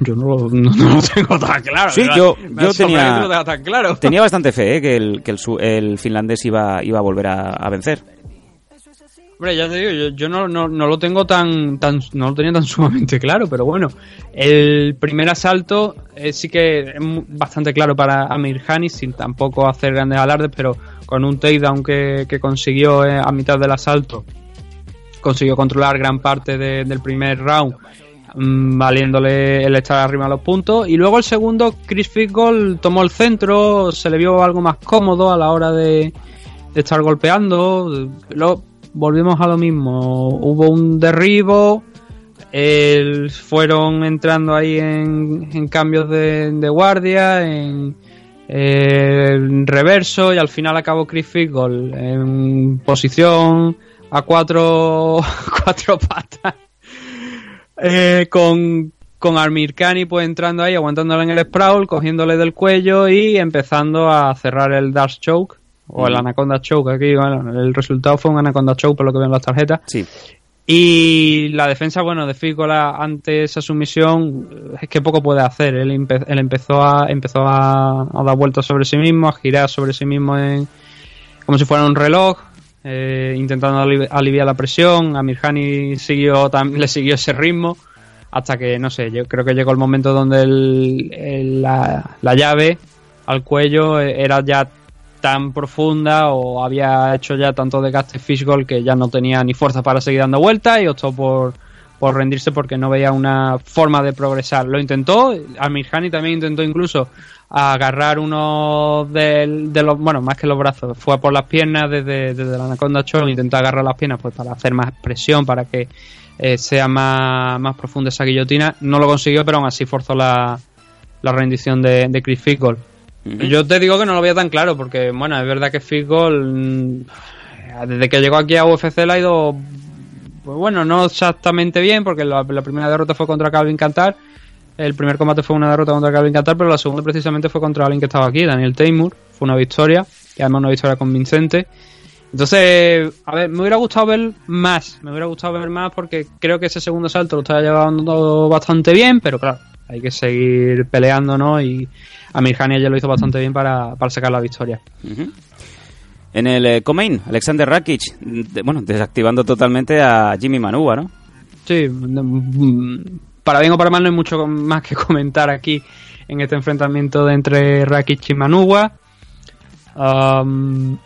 Yo no, lo- no- no lo tengo tan claro. Sí, yo, yo tenía, lo tengas tan claro. tenía bastante fe ¿eh? que, el, que el, su- el finlandés iba, iba a volver a, a vencer. Hombre, ya te digo, yo, no, no, no lo tengo tan, tan, no lo tenía tan sumamente claro, pero bueno, el primer asalto eh, sí que es bastante claro para Amir Hani, sin tampoco hacer grandes alardes, pero con un takedown que, consiguió eh, a mitad del asalto, consiguió controlar gran parte de- del primer round, mm, valiéndole el estar arriba de los puntos, y luego el segundo, Chris Fishgold tomó el centro, se le vio algo más cómodo a la hora de, de estar golpeando. Volvimos a lo mismo. Hubo un derribo. fueron entrando ahí en, cambios de, guardia, en, reverso, y al final acabó Chris Fishgold en posición a cuatro, cuatro patas. Eh, con, con Armir pues entrando ahí, aguantándole en el sprawl, cogiéndole del cuello y empezando a cerrar el Dark Choke o el. Anaconda Choke. Aquí, bueno, el resultado fue un Anaconda Choke por lo que veo en las tarjetas. Sí. Y la defensa, bueno, de Fícola ante esa sumisión es que poco puede hacer. Él, empe- él empezó a empezó a, a dar vueltas sobre sí mismo, a girar sobre sí mismo en, como si fuera un reloj, eh, intentando alivi- aliviar la presión. A Mirhani siguió, le siguió ese ritmo hasta que, no sé, yo creo que llegó el momento donde el- el- la, la llave al cuello eh, era ya tan profunda o había hecho ya tanto desgaste físico que ya no tenía ni fuerza para seguir dando vueltas y optó por, por rendirse porque no veía una forma de progresar. Lo intentó, Amirhani también intentó incluso agarrar uno de, de los, bueno, más que los brazos, fue por las piernas desde, desde la Anaconda Choke, intentó agarrar las piernas pues para hacer más presión, para que eh, sea más, más profunda esa guillotina. No lo consiguió, pero aún así forzó la, la rendición de, de Chris Fickle. Yo te digo que no lo veía tan claro, porque bueno, es verdad que Fickle mm, desde que llegó aquí a UFC le ha ido pues bueno, no exactamente bien, porque la, la primera derrota fue contra Calvin Cantar. El primer combate fue una derrota contra Calvin Cantar, pero la segunda precisamente fue contra alguien que estaba aquí, Daniel Taymor. Fue una victoria, y además una victoria convincente. Entonces, a ver, me hubiera gustado ver más, me hubiera gustado ver más porque creo que ese segundo salto lo estaba llevando bastante bien, pero claro, hay que seguir peleando, ¿no? Y a Mirjani ya lo hizo bastante bien para, para sacar la victoria. En el eh, Comain, Alexander Rakic, de- bueno, desactivando totalmente a Jimmy Manuwa, ¿no? Sí, mm, para bien o para mal no hay mucho más que comentar aquí en este enfrentamiento de entre Rakic y Manuwa. Um,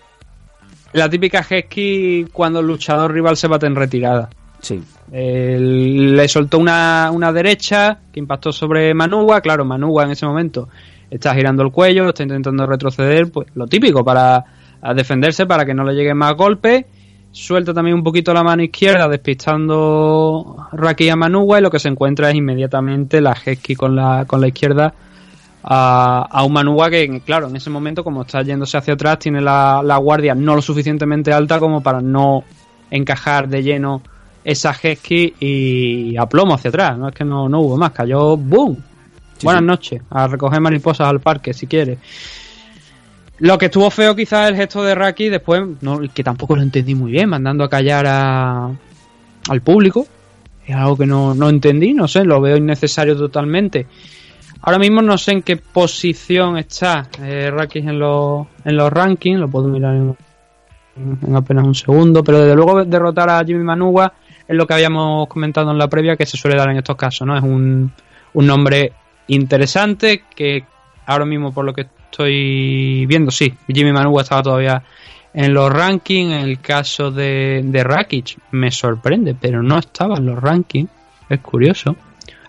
la típica Hesky cuando el luchador rival se bate en retirada. Sí. le soltó una, una derecha que impactó sobre Manuwa. Claro, Manuwa en ese momento está girando el cuello, está intentando retroceder, pues lo típico para defenderse, para que no le lleguen más golpes. Suelta también un poquito la mano izquierda, despistando Raki a Manuwa, y lo que se encuentra es inmediatamente la Hesky con la, con la izquierda a, a un Manuwa que, claro, en ese momento, como está yéndose hacia atrás, tiene la, la guardia no lo suficientemente alta como para no encajar de lleno esa Hesky y a plomo hacia atrás. No es que no, no hubo más, cayó ¡boom! Buenas noches, a recoger mariposas al parque si quiere. Lo que estuvo feo quizás el gesto de Raki después, no, que tampoco lo entendí muy bien, mandando a callar a, al público. Es algo que no, no entendí, no sé, lo veo innecesario totalmente. Ahora mismo no sé en qué posición está eh, Raki en los, en los rankings, lo puedo mirar en, en apenas un segundo, pero desde luego derrotar a Jimmy Manuwa es lo que habíamos comentado en la previa que se suele dar en estos casos, ¿no? Es un, un nombre interesante que ahora mismo por lo que estoy viendo, sí, Jimmy Manuwa estaba todavía en los rankings, en el caso de, de Rakic me sorprende, pero no estaba en los rankings, es curioso.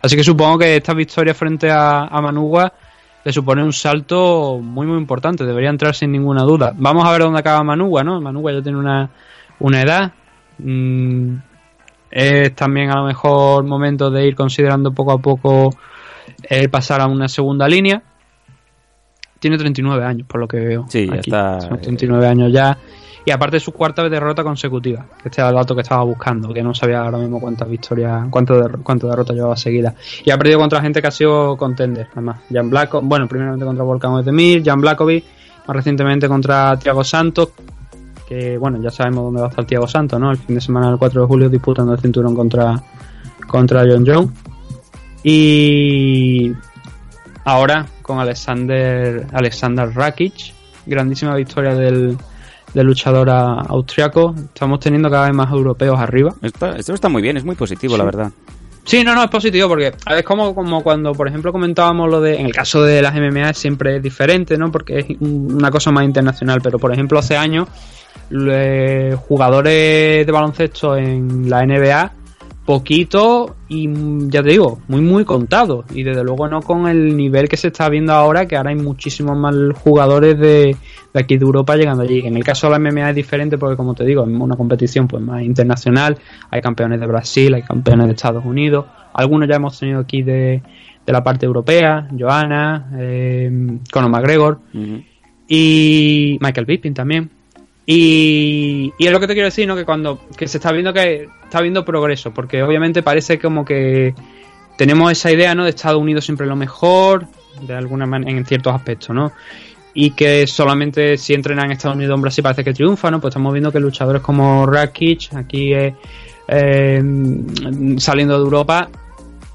Así que supongo que esta victoria frente a, a Manuwa le supone un salto muy muy importante, debería entrar sin ninguna duda. Vamos a ver dónde acaba Manuwa, ¿no? Manuwa ya tiene una, una edad, mm, es también a lo mejor momento de ir considerando poco a poco eh, pasar a una segunda línea. Tiene 39 años, por lo que veo. Sí, ya está, Son 39 años ya. Y aparte su cuarta derrota consecutiva, que este era el dato que estaba buscando, que no sabía ahora mismo cuántas victorias, cuántas der- cuántas derrotas llevaba seguidas. Y ha perdido contra gente que ha sido contender, además. Jan Blacko, bueno, primeramente contra Volkan Ozdemir, Jan Blakovic, más recientemente contra Thiago Santos, que bueno, ya sabemos dónde va a estar Thiago Santos, ¿no? El fin de semana del 4 de julio disputando el cinturón contra, contra John Jones. Y ahora con Alexander, Alexander Rakic, grandísima victoria del, del luchador austriaco. Estamos teniendo cada vez más europeos arriba. Está- esto está muy bien, es muy positivo, la verdad. Sí, no, no, es positivo porque es como, como cuando, por ejemplo, comentábamos lo de, en el caso de las MMA siempre es diferente, ¿no? Porque es un- una cosa más internacional, pero por ejemplo hace años eh, jugadores de baloncesto en la NBA poquito y ya te digo, muy muy contado y desde luego no con el nivel que se está viendo ahora, que ahora hay muchísimos más jugadores de, de aquí de Europa llegando allí. En el caso de la MMA es diferente porque como te digo, es una competición pues más internacional, hay campeones de Brasil, hay campeones de Estados Unidos, algunos ya hemos tenido aquí de, de la parte europea, Johanna, eh, Conor McGregor y Michael Bisping también. Y, es lo que te quiero decir, ¿no? Que cuando que se está viendo que está viendo progreso, porque obviamente parece como que tenemos esa idea, ¿no? De Estados Unidos siempre lo mejor, de alguna manera, en ciertos aspectos, ¿no? Y que solamente si entrenan en Estados Unidos en Brasil parece que triunfa, ¿no? Pues estamos viendo que luchadores como Rakic, aquí es eh, saliendo de Europa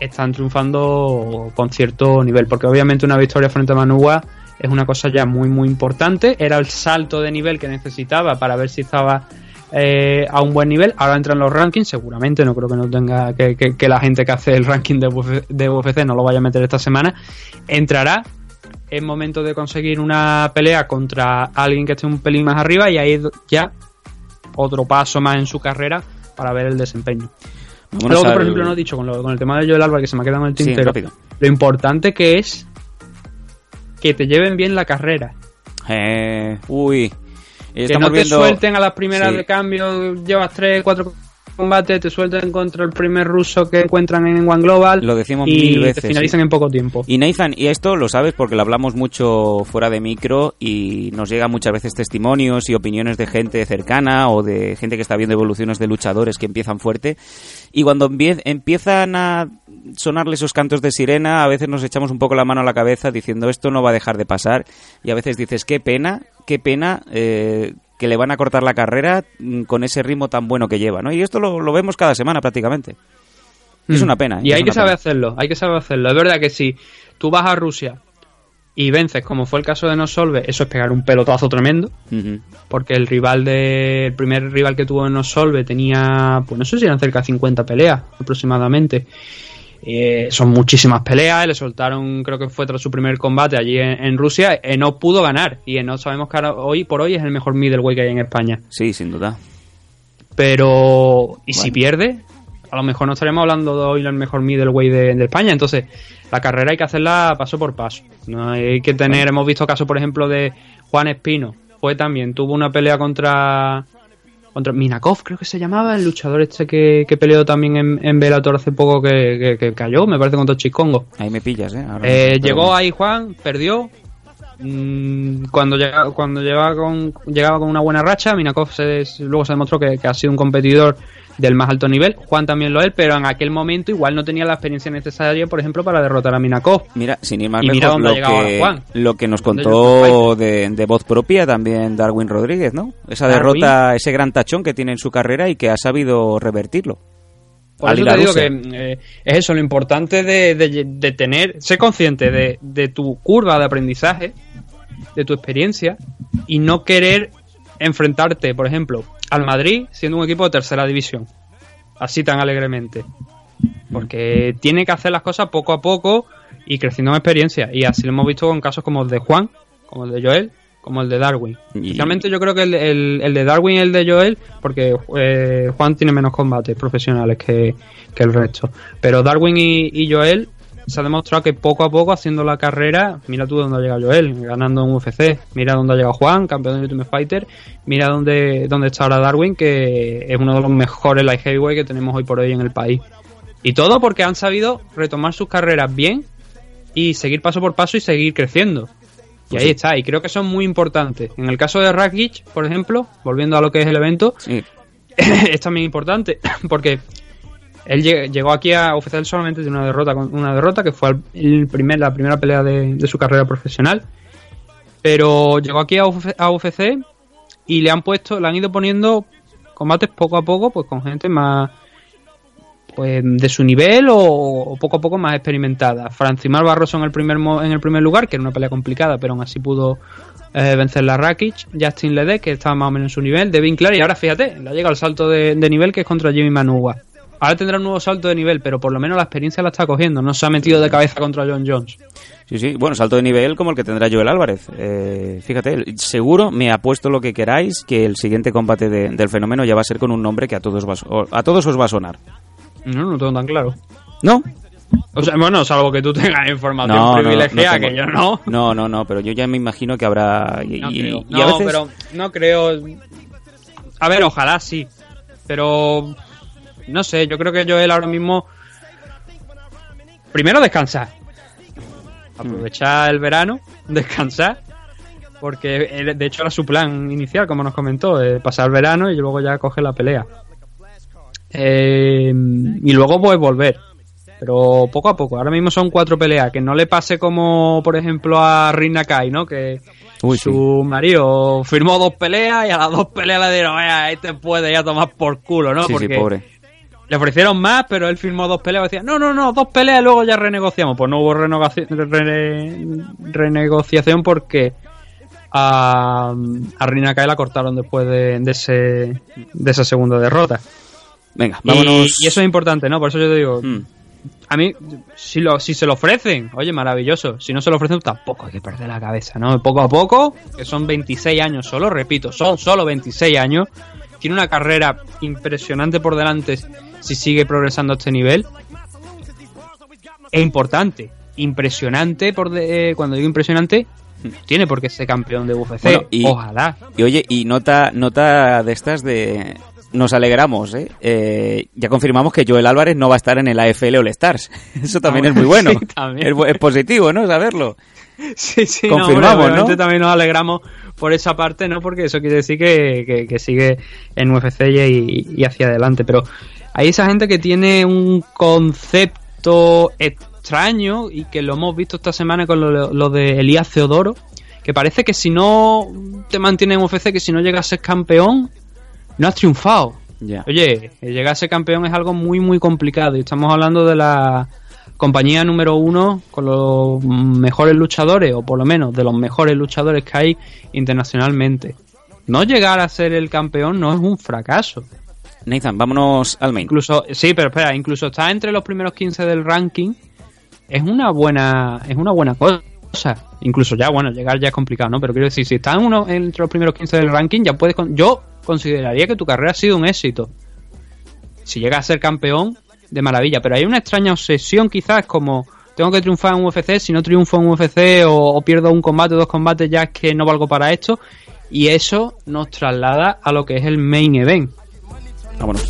están triunfando con cierto nivel, porque obviamente una victoria frente a Manua es una cosa ya muy muy importante, era el salto de nivel que necesitaba para ver si estaba eh, a un buen nivel, ahora entran los rankings, seguramente, no creo que no tenga que, que- que la gente que hace el ranking de UFC, de UFC no lo vaya a meter esta semana, entrará, es momento de conseguir una pelea contra alguien que esté un pelín más arriba y ahí ya otro paso más en su carrera para ver el desempeño. Vámonos Luego, por ejemplo, no he dicho con, lo- con el tema de Joel Álvarez, que se me ha quedado en el tintero, lo importante que es que te lleven bien la carrera. Eh, uy. que no te viendo... suelten a las primeras Sí. de cambio, llevas 3, 4 combates, te suelten contra el primer ruso que encuentran en One Global Lo decimos y mil te veces, finalizan sí. en poco tiempo. Y Nathan, y esto lo sabes porque lo hablamos mucho fuera de micro y nos llegan muchas veces testimonios y opiniones de gente cercana o de gente que está viendo evoluciones de luchadores que empiezan fuerte. Y cuando empie- empiezan a sonarle esos cantos de sirena, a veces nos echamos un poco la mano a la cabeza diciendo esto no va a dejar de pasar. Y a veces dices, qué pena, qué pena eh, que le van a cortar la carrera mm, con ese ritmo tan bueno que lleva, ¿no? Y esto lo, lo vemos cada semana prácticamente. Es Mm. una pena. ¿eh? Y hay que saber pena. hacerlo, hay que saber hacerlo. Es verdad que si tú vas a Rusia y vences, como fue el caso de No Solve, eso es pegar un pelotazo tremendo. Porque el rival de. El primer rival que tuvo en No Solve tenía. Pues no sé si eran cerca de 50 peleas aproximadamente. Eh, son muchísimas peleas. Le soltaron, creo que fue tras su primer combate allí en, en Rusia. no pudo ganar. Y no sabemos que ahora, hoy por hoy es el mejor middleweight que hay en España. Sí, sin duda. Pero. ¿Y si pierde? A lo mejor no estaríamos hablando de hoy el mejor middleweight de, de España. Entonces, la carrera hay que hacerla paso por paso. No hay que tener. Hemos visto casos, por ejemplo, de Juan Espino. Fue también, tuvo una pelea contra. Contra Minakov, creo que se llamaba, el luchador este que, que peleó también en, en Bellator hace poco que, que- que cayó, me parece, contra Chicongo. Ahí me pillas, ¿eh? Ahora Eh, llegó ahí Juan, perdió. Mm, cuando llega, cuando llegaba con, llegaba con una buena racha, Minakov se- luego se demostró que, que ha sido un competidor del más alto nivel. Juan también lo es, pero en aquel momento igual no tenía la experiencia necesaria, por ejemplo, para derrotar a Minakov. Mira, sin ir más lejos, dónde lo que, Juan. lo que nos contó de, de voz propia también Darwin Rodríguez, ¿no? Esa Darwin. derrota, ese gran tachón que tiene en su carrera y que ha sabido revertirlo. Por eso te digo que eh, es eso, lo importante de, de- de tener, ser consciente de, de tu curva de aprendizaje, de tu experiencia, y no querer enfrentarte, por ejemplo, al Madrid siendo un equipo de tercera división, así tan alegremente. Porque tiene que hacer las cosas poco a poco y creciendo en experiencia. Y así lo hemos visto con casos como el de Juan, como el de Joel, como el de Darwin. Especialmente yo creo que el, el- el de Darwin y el de Joel, porque eh, Juan tiene menos combates profesionales que, que el resto. Pero Darwin y, y Joel se ha demostrado que poco a poco haciendo la carrera, mira tú dónde ha llegado Joel, ganando en UFC, mira dónde ha llegado Juan, campeón de Ultimate Fighter, mira dónde, dónde está ahora Darwin, que es uno de los mejores light heavyweight que tenemos hoy por hoy en el país. Y todo porque han sabido retomar sus carreras bien y seguir paso por paso y seguir creciendo. Y ahí está, y creo que son muy importantes. En el caso de Rakic, por ejemplo, volviendo a lo que es el evento, es también importante, porque él lleg- llegó aquí a UFC solamente de una derrota, con- una derrota que fue al- el primer, la primera pelea de, su carrera profesional. Pero llegó aquí a UFC, y le han puesto, le han ido poniendo combates poco a poco, pues con gente más pues de su nivel o, poco a poco más experimentada. Francimar Barroso en el primer en el primer lugar, que era una pelea complicada, pero aún así pudo eh, vencer la Rakic, Justin Lede, que estaba más o menos en su nivel, Devin Clark, y ahora fíjate, le ha llegado el salto de, de nivel que es contra Jimmy Manuwa. Ahora tendrá un nuevo salto de nivel, pero por lo menos la experiencia la está cogiendo, no se ha metido de cabeza contra John Jones. Sí, sí, bueno, salto de nivel como el que tendrá Joel Álvarez. Eh, fíjate, seguro, me apuesto lo que queráis, que el siguiente combate de- del fenómeno ya va a ser con un nombre que a todos, va a todos os va a sonar. No, no tengo tan claro. ¿No? O sea, bueno, salvo que tú tengas información No, privilegiada, no que yo no. No, no, no, pero yo ya me imagino que habrá... Y, No, y- creo. y a No, veces- pero no creo. A ver, ojalá sí. Pero no sé, yo creo que Joel ahora mismo. Primero descansar. Aprovechar el verano, descansar. Porque él- de hecho era su plan inicial, como nos comentó, eh, pasar el verano y luego ya coger la pelea. Eh, y luego pues volver. Pero poco a poco. Ahora mismo son cuatro peleas. Que no le pase como, por ejemplo, a Rin Kai, ¿no? Que Uy, su marido firmó dos peleas y a las dos peleas le dieron, "Vea, este puede ya tomar por culo, ¿no? Sí, sí, Porque pobre. Le ofrecieron más, pero él firmó dos peleas. Decía, no, no, no, dos peleas y luego ya renegociamos. Pues no hubo rene- renegociación porque a, a Rina Kai la cortaron después de, de ese, de esa segunda derrota. Venga, Y- vámonos. Y, eso es importante, ¿no? Por eso yo te digo, Mm. a mí, si, lo, si se lo ofrecen, oye, maravilloso. Si no se lo ofrecen, tampoco hay que perder la cabeza, ¿no? Poco a poco, que son 26 años solo, repito, son solo 26 años. Tiene una carrera impresionante por delante si sigue progresando a este nivel. Es importante, impresionante, por de- eh, cuando digo impresionante, tiene por qué ser campeón de UFC. Bueno, y- Ojalá. Y oye, y nota, nota de estas de... Nos alegramos, ¿eh? Eh, Ya confirmamos que Joel Álvarez no va a estar en el AFL All Stars. Eso también es muy bueno. Sí, también. Es, positivo, ¿no? Saberlo. Sí, sí, Confirmamos, ¿no? también nos alegramos por esa parte, ¿no? Porque eso quiere decir que, que- que sigue en UFC y, y hacia adelante. Pero hay esa gente que tiene un concepto extraño y que lo hemos visto esta semana con lo, lo de Elías Teodoro, que parece que si no te mantiene en UFC, que si no llegas a ser campeón, no has triunfado. Oye, llegar a ser campeón es algo muy, muy complicado. Y estamos hablando de la compañía número uno con los mejores luchadores, o por lo menos de los mejores luchadores que hay internacionalmente. No llegar a ser el campeón no es un fracaso. Nathan, vámonos al main. Incluso, sí, pero espera, incluso estar entre los primeros 15 del ranking es una buena, es una buena cosa. Incluso ya, bueno, llegar ya es complicado, ¿no? Pero quiero decir, si estás en uno, entre los primeros 15 del ranking, ya puedes. Yo consideraría que tu carrera ha sido un éxito. Si llegas a ser campeón, de maravilla. Pero hay una extraña obsesión, quizás, como tengo que triunfar en UFC. Si no triunfo en UFC o, o pierdo un combate o dos combates, ya es que no valgo para esto. Y eso nos traslada a lo que es el main event. Vámonos.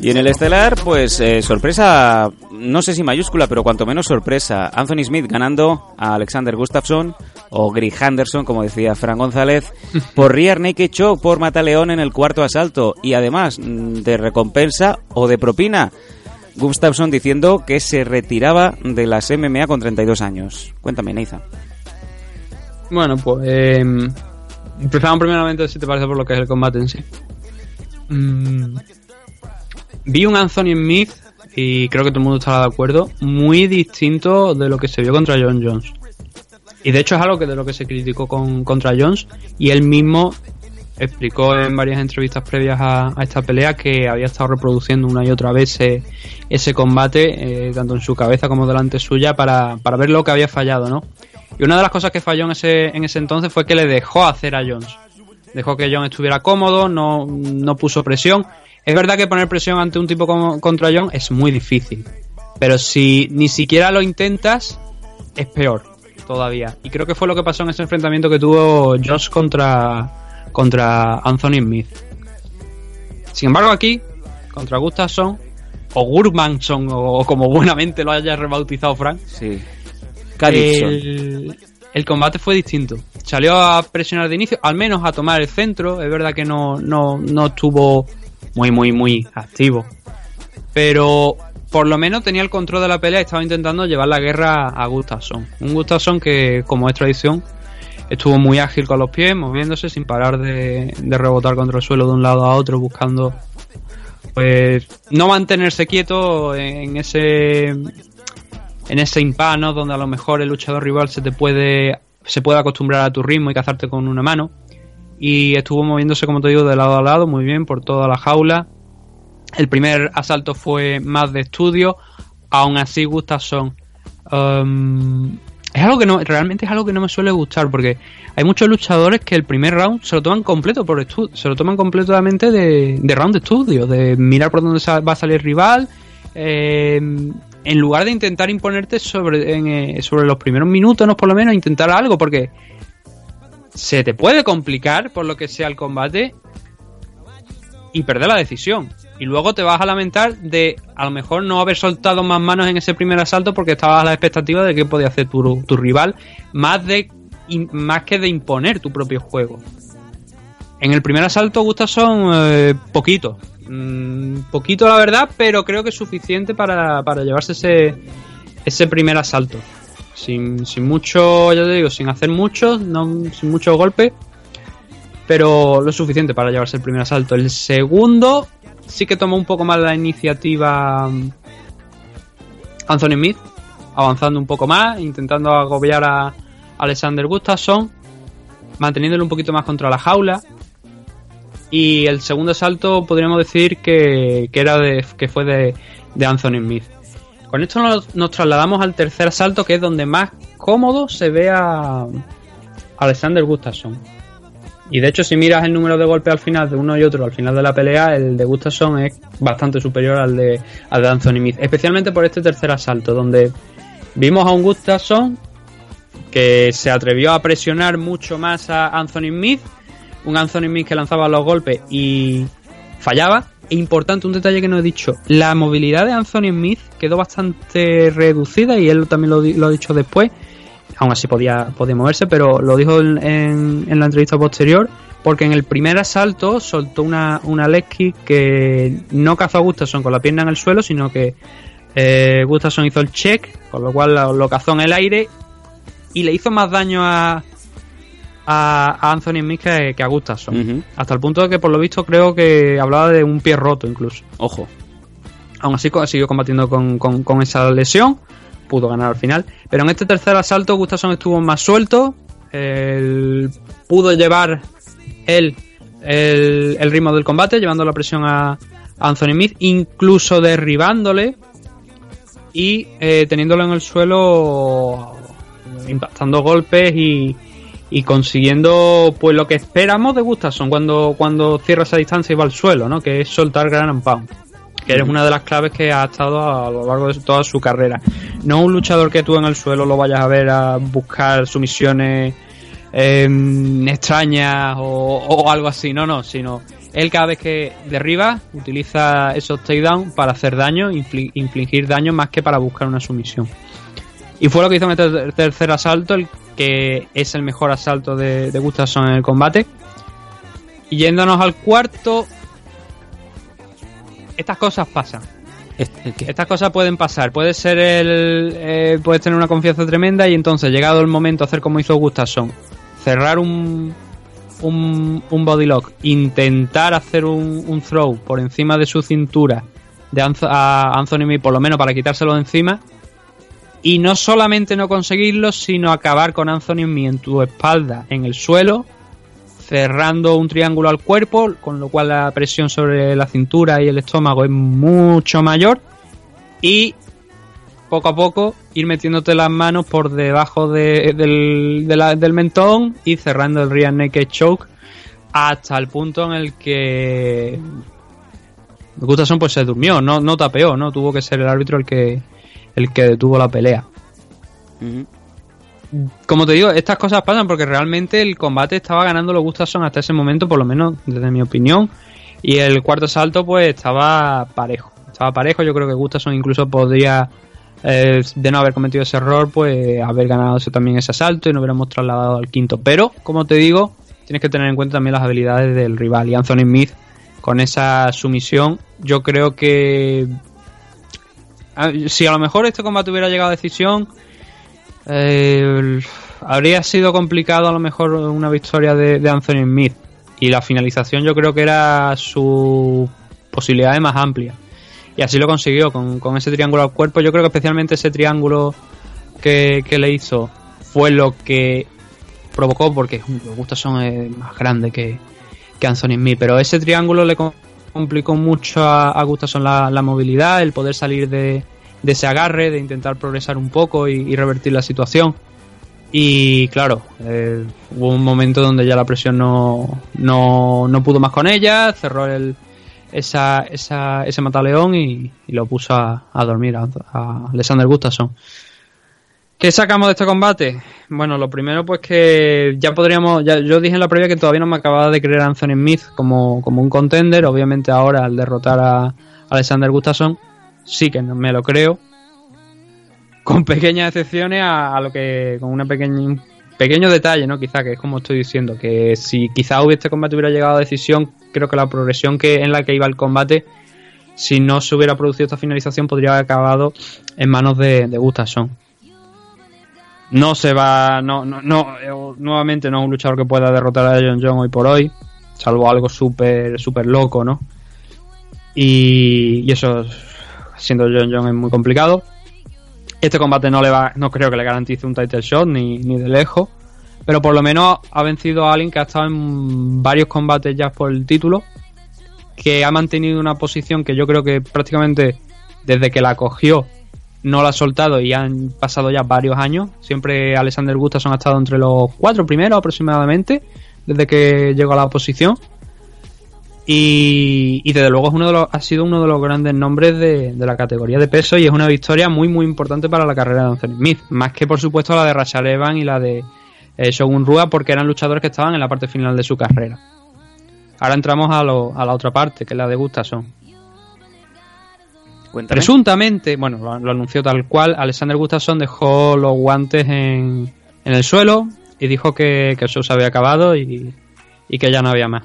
Y en el estelar, pues eh, sorpresa, no sé si mayúscula, pero cuanto menos sorpresa. Anthony Smith ganando a Alexander Gustafsson o Greg Henderson, como decía Fran González, por Rear Naked Choke por Mataleón en el cuarto asalto. Y además, mm, de recompensa o de propina. Gustafsson diciendo que se retiraba de las MMA con 32 años. Cuéntame, Neiza. Bueno, pues eh, empezamos primeramente, si te parece, por lo que es el combate en sí. Mm, vi un Anthony Smith, y creo que todo el mundo estará de acuerdo, muy distinto de lo que se vio contra John Jones. Y de hecho es algo que de lo que se criticó con, contra Jones, y él mismo explicó en varias entrevistas previas a, a esta pelea que había estado reproduciendo una y otra vez ese, combate, eh, tanto en su cabeza como delante suya, para, para ver lo que había fallado, ¿no? Y una de las cosas que falló en ese, en ese entonces fue que le dejó hacer a Jones. Dejó que Jones estuviera cómodo, no, no puso presión. Es verdad que poner presión ante un tipo como contra Jones es muy difícil. Pero si ni siquiera lo intentas, es peor todavía. Y creo que fue lo que pasó en ese enfrentamiento que tuvo Josh contra, contra Anthony Smith. Sin embargo, aquí, contra Gustafsson, o Gurmanson, o como buenamente lo haya rebautizado Frank, Sí. El combate fue distinto. Salió a presionar de inicio, al menos a tomar el centro. Es verdad que no, no, no estuvo muy, muy, muy activo. Pero por lo menos tenía el control de la pelea y estaba intentando llevar la guerra a Gustafsson. Un Gustafsson que, como es tradición, estuvo muy ágil con los pies, moviéndose sin parar de, de rebotar contra el suelo de un lado a otro, buscando pues no mantenerse quieto en ese en ese impasse, ¿no? donde a lo mejor el luchador rival se te puede se puede acostumbrar a tu ritmo y cazarte con una mano. Y estuvo moviéndose como te digo de lado a lado muy bien por toda la jaula. El primer asalto fue más de estudio. Aún así Gustafsson um, es algo que no realmente es algo que no me suele gustar porque hay muchos luchadores que el primer round se lo toman completo por estu- se lo toman completamente de, de round de estudio de mirar por dónde va a salir el rival eh, en lugar de intentar imponerte sobre, en, eh, sobre los primeros minutos, no por lo menos, intentar algo, porque se te puede complicar por lo que sea el combate y perder la decisión. Y luego te vas a lamentar de a lo mejor no haber soltado más manos en ese primer asalto porque estabas a la expectativa de qué podía hacer tu, tu rival, más, de, más que de imponer tu propio juego. En el primer asalto, Gustafsson, eh, poquito. Mm, poquito, la verdad, pero creo que es suficiente para, para llevarse ese, ese primer asalto. sin, sin mucho, ya te digo, sin hacer mucho, no, sin muchos golpes, pero lo suficiente para llevarse el primer asalto. El segundo sí que tomó un poco más la iniciativa mm, Anthony Smith, avanzando un poco más, intentando agobiar a Alexander Gustafsson, manteniéndolo un poquito más contra la jaula. Y el segundo asalto podríamos decir que, que era de, que fue de, de Anthony Smith. Con esto nos, trasladamos al tercer asalto, que es donde más cómodo se ve a Alexander Gustafsson. Y de hecho, si miras el número de golpes al final de uno y otro al final de la pelea, el de Gustafsson es bastante superior al de, al de Anthony Smith. Especialmente por este tercer asalto, donde vimos a un Gustafsson que se atrevió a presionar mucho más a Anthony Smith. Un Anthony Smith que lanzaba los golpes y fallaba. E importante, un detalle que no he dicho: la movilidad de Anthony Smith quedó bastante reducida y él también lo, lo ha dicho después aún así podía, podía moverse, pero lo dijo en, en- en la entrevista posterior, porque en el primer asalto soltó una, una que no cazó a Gustafsson con la pierna en el suelo, sino que eh, Gustafsson hizo el check, con lo cual lo, lo cazó en el aire y le hizo más daño a, a, a Anthony Smith que, que a Gustafsson. Hasta el punto de que, por lo visto, creo que hablaba de un pie roto incluso. Ojo. Aún así siguió combatiendo con, con- con esa lesión. Pudo ganar al final. Pero en este tercer asalto Gustafsson estuvo más suelto. pudo llevar el, el ritmo del combate, llevando la presión a, Anthony Smith, incluso derribándole y eh, teniéndolo en el suelo impactando golpes y, y consiguiendo pues lo que esperamos de Gustafsson cuando, cuando cierra esa distancia y va al suelo, ¿no? Que es soltar gran pound. Que es una de las claves que ha estado a lo largo de toda su carrera. No un luchador que tú en el suelo lo vayas a ver a buscar sumisiones em, extrañas o, algo así, no, no, sino él cada vez que derriba utiliza esos takedowns para hacer daño, infli- infligir daño más que para buscar una sumisión. Y fue lo que hizo en ter- tercer asalto, el que es el mejor asalto de, de Gustafsson en el combate. Y yéndonos al cuarto, estas cosas pasan. Estas cosas pueden pasar. Puede ser el. eh, puedes tener una confianza tremenda y entonces, llegado el momento, hacer como hizo Gustafsson: cerrar un, un, un body lock, intentar hacer un, un throw por encima de su cintura de Anth- a Anthony Smith, por lo menos para quitárselo de encima. Y no solamente no conseguirlo, sino acabar con Anthony Smith en tu espalda, en el suelo, cerrando un triángulo al cuerpo, con lo cual la presión sobre la cintura y el estómago es mucho mayor. Y poco a poco ir metiéndote las manos por debajo de- del, del mentón y cerrando el rear naked choke hasta el punto en el que Gustafsson pues se durmió, no, no tapeó, no tuvo que ser el árbitro el que el que detuvo la pelea. Como te digo, estas cosas pasan porque realmente el combate estaba ganando los Gustafsson hasta ese momento, por lo menos desde mi opinión. Y el cuarto salto, pues estaba parejo. Estaba parejo. Yo creo que Gustafsson incluso podría, eh, de no haber cometido ese error, pues haber ganado también ese asalto y no hubiéramos trasladado al quinto. Pero, como te digo, tienes que tener en cuenta también las habilidades del rival. Y Anthony Smith, con esa sumisión, yo creo que. a- Si a lo mejor este combate hubiera llegado a decisión, eh, habría sido complicado a lo mejor una victoria de, Anthony Smith. Y la finalización yo creo que era su posibilidad más amplia. Y así lo consiguió con, con ese triángulo al cuerpo. Yo creo que especialmente ese triángulo que, que le hizo fue lo que provocó, porque Gustafsson es más grande que, que Anthony Smith. Pero ese triángulo le com- complicó mucho a, a Gustafsson la, la movilidad, el poder salir de, de ese agarre, de intentar progresar un poco y, revertir la situación. Y claro, eh, hubo un momento donde ya la presión no, no, no pudo más con ella, cerró el, esa, esa, ese mataleón y, y lo puso a, a dormir a, a Alexander Gustafsson. ¿Qué sacamos de este combate? Bueno, lo primero pues que ya podríamos, ya, yo dije en la previa que todavía no me acababa de creer a Anthony Smith como, como un contender, obviamente ahora al derrotar a Alexander Gustafsson sí que me lo creo, con pequeñas excepciones a, lo que, con una pequeña, un pequeño detalle, ¿no? Quizá que es como estoy diciendo, que si quizá este combate hubiera llegado a decisión, creo que la progresión que en la que iba el combate, si no se hubiera producido esta finalización, podría haber acabado en manos de, de Gustafsson. no se va, no, no, no, eh, nuevamente no es un luchador que pueda derrotar a John John hoy por hoy, salvo algo súper, súper loco, ¿no? Y, y eso, siendo John John, es muy complicado. Este combate no le va, no creo que le garantice un title shot ni, ni de lejos, pero por lo menos ha vencido a alguien que ha estado en varios combates ya por el título, que ha mantenido una posición que yo creo que prácticamente desde que la cogió no la ha soltado y han pasado ya varios años. Siempre Alexander Gustafsson ha estado entre los cuatro primeros aproximadamente, desde que llegó a la posición. Y, y desde luego es uno de los, ha sido uno de los grandes nombres de, de la categoría de peso y es una victoria muy muy importante para la carrera de Anthony Smith. Más que por supuesto la de Rashad Evans y la de eh, Shogun Rua porque eran luchadores que estaban en la parte final de su carrera. Ahora entramos a, lo, a la otra parte, que es la de Gustafsson. Cuéntame. Presuntamente, bueno, lo, lo anunció tal cual, Alexander Gustafsson dejó los guantes en, en el suelo y dijo que, que el show se había acabado y, y que ya no había más.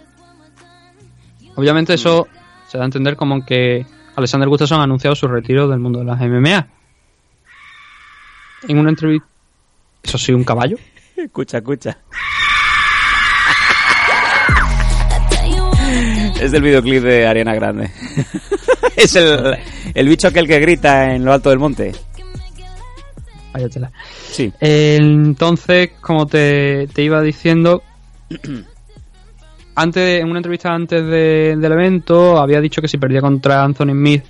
Obviamente eso se da a entender como que Alexander Gustafsson ha anunciado su retiro del mundo de las MMA. En una entrevista... ¿Eso sí, un caballo? Escucha, escucha. Es del videoclip de Ariana Grande. es el, el bicho aquel que grita en lo alto del monte. Váyatela. Sí. Entonces, como te, te iba diciendo, antes en una entrevista antes de- del evento había dicho que si perdía contra Anthony Smith,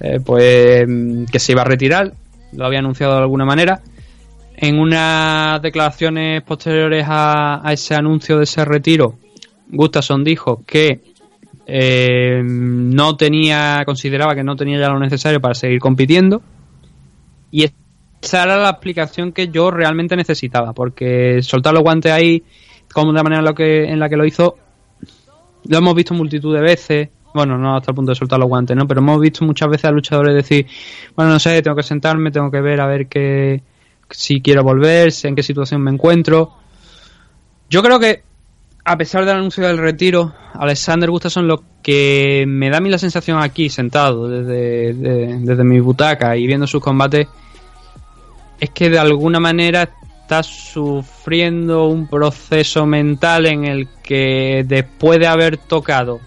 eh, pues mm, que se iba a retirar. Lo había anunciado de alguna manera. En unas declaraciones posteriores a, ese anuncio de ese retiro, Gustafsson dijo que eh, no tenía, consideraba que no tenía ya lo necesario para seguir compitiendo. Y esa era la explicación que yo realmente necesitaba, porque soltar los guantes ahí, como de la manera en la que, en la que lo hizo, lo hemos visto multitud de veces. Bueno, no hasta el punto de soltar los guantes, ¿no? Pero hemos visto muchas veces a luchadores decir, bueno, no sé, tengo que sentarme, tengo que ver a ver qué, si quiero volver, en qué situación me encuentro. Yo creo que, a pesar del anuncio del retiro, Alexander Gustafsson lo que me da a mí la sensación aquí, sentado desde, de- desde mi butaca y viendo sus combates, es que de alguna manera está sufriendo un proceso mental en el que después de haber tocado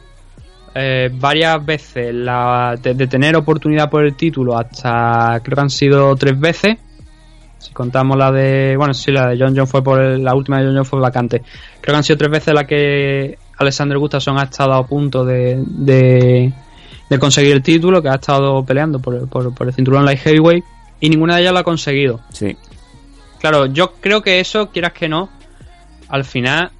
eh, varias veces la, de, tener oportunidad por el título hasta creo que han sido tres veces. Si contamos la de bueno sí la de John John fue por el- la última de John John fue vacante. Creo que han sido tres veces la que Alexander Gustafsson ha estado a punto de, de, de conseguir el título que ha estado peleando por, por, por el cinturón light heavyweight y ninguna de ellas lo ha conseguido. Sí. Claro, yo creo que eso, quieras que no, al final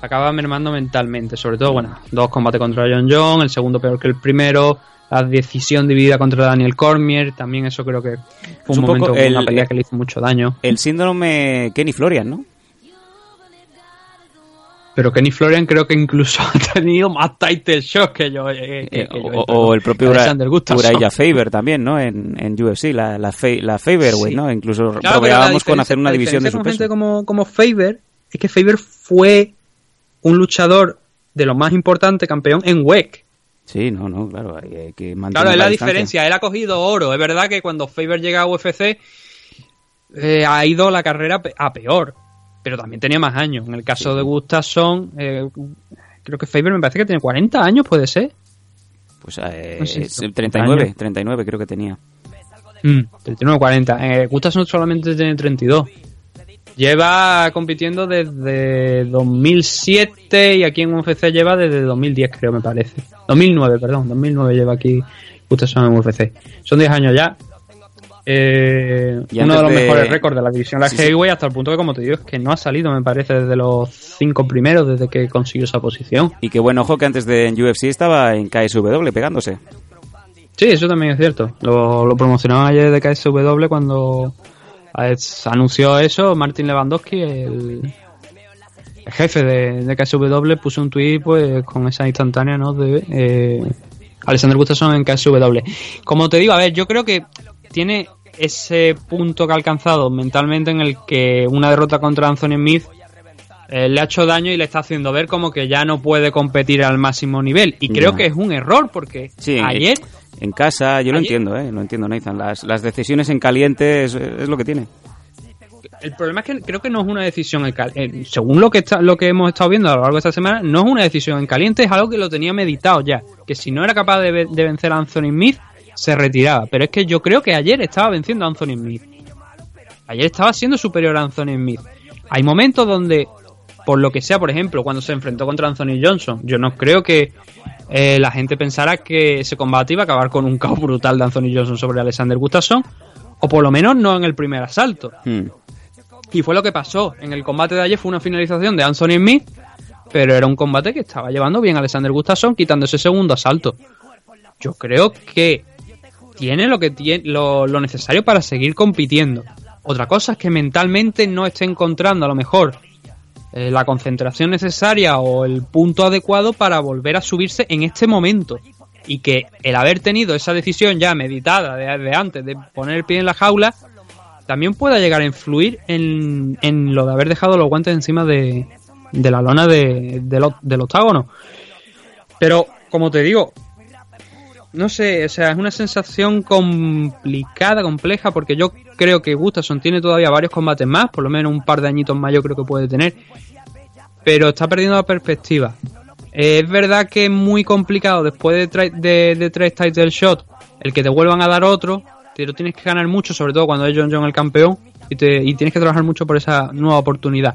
acaba mermando mentalmente. Sobre todo, bueno, dos combates contra John John, el segundo peor que el primero, la decisión dividida contra Daniel Cormier, también eso creo que fue un, un poco momento, el- una pelea que le hizo mucho daño. El síndrome Kenny Florian, ¿no? Pero Kenny Florian creo que incluso ha tenido más title shots que yo. eh, que- Eh, que yo, o, o el propio Alexander Faber también, ¿no? En, en UFC, la, la, Fa- la Faberweight, Sí. ¿no? Incluso Claro, probábamos con hacer una división de su con gente peso. como, como Faber es que Faber fue un luchador de lo más importante campeón en WEC. Sí, no, no, claro, hay, que mantener Claro, es la diferencia. Él ha cogido oro. Es verdad que cuando Faber llega a UFC eh, ha ido la carrera a peor. Pero también tenía más años. En el caso de Gustafsson, eh, creo que Faber me parece que tiene 40 años, puede ser. Pues eh, No sé, es ¿cuántos 39, años? 39 creo que tenía. Mm, 39 40. Eh, Gustafsson solamente tiene 32. Lleva compitiendo desde 2007 y aquí en UFC lleva desde 2010, creo, me parece. 2009, perdón. 2009 lleva aquí Gustafsson en UFC. Son 10 años ya. Eh, uno de los de- mejores récords de la división la Sí, hasta el punto que, como te digo, es que no ha salido, me parece, desde los cinco primeros desde que consiguió esa posición. Y qué buen ojo que antes de en UFC estaba en KSW pegándose. Sí, eso también es cierto. Lo, lo promocionaban ayer de KSW cuando anunció eso. Martin Lewandowski, el, el jefe de, de KSW, puso un tweet pues, con esa instantánea ¿no? de eh, Alexander Gustafsson en KSW. Como te digo, a ver, yo creo que tiene ese punto que ha alcanzado mentalmente en el que una derrota contra Anthony Smith eh, le ha hecho daño y le está haciendo ver como que ya no puede competir al máximo nivel. Y creo que es un error porque Sí, ayer En casa, yo lo entiendo, ¿eh? Lo entiendo, Nathan. Las, las decisiones en caliente es, es lo que tiene. el problema es que creo que no es una decisión en caliente. Según lo que está, lo que hemos estado viendo a lo largo de esta semana, no es una decisión en caliente, es algo que lo tenía meditado ya. Que si no era capaz de vencer a Anthony Smith, se retiraba. Pero es que yo creo que ayer estaba venciendo a Anthony Smith. Ayer estaba siendo superior a Anthony Smith. Hay momentos donde, por lo que sea, por ejemplo, cuando se enfrentó contra Anthony Johnson, yo no creo que eh, la gente pensara que ese combate iba a acabar con un caos brutal de Anthony Johnson sobre Alexander Gustafsson, o por lo menos no en el primer asalto. Hmm. Y fue lo que pasó. En el combate de ayer fue una finalización de Anthony Smith, pero era un combate que estaba llevando bien Alexander Gustafsson, quitando ese segundo asalto. Yo creo que tiene lo que tiene lo, lo necesario para seguir compitiendo. Otra cosa es que mentalmente no esté encontrando a lo mejor eh, la concentración necesaria o el punto adecuado para volver a subirse en este momento. Y que el haber tenido esa decisión ya meditada de, antes de poner el pie en la jaula también pueda llegar a influir en, en lo de haber dejado los guantes encima de, de la lona de, del octágono. Pero, como te digo, no sé, o sea, es una sensación complicada, compleja, porque yo creo que Gustafsson tiene todavía varios combates más, por lo menos un par de añitos más yo creo que puede tener, pero está perdiendo la perspectiva. Eh, es verdad que es muy complicado después de, de, de tres title shot el que te vuelvan a dar otro, te lo tienes que ganar mucho, sobre todo cuando es John John el campeón, y, te, y tienes que trabajar mucho por esa nueva oportunidad.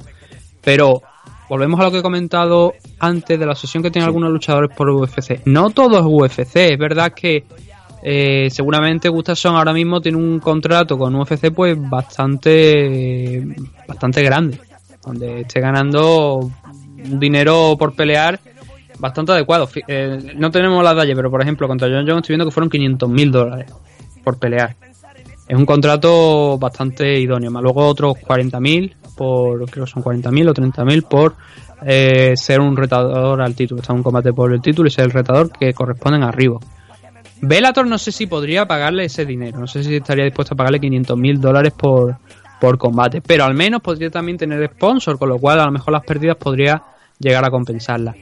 Pero volvemos a lo que he comentado antes de la obsesión que tienen algunos luchadores por UFC. No todo es UFC, es verdad que eh, seguramente Gustafsson ahora mismo tiene un contrato con UFC pues bastante bastante grande, donde esté ganando dinero por pelear bastante adecuado. Eh, no tenemos la dalla, pero por ejemplo contra John Jones estoy viendo que fueron 500 mil dólares por pelear. Es un contrato bastante idóneo. Más luego otros 40.000 por, creo que son 40.000 o 30.000 por eh, ser un retador al título. Está un combate por el título y ser el retador que corresponden arriba. Bellator no sé si podría pagarle ese dinero. No sé si estaría dispuesto a pagarle 500.000 dólares por, por combate. Pero al menos podría también tener sponsor, con lo cual a lo mejor las pérdidas podría llegar a compensarlas.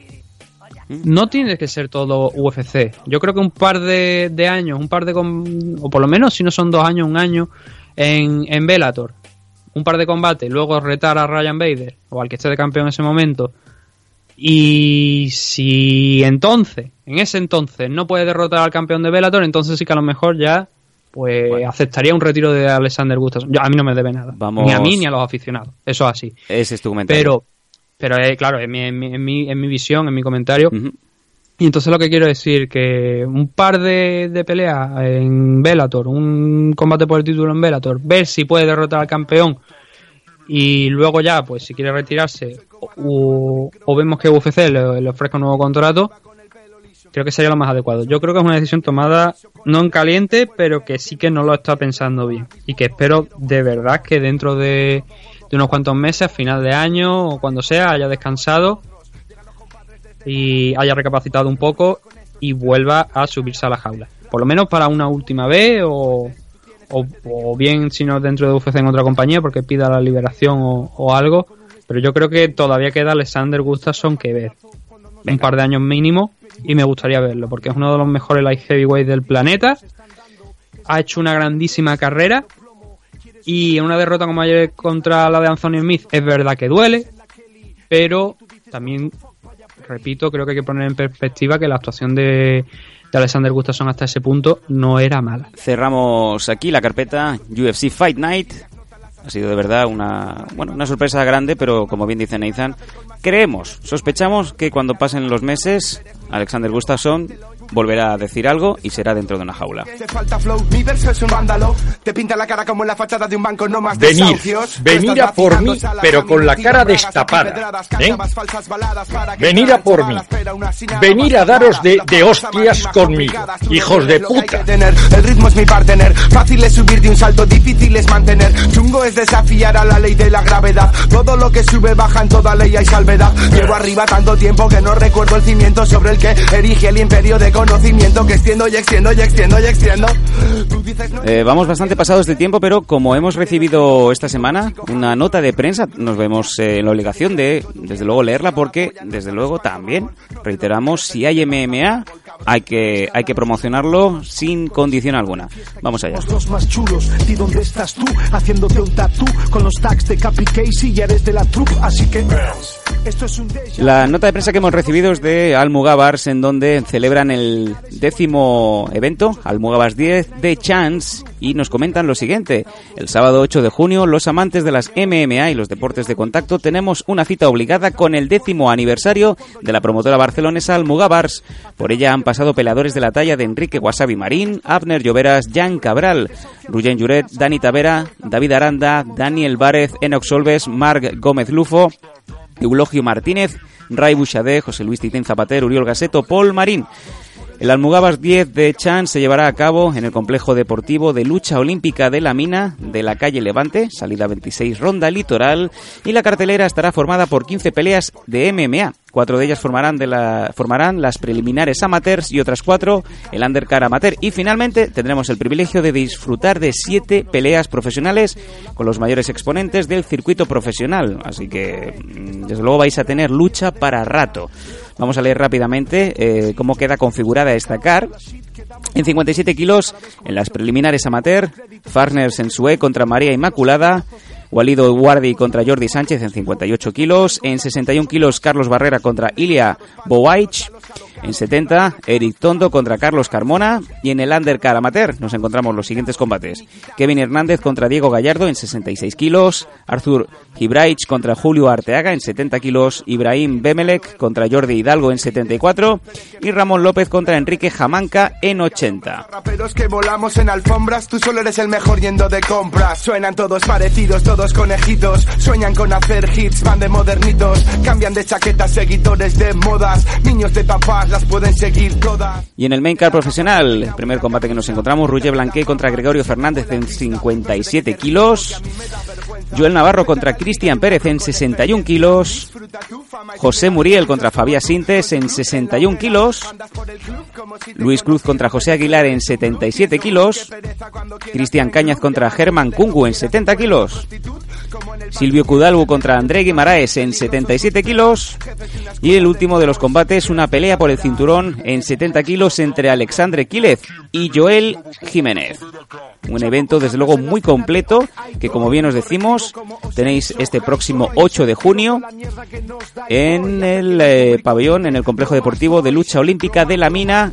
No tiene que ser todo UFC. Yo creo que un par de, de años, un par de. o por lo menos si no son dos años, un año en, en Bellator. Un par de combates, luego retar a Ryan Bader o al que esté de campeón en ese momento. Y si entonces, en ese entonces, no puede derrotar al campeón de Bellator, entonces sí que a lo mejor ya pues aceptaría un retiro de Alexander Gustafsson. Yo- a mí no me debe nada. Vamos- Ni a mí ni a los aficionados. Eso es así. Ese es tu comentario. Pero, pero eh, claro, en mi, en, mi, en, mi, en mi visión, en mi comentario. Y entonces lo que quiero decir que un par de, de peleas en Bellator, un combate por el título en Bellator, ver si puede derrotar al campeón y luego ya, pues si quiere retirarse o, o vemos que UFC le, le ofrezca un nuevo contrato, creo que sería lo más adecuado. Yo creo que es una decisión tomada no en caliente, pero que sí que no lo está pensando bien y que espero de verdad que dentro de, de unos cuantos meses, a final de año o cuando sea, haya descansado y haya recapacitado un poco y vuelva a subirse a la jaula. Por lo menos para una última vez o, o, bien si no dentro de UFC en otra compañía porque pida la liberación o, o algo. Pero yo creo que todavía queda Alexander Gustafsson que ver. Un par de años mínimo y me gustaría verlo porque es uno de los mejores light heavyweight del planeta. Ha hecho una grandísima carrera y en una derrota como ayer contra la de Anthony Smith es verdad que duele, pero también repito, creo que hay que poner en perspectiva que la actuación de, de Alexander Gustafsson hasta ese punto no era mala. Cerramos aquí la carpeta UFC Fight Night. Ha sido de verdad una, bueno, una sorpresa grande, pero como bien dice Nathan, creemos, sospechamos que cuando pasen los meses, Alexander Gustafsson volverá a decir algo y será dentro de una jaula. Venir, venir a por mí, pero con la cara destapada, ¿eh? Venir a por mí. Venir a daros de, de hostias conmigo, hijos de puta. El ritmo es mi partener. Fácil es subir de un salto, difícil es mantener. Chungo es desafiar a la ley de la gravedad. Todo lo que sube baja en toda ley hay salvedad. Llevo arriba tanto tiempo que no recuerdo el cimiento sobre el que erige el imperio de conocimiento que extiendo y extiendo y extiendo y extiendo. Eh, vamos bastante pasados de tiempo, pero como hemos recibido esta semana una nota de prensa, nos vemos eh, en la obligación de, desde luego, leerla porque, desde luego, también, reiteramos, si hay MMA, hay que, hay que promocionarlo sin condición alguna. Vamos allá. Los más chulos, ¿y dónde estás tú? Haciéndote un tatú con los tags de Capi Casey y eres de la troupe, así que... Esto es un déjà La nota de prensa que hemos recibido es de Almugabars, en donde celebran el décimo evento, Almugabars 10 de Chance, y nos comentan lo siguiente. El sábado 8 de junio, los amantes de las MMA y los deportes de contacto tenemos una cita obligada con el décimo aniversario de la promotora barcelonesa Almugabars. Por ella han pasado peleadores de la talla de Enrique Wasabi Marín, Abner Lloveras, Jan Cabral, Ruyen Juret, Dani Tavera, David Aranda, Daniel Várez, Enox Solves, Marc Gómez Lufo, Eulogio Martínez, Ray Bouchadé, José Luis Titín Zapater, Uriol Gaseto, Paul Marín. El Almugabas 10 de Chan se llevará a cabo en el complejo deportivo de lucha olímpica de la mina de la calle Levante, salida 26 Ronda Litoral, y la cartelera estará formada por 15 peleas de MMA. Cuatro de ellas formarán, de la, formarán las preliminares amateurs y otras cuatro el undercard amateur. Y finalmente tendremos el privilegio de disfrutar de siete peleas profesionales con los mayores exponentes del circuito profesional. Así que, mm, desde luego, vais a tener lucha para rato. Vamos a leer rápidamente eh, cómo queda configurada esta car. En 57 kilos, en las preliminares amateur, Farner Sensue contra María Inmaculada, Walido Guardi contra Jordi Sánchez en 58 kilos, en 61 kilos Carlos Barrera contra Ilia Bowaich, en 70 Eric Tondo contra Carlos Carmona. Y en el undercard amateur nos encontramos los siguientes combates. Kevin Hernández contra Diego Gallardo en 66 kilos, Arthur Gibraich contra Julio Arteaga en 70 kilos, Ibrahim Bemelec contra Jordi Hidalgo en 74 y Ramón López contra Enrique Jamanca en 80. Raperos que volamos en alfombras, tú solo eres el mejor yendo de compras. Suenan todos parecidos, todos Y en el main card profesional, el primer combate que nos encontramos, Ruger Blanqué contra Gregorio Fernández en 57 kilos, Joel Navarro contra Cristian Pérez en 61 kilos, José Muriel contra Fabián Sintes en 61 kilos, Luis Cruz contra José Aguilar en 77 kilos, Cristian Cañas contra Germán Kungu en 70 kilos, Silvio Cudalbu contra André Guimaraes en 77 kilos y el último de los combates, una pelea por el cinturón en 70 kilos entre Alexandre Quílez y Joel Jiménez. Un evento desde luego muy completo que como bien os decimos tenéis este próximo 8 de junio en el eh, pabellón, en el complejo deportivo de lucha olímpica de la mina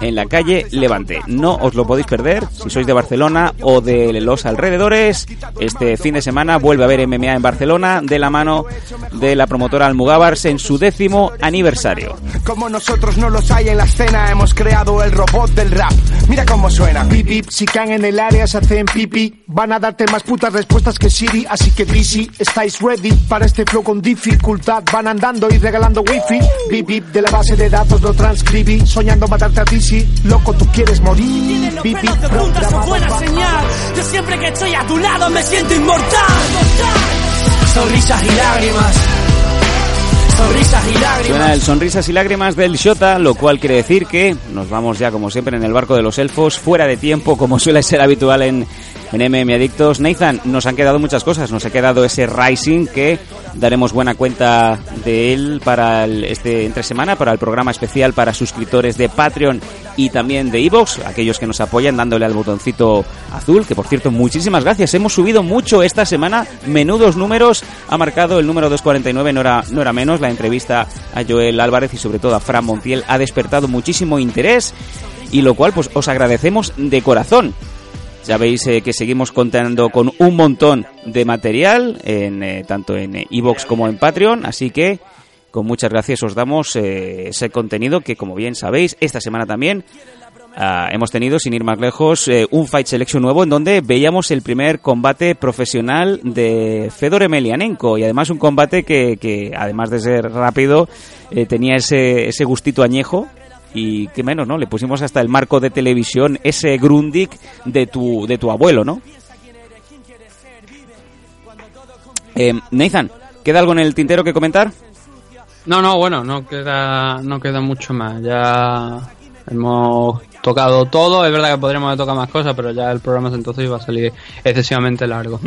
en la calle Levante. No os lo podéis perder si sois de Barcelona o de los alrededores. Este fin de semana vuelve a haber MMA en Barcelona de la mano de la promotora Almugabars en su décimo aniversario. Como nosotros no los hay en la escena, hemos creado el robot del rap. Mira cómo suena. Pip, pip, si caen en el área se hacen pipi. Van a darte más putas respuestas que Siri, así que DC, estáis ready para este flow con dificultad. Van andando y regalando wifi. Bip, bip, de la base de datos lo transcribí. Soñando matarte a DC, loco, tú quieres morir. Bip, bip, buena señal. Yo siempre que estoy a tu lado me siento inmortal. Sonrisas y lágrimas. Sonrisas y lágrimas. Suena el sonrisas y lágrimas del Shota, lo cual quiere decir que nos vamos ya como siempre en el barco de los elfos, fuera de tiempo como suele ser habitual en, en MM Adictos. Nathan, nos han quedado muchas cosas, nos ha quedado ese Rising que daremos buena cuenta de él para el- este entre semana, para el programa especial para suscriptores de Patreon y también de Evox, aquellos que nos apoyan dándole al botoncito azul, que por cierto, muchísimas gracias. Hemos subido mucho esta semana, menudos números, ha marcado el número 249, no era, no era menos, la entrevista a Joel Álvarez y sobre todo a Fran Montiel ha despertado muchísimo interés y lo cual pues os agradecemos de corazón. Ya veis eh, que seguimos contando con un montón de material, en, eh, tanto en Evox como en Patreon, así que con muchas gracias os damos eh, ese contenido que, como bien sabéis, esta semana también ah, hemos tenido, sin ir más lejos, eh, un Fight Selection nuevo en donde veíamos el primer combate profesional de Fedor Emelianenko y además un combate que, que además de ser rápido, eh, tenía ese, ese gustito añejo y qué menos, ¿no? Le pusimos hasta el marco de televisión, ese Grundig de tu, de tu abuelo, ¿no? Eh, Nathan, ¿queda algo en el tintero que comentar? No, no, bueno, no queda, no queda mucho más. Ya hemos tocado todo. Es verdad que podríamos haber tocado más cosas, pero ya el programa entonces iba a salir excesivamente largo.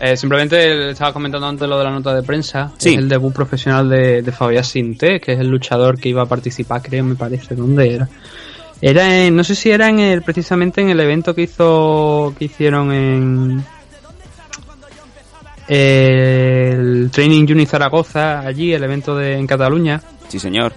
Eh, simplemente estaba comentando antes lo de la nota de prensa. Sí. Es el debut profesional de, de Fabián Sinté, que es el luchador que iba a participar, creo, me parece. ¿Dónde era? Era en, no sé si era en el, precisamente en el evento que hizo, que hicieron en, el Training Uni Zaragoza, allí, el evento de, en Cataluña. Sí, señor.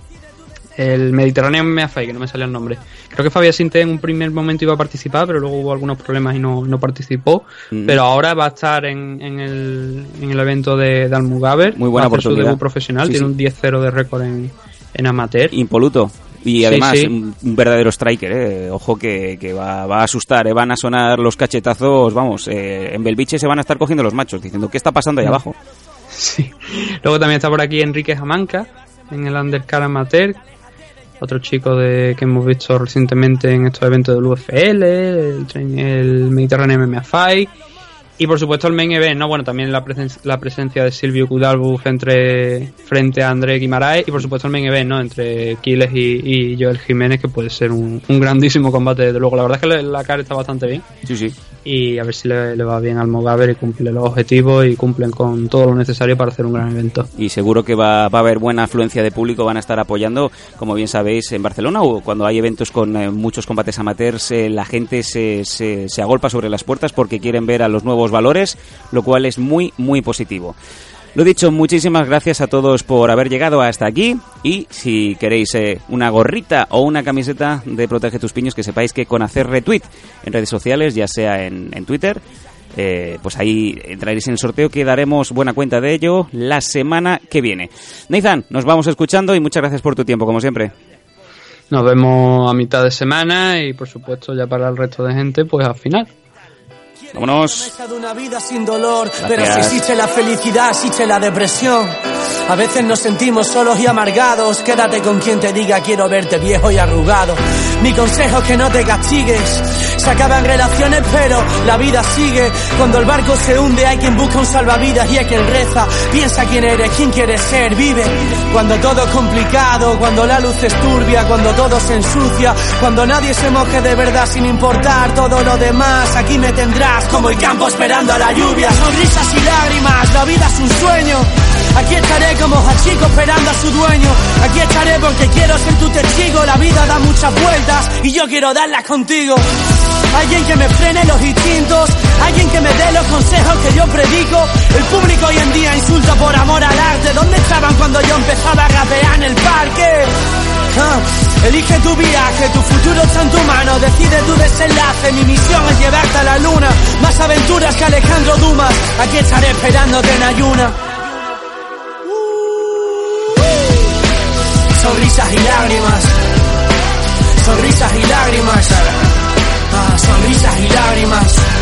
El Mediterráneo MFI, que no me salió el nombre. Creo que Fabián Sinte en un primer momento iba a participar, pero luego hubo algunos problemas y no, no participó. Mm. Pero ahora va a estar en, en, el, en el evento de, de Almugaver. Muy buena va a hacer su debut profesional, Sí, tiene sí. un 10-0 de récord en, en amateur. Impoluto. Y además, sí. Un, un verdadero striker, ¿eh? Ojo que, que va, va a asustar, ¿eh? Van a sonar los cachetazos, vamos, eh, en Belviche se van a estar cogiendo los machos, diciendo, ¿qué está pasando ahí Mm. abajo? Sí. Luego también está por aquí Enrique Jamanca, en el Undercard Amateur. Otro chico de, que hemos visto recientemente en estos eventos del UFL, el, el Mediterráneo MMA Fight. Y por supuesto el main event, ¿no? Bueno, también la, presen- la presencia de Silvio Kudalbuf entre, frente a André Guimaraes. Y por supuesto el main event, ¿no? Entre Quiles y, y Joel Jiménez, que puede ser un, un grandísimo combate, desde luego. La verdad es que la cara está bastante bien Sí, sí. y a ver si le, le va bien al Mogaver y cumple los objetivos y cumplen con todo lo necesario para hacer un gran evento. Y seguro que va, va a haber buena afluencia de público, van a estar apoyando, como bien sabéis, en Barcelona o cuando hay eventos con eh, muchos combates amateurs, eh, la gente se, se, se agolpa sobre las puertas porque quieren ver a los nuevos valores, lo cual es muy, muy positivo. Lo dicho, muchísimas gracias a todos por haber llegado hasta aquí y si queréis eh, una gorrita o una camiseta de Protege tus Piños, que sepáis que con hacer retweet en redes sociales, ya sea en, en Twitter, eh, pues ahí entraréis en el sorteo que daremos buena cuenta de ello la semana que viene. Nathan, nos vamos escuchando y muchas gracias por tu tiempo, como siempre. Nos vemos a mitad de semana y por supuesto ya para el resto de gente pues al final. Vámonos. una vida sin dolor, pero si existe la felicidad, existe la depresión. A veces nos sentimos solos y amargados. Quédate con quien te diga quiero verte viejo y arrugado. Mi consejo es que no te castigues. Se acaban relaciones, pero la vida sigue. Cuando el barco se hunde, hay quien busca un salvavidas y hay quien reza. Piensa quién eres, quién quieres ser, vive. Cuando todo es complicado, cuando la luz es turbia, cuando todo se ensucia, cuando nadie se moje de verdad sin importar todo lo demás. Aquí me tendrás como el campo esperando a la lluvia. Sonrisas y lágrimas, la vida es un sueño. Aquí estaré como Hachiko esperando a su dueño. Aquí estaré porque quiero ser tu testigo. La vida da muchas vueltas y yo quiero darlas contigo. Alguien que me frene los instintos, alguien que me dé los consejos que yo predico. El público hoy en día insulta por amor al arte. ¿Dónde estaban cuando yo empezaba a rapear en el parque? Ah, elige tu viaje, tu futuro está en tu mano, decide tu desenlace. Mi misión es llevarte a la luna, más aventuras que Alejandro Dumas. Aquí estaré esperándote en ayuna. Sonrisas y lágrimas, sonrisas y lágrimas, ah, sonrisas y lágrimas.